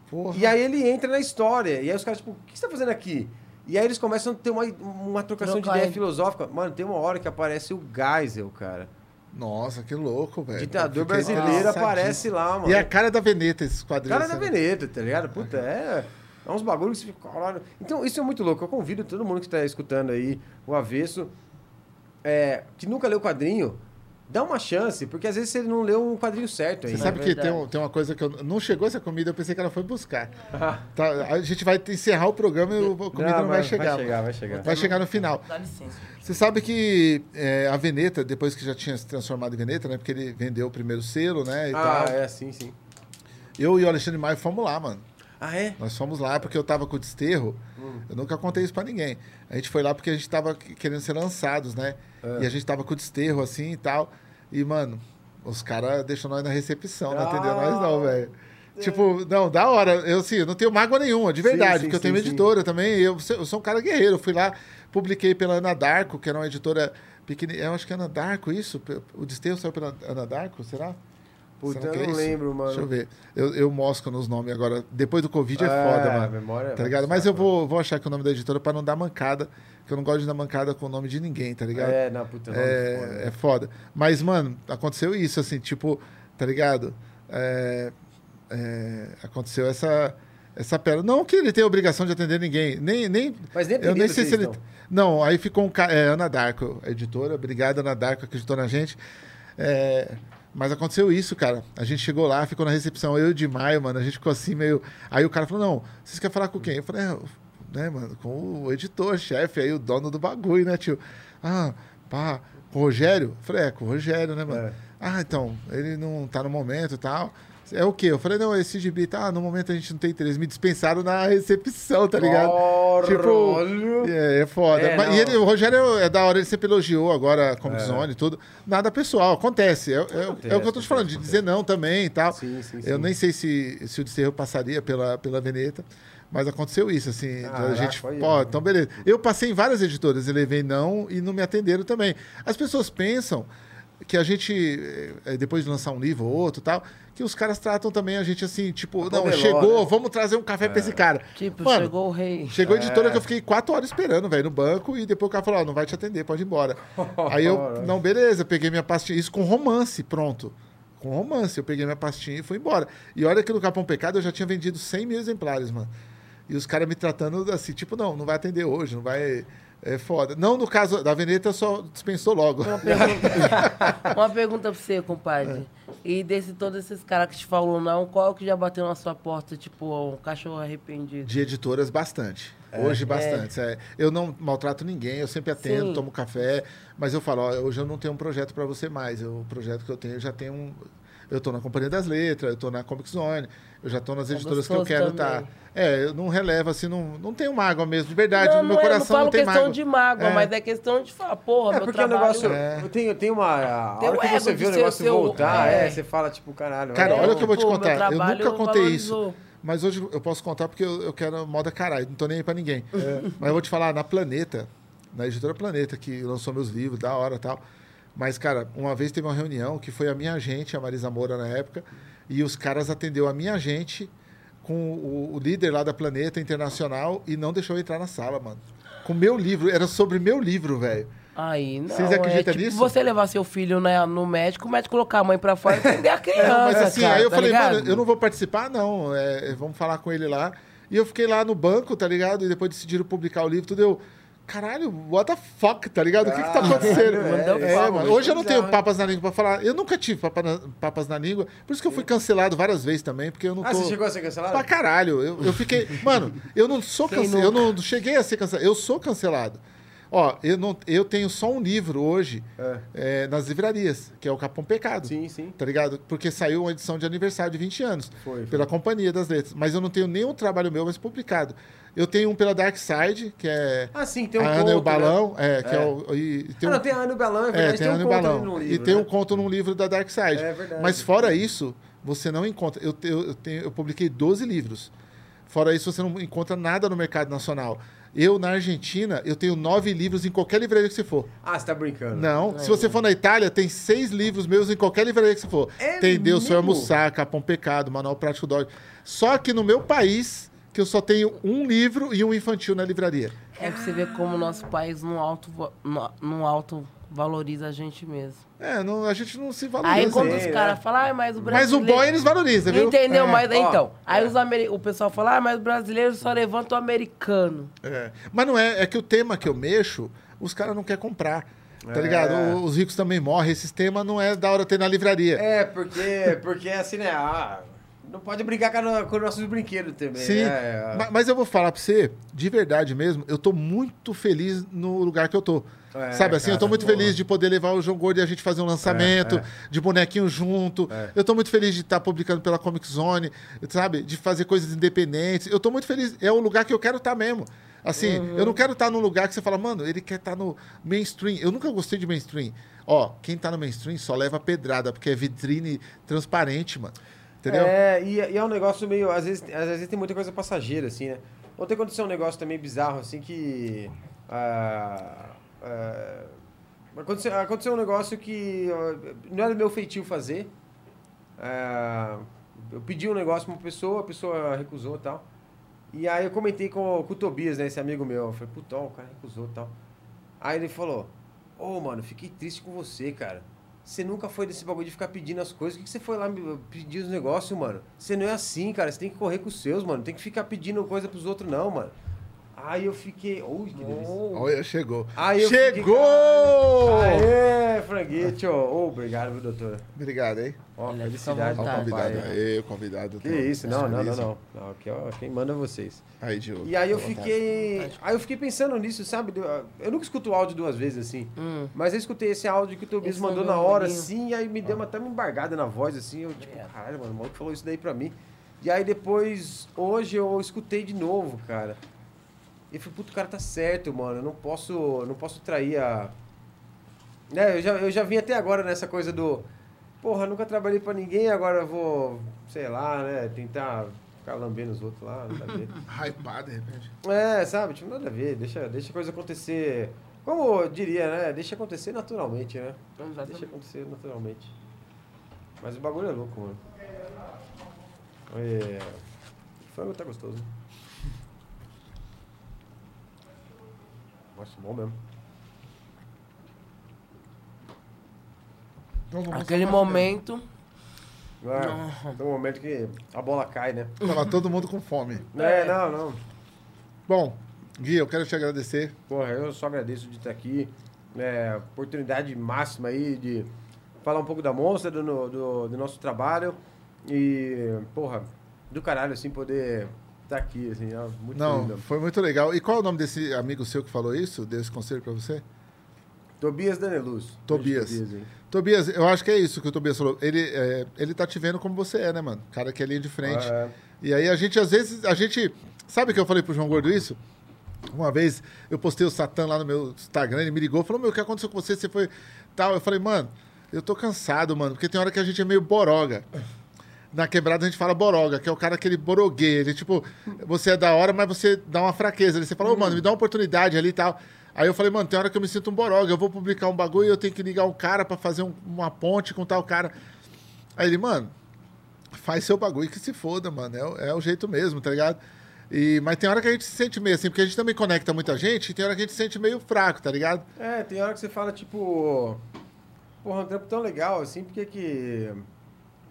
Porra. E aí ele entra na história. E aí os caras, tipo, o que você tá fazendo aqui? E aí eles começam a ter uma, uma trocação de ideia. filosófica. Mano, tem uma hora que aparece o Geisel, cara. Nossa, que louco, velho. Ditador brasileiro aparece lá, mano. E a cara da Veneta, esses quadrinhos. Cara da? Veneta, tá ligado? Puta, é. É uns bagulhos que você fica. Caralho. Então, isso é muito louco. Eu convido todo mundo que tá escutando aí o avesso, é, que nunca leu quadrinho, dá uma chance, porque às vezes ele não leu um quadrinho certo Você ainda. sabe É que tem, um- tem uma coisa que eu, não chegou essa comida, eu pensei que ela foi buscar. Tá, a gente vai encerrar o programa e o- a comida não, vai mas chegar. Vai chegar, vai chegar. Vai chegar no final. Dá licença. Você sabe que é, a Veneta, depois que já tinha se transformado em Veneta, né? Porque ele vendeu o primeiro selo, né? E Ah, tal. é, sim, sim. Eu e o Alexandre Maio fomos lá, mano. Ah, é? Nós fomos lá porque eu tava com o desterro. Hum. Eu nunca contei isso pra ninguém. A gente foi lá porque a gente tava que- querendo ser lançados, né? É. E a gente tava com o desterro assim e tal. E, mano, os caras deixam nós na recepção, não Ah. atendeu nós não, velho. Tipo, não, da hora. Eu, assim, eu não tenho mágoa nenhuma, de Sim, verdade, sim, porque eu tenho sim, uma sim. editora também. Eu, sou- eu sou um cara guerreiro. Eu fui lá, publiquei pela Ana Darko, que era uma editora pequena. Eu acho que é Ana Darko, isso? O desterro saiu pela Ana Darko, será? Puta, eu é não isso? lembro, mano. Deixa eu ver. Eu, eu mosco nos nomes agora. Depois do Covid é, É, foda, a mano. memória Tá vai ligado? Mas eu vou, vou achar que o nome da editora pra não dar mancada. Que eu não gosto de dar mancada com o nome de ninguém, tá ligado? É, não, puta, nome foda, É, né? é foda. Mas, mano, aconteceu isso, assim, tipo, tá ligado? É, é, aconteceu essa, essa pérola. Não que ele tenha obrigação de atender ninguém. Nem, nem, Mas nem eu nem sei se ele. Não, aí ficou um cara. É, Ana Darko, a editora. Obrigado, Ana Darko, que acreditou na gente. É, mas aconteceu isso, cara. A gente chegou lá, ficou na recepção, eu de maio, mano. A gente ficou assim meio. Aí o cara falou: não, vocês querem falar com quem? Eu falei: é, né, mano, com o editor, chefe, aí o dono do bagulho, né, tio? Ah, pá, com o Rogério? Eu falei: é, com o Rogério, né, mano? É. Ah, então, ele não tá no momento e tal. É o quê? Eu falei, não, esse gibi tá, no momento a gente não tem interesse. Me dispensaram na recepção, tá ligado? Tipo, é, é foda. É, Mas- e ele, o Rogério é da hora, ele sempre elogiou agora a Comic Zone e tudo. Nada pessoal, acontece. É, é- é o que eu tô te acontece, falando, de dizer não também e tal. Sim, sim, Eu sim. nem sei se, se o Desterro passaria pela, pela Veneta, mas aconteceu isso, assim. a Caraca, gente, pô, então beleza. Eu passei em várias editoras e levei não e não me atenderam também. As pessoas pensam que a gente, eh, depois de lançar um livro ou outro e tal, que os caras tratam também a gente assim, tipo, não, chegou, né? vamos trazer um café pra esse cara. Tipo, Mano, chegou o rei. Chegou a editora É. que eu fiquei quatro horas esperando, velho, no banco, e depois o cara falou, ó, não vai te atender, pode ir embora. Aí eu, não, beleza, peguei minha pastinha, isso com romance, pronto. Com romance, eu peguei minha pastinha e fui embora. E olha que no Capão Pecado eu já tinha vendido 100 mil exemplares, mano. E os caras me tratando assim, tipo, não, não vai atender hoje, não vai... É foda. Não, no caso da Veneta, só dispensou logo. Uma pergunta, uma pergunta pra você, compadre. E desse todos esses caras que te falou não, qual que já bateu na sua porta, tipo, um cachorro arrependido? De editoras, bastante. Hoje, bastante. é. Eu não maltrato ninguém, eu sempre atendo, Sim. tomo café, mas eu falo, ó, hoje eu não tenho um projeto para você mais. Eu- o projeto que eu tenho, eu já tenho um. Eu tô na Companhia das Letras, eu tô na Comic Zone, eu já tô nas editoras que eu quero estar. É, eu não relevo, assim, não, não tenho mágoa mesmo, de verdade. não, no meu não, é, coração não não, falo tem questão mágoa. de mágoa, É. mas é questão de falar, porra, É meu porque o trabalho... negócio. É. Tem, tem uma. A Tem hora o que você vê o negócio seu- voltar, é. é, você fala, tipo, caralho. Cara, é, olha o que eu vou te contar. Eu nunca contei isso. Mas hoje eu posso contar porque eu, eu quero moda caralho, não tô nem aí pra ninguém. Mas eu vou te falar, na Planeta, na editora Planeta, que lançou meus livros, da hora e tal. Mas, cara, uma vez teve uma reunião que foi a minha agente, a Marisa Moura na época, e os caras atendeu a minha agente com o, o líder lá da Planeta Internacional e não deixou eu entrar na sala, mano. Com meu livro, era sobre meu livro, velho. Aí, não. Vocês acreditam é tipo nisso? você levar seu filho né, no médico, o médico colocar a mãe pra fora e atender a criança, Não, mas assim, cara, aí eu tá falei, ligado? mano, eu não vou participar, não. é, vamos falar com ele lá. E eu fiquei lá no banco, tá ligado? E depois decidiram publicar o livro, tudo eu. Caralho, what the fuck, tá ligado? O que que tá acontecendo? Caralho, É, é, mano. Hoje eu não tenho papas na língua pra falar. Eu nunca tive papa na- papas na língua. Por isso que eu fui cancelado várias vezes também, porque eu não tô. Ah, você chegou a ser cancelado? Pra caralho. Eu, eu fiquei. Mano, eu não sou cancelado. Eu não cheguei a ser cancelado. Eu sou cancelado. Ó, eu, não, eu tenho só um livro hoje é, nas livrarias, que é o Capão Pecado. Sim, sim. Tá ligado? Porque saiu uma edição de aniversário de 20 anos. Foi, foi. Pela Companhia das Letras. Mas eu não tenho nenhum trabalho meu mais publicado. Eu tenho um pela Dark Side, que é. Ah, sim, tem um a Ana e o né? Balão. É, que é, É. o. E, tem Ah, um, não, tem a Ana e o Balão, é é, verdade. tem a Ana um conto Balão. no e livro, tem né? um conto num livro da Dark Side. É verdade. Mas fora isso, você não encontra. Eu, te- eu, tenho, eu publiquei 12 livros. Fora isso, você não encontra nada no mercado nacional. Eu, na Argentina, eu tenho nove livros em qualquer livraria que você for. Ah, você tá brincando. Não, se você for na Itália, tem seis livros meus em qualquer livraria que você for. É tem Deus, mesmo? Almoçar, Capão Pecado, Manual Prático do Ódio. Só que no meu país, que eu só tenho um livro e um infantil na livraria. É pra você ver como o nosso país não alto, não, não alto valoriza a gente mesmo. É, não, a gente não se valoriza. Aí quando Sim, os caras falam, ah, mas o Mas brasileiro... o bom eles valorizam, viu? Entendeu? É. Mas Ó, então, aí é. os ameri... o pessoal fala, ah, mas o brasileiro só levanta o americano. É. Mas não é, é que o tema que eu mexo, os caras não querem comprar. Tá É. ligado? O- Os ricos também morrem. Esses temas não é da hora ter na livraria. É, porque, porque assim, né? Ah, não pode brincar com, a- com os nossos brinquedos também. Sim, né? ma- mas eu vou falar pra você, de verdade mesmo, eu tô muito feliz no lugar que eu tô. É, Sabe assim, eu tô cara, muito porra. feliz de poder levar o João Gordo e a gente fazer um lançamento, É, é. de bonequinho junto. É. Eu tô muito feliz de estar publicando pela Comic Zone, sabe? De fazer coisas independentes. Eu tô muito feliz. É o lugar que eu quero estar mesmo. Assim, Uhum. eu não quero estar num lugar que você fala, mano, ele quer estar no mainstream. Eu nunca gostei de mainstream. Ó, quem tá no mainstream só leva pedrada, porque é vitrine transparente, mano. Entendeu? É, e, e é um negócio meio. Às vezes, às vezes tem muita coisa passageira, assim, né? Ontem aconteceu um negócio também bizarro, assim, que. ah, ah, aconteceu, aconteceu um negócio que não era meu feitio fazer. Ah, eu pedi um negócio pra uma pessoa, a pessoa recusou e tal. E aí eu comentei com, com o Tobias, né, esse amigo meu. Eu falei, putão, o cara recusou e tal. Aí ele falou, ô, mano, fiquei triste com você, cara. Você nunca foi desse bagulho de ficar pedindo as coisas. Por que, que você foi lá pedir os negócios, mano? Você não é assim, cara. Você tem que correr com os seus, mano. Tem que ficar pedindo coisa pros outros, não, mano. Aí eu fiquei. Ui, que delícia. Olha, chegou. Aí eu fiquei, Chegou! Aê, franguete, ó. Ô, obrigado, viu, doutora? Obrigado, hein? Ó, Olha, felicidade. fica à Ó, o convidado. papai. Aí, o convidado. Que tá- isso, tá não, não, não, não. não aqui, ó, quem manda é vocês. Aí, Diogo. E aí eu vontade. fiquei. Aí eu fiquei pensando nisso, sabe? Eu nunca escuto o áudio duas vezes assim. Hum. Mas eu escutei esse áudio que o Tobias mandou foi na meu hora, assim, e aí me deu uma, até uma embargada na voz, assim. Eu, tipo, caralho, mano, o maluco falou isso daí pra mim. E aí depois, hoje eu escutei de novo, cara. E falei, puto, o cara tá certo, mano. Eu não posso, não posso trair a. Né, eu já, eu já vim até agora nessa coisa do. Porra, nunca trabalhei pra ninguém, agora eu vou, sei lá, né, tentar ficar lambendo os outros lá, nada a ver. Hypar, de repente. É, sabe? Tipo, nada a ver. Deixa, deixa a coisa acontecer. Como eu diria, né? Deixa acontecer naturalmente, né? Deixa acontecer naturalmente. Mas o bagulho é louco, mano. É... O frango tá gostoso. Nossa, bom mesmo. Então, Aquele momento. É, tem um momento que a bola cai, né? Tava todo mundo com fome. É, não, não. Bom, Gui, eu quero te agradecer. Porra, eu só agradeço de estar aqui. É, oportunidade máxima aí de falar um pouco da Monster, do, do, do nosso trabalho. E, porra, do caralho, assim, poder estar aqui, assim, ó, muito Não, lindo. foi muito legal. E qual é o nome desse amigo seu que falou isso? Deu esse conselho pra você? Tobias Daneluz. Tobias. Tobias? Tobias, eu acho que é isso que o Tobias falou. Ele, é, ele tá te vendo como você é, né, mano? Cara que é linha de frente. É. E aí a gente, às vezes, a gente. Sabe que eu falei pro João Gordo isso? Uma vez eu postei o Satã lá no meu Instagram, ele me ligou, falou: Meu, o que aconteceu com você? Você foi. Tal. Eu falei, mano, eu tô cansado, mano, porque tem hora que a gente é meio boroga. Na quebrada a gente fala boroga, que é o cara aquele boroguê. Ele, tipo, você é da hora, mas você dá uma fraqueza. Ele, você fala, ô, mano, me dá uma oportunidade ali e tal. Aí eu falei, mano, tem hora que eu me sinto um boroga. Eu vou publicar um bagulho e eu tenho que ligar um cara pra fazer um- uma ponte com tal cara. Aí ele, mano, faz seu bagulho que se foda, mano. É, é o jeito mesmo, tá ligado? E, mas tem hora que a gente se sente meio assim, porque a gente também conecta muita gente, e tem hora que a gente se sente meio fraco, tá ligado? É, tem hora que você fala, tipo... Porra, um trampo tão legal, assim, por que que...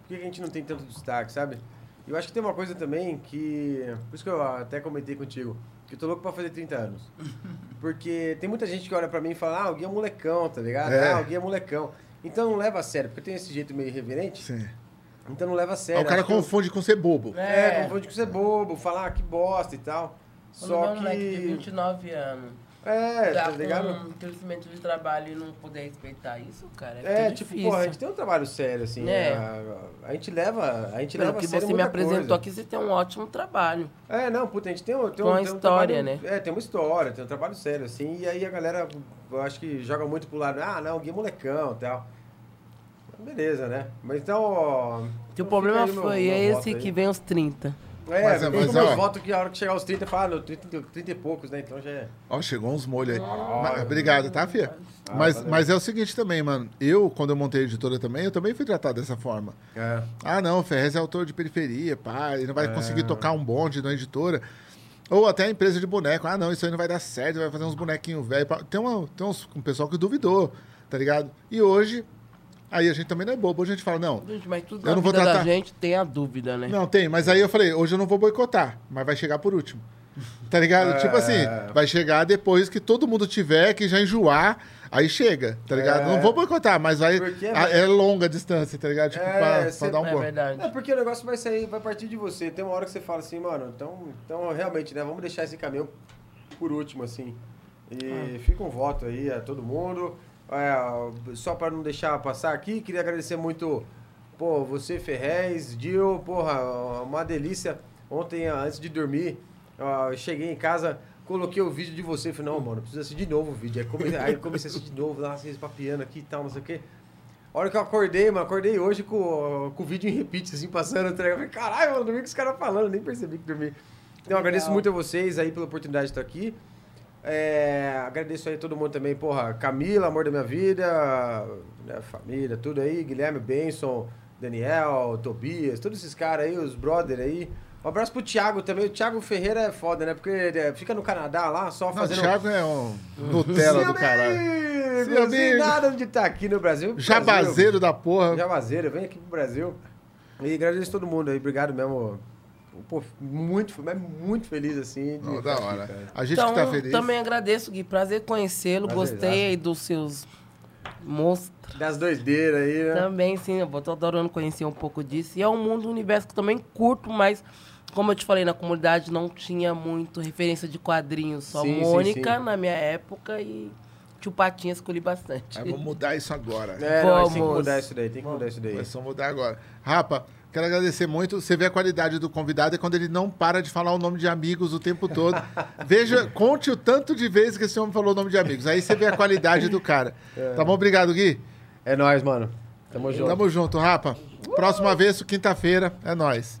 Por que que a gente não tem tanto destaque, sabe? E Eu acho que tem uma coisa também que... Por isso que eu até comentei contigo. Que eu tô louco pra fazer 30 anos. Porque tem muita gente que olha pra mim e fala, ah, o Gui é molecão, tá ligado? É. Ah, o Gui é molecão. Então não leva a sério, porque eu tenho esse jeito meio irreverente. Sim. Então não leva a sério. Aí o cara que eu- confunde com ser bobo. É, confunde com ser bobo, falar ah, que bosta e tal. Só Só um moleque de que... 29 anos. É, tá com ligado? um crescimento de trabalho e não poder respeitar isso, cara, é, É, tipo, difícil. porra, a gente tem um trabalho sério, assim. É. A, a gente leva. A gente Pelo leva que você me apresentou coisa. aqui, você tem um ótimo trabalho. É, não, puta, a gente tem, um- tem Com um, a tem um história, trabalho- né? É, tem uma história, tem um trabalho sério, assim. E aí a galera, eu acho que joga muito pro lado, ah, não, o Gui é molecão e tal. Beleza, né? Mas então, ó... Que o problema aí meu- foi meu esse aí. que vem os 30. É, Mas, mas, mas, meus ó. votos que a hora que chegar aos 30, fala, ah, no 30, 30 e poucos, né? Então já é... Ó, chegou uns molhos aí. Mas- obrigado, tá, Fia? Ah, mas, valeu. mas é o seguinte também, mano. Eu, quando eu montei a editora também, eu também fui tratado dessa forma. É. Ah, não, o Ferrez é autor de periferia, pá, ele não vai conseguir tocar um bonde na editora. Ou até a empresa de boneco. Ah, não, isso aí não vai dar certo, vai fazer uns bonequinhos velhos. pá. Tem, uma, tem uns, um pessoal que duvidou, tá ligado? E hoje, aí a gente também não é bobo. Hoje a gente fala, não, Gente, mas tudo Eu na não vou vida da tratar- gente tem a dúvida, né? não, tem, mas aí eu falei, hoje eu não vou boicotar, mas vai chegar por último. Tá ligado? É. Tipo assim, vai chegar depois que todo mundo tiver, que já enjoar, aí chega, tá ligado? É. Não vou boicotar, mas vai. Porque, a- é longa a distância, tá ligado? Tipo, É, pra, cê- pra dar um É bom. verdade. É porque o negócio vai sair, vai partir de você. Tem uma hora que você fala assim, mano, então, então realmente, né? Vamos deixar esse caminho por último, assim. E fica um voto aí a todo mundo. É, só para não deixar passar aqui, queria agradecer muito, pô, você, Ferrez, Dil, porra, uma delícia. Ontem, antes de dormir, eu cheguei em casa, coloquei o vídeo de você. Falei, não, mano, preciso assistir de novo o vídeo. Aí comecei, aí comecei a assistir de novo, lá, vocês papiando aqui e tal, não sei o quê. A hora que eu acordei, mano, acordei hoje com, com o vídeo em repeat, assim, passando. Tá? Eu falei, caralho, mano, dormi com os caras falando, nem percebi que dormi. Então, agradeço muito a vocês aí pela oportunidade de estar aqui. É, agradeço aí todo mundo também, porra, Camila, amor da minha vida, né, família, tudo aí, Guilherme Benson, Daniel, Tobias, todos esses caras aí, os brother aí. Um abraço pro Thiago também. O Thiago Ferreira é foda, né? Porque é- fica no Canadá lá, só Não, o fazendo. Thiago é um Nutella do caralho. Amigo, Seu sem nada de estar aqui no Brasil. Brasil. Jabazeiro da porra. Jabazeiro, vem aqui pro Brasil. E agradeço todo mundo aí, obrigado mesmo. Pô, muito, mas muito feliz assim. Não, da aqui, hora. cara. A gente então, que tá feliz. também agradeço, Gui. Prazer conhecê-lo. Gostei aí dos seus monstros. Das doideiras aí, né? Também, sim, eu tô adorando conhecer um pouco disso. E é um mundo, um universo que eu também curto, mas como eu te falei, na comunidade não tinha muito referência de quadrinhos. Só Sim, sim, Mônica sim. na minha época e Tio Patinhas escolhi bastante. Aí vamos mudar isso agora. É, não, mas tem que Vamos. mudar isso daí, tem que mudar isso daí. A mudar agora. Rapa, quero agradecer muito. Você vê a qualidade do convidado é quando ele não para de falar o nome de amigos o tempo todo. Veja, conte o tanto de vezes que esse homem falou o nome de amigos. Aí você vê a qualidade do cara. Tá bom? Obrigado, Gui. É nóis, mano. Tamo junto. Tamo junto, Rapa. Próxima vez, quinta-feira, é nóis.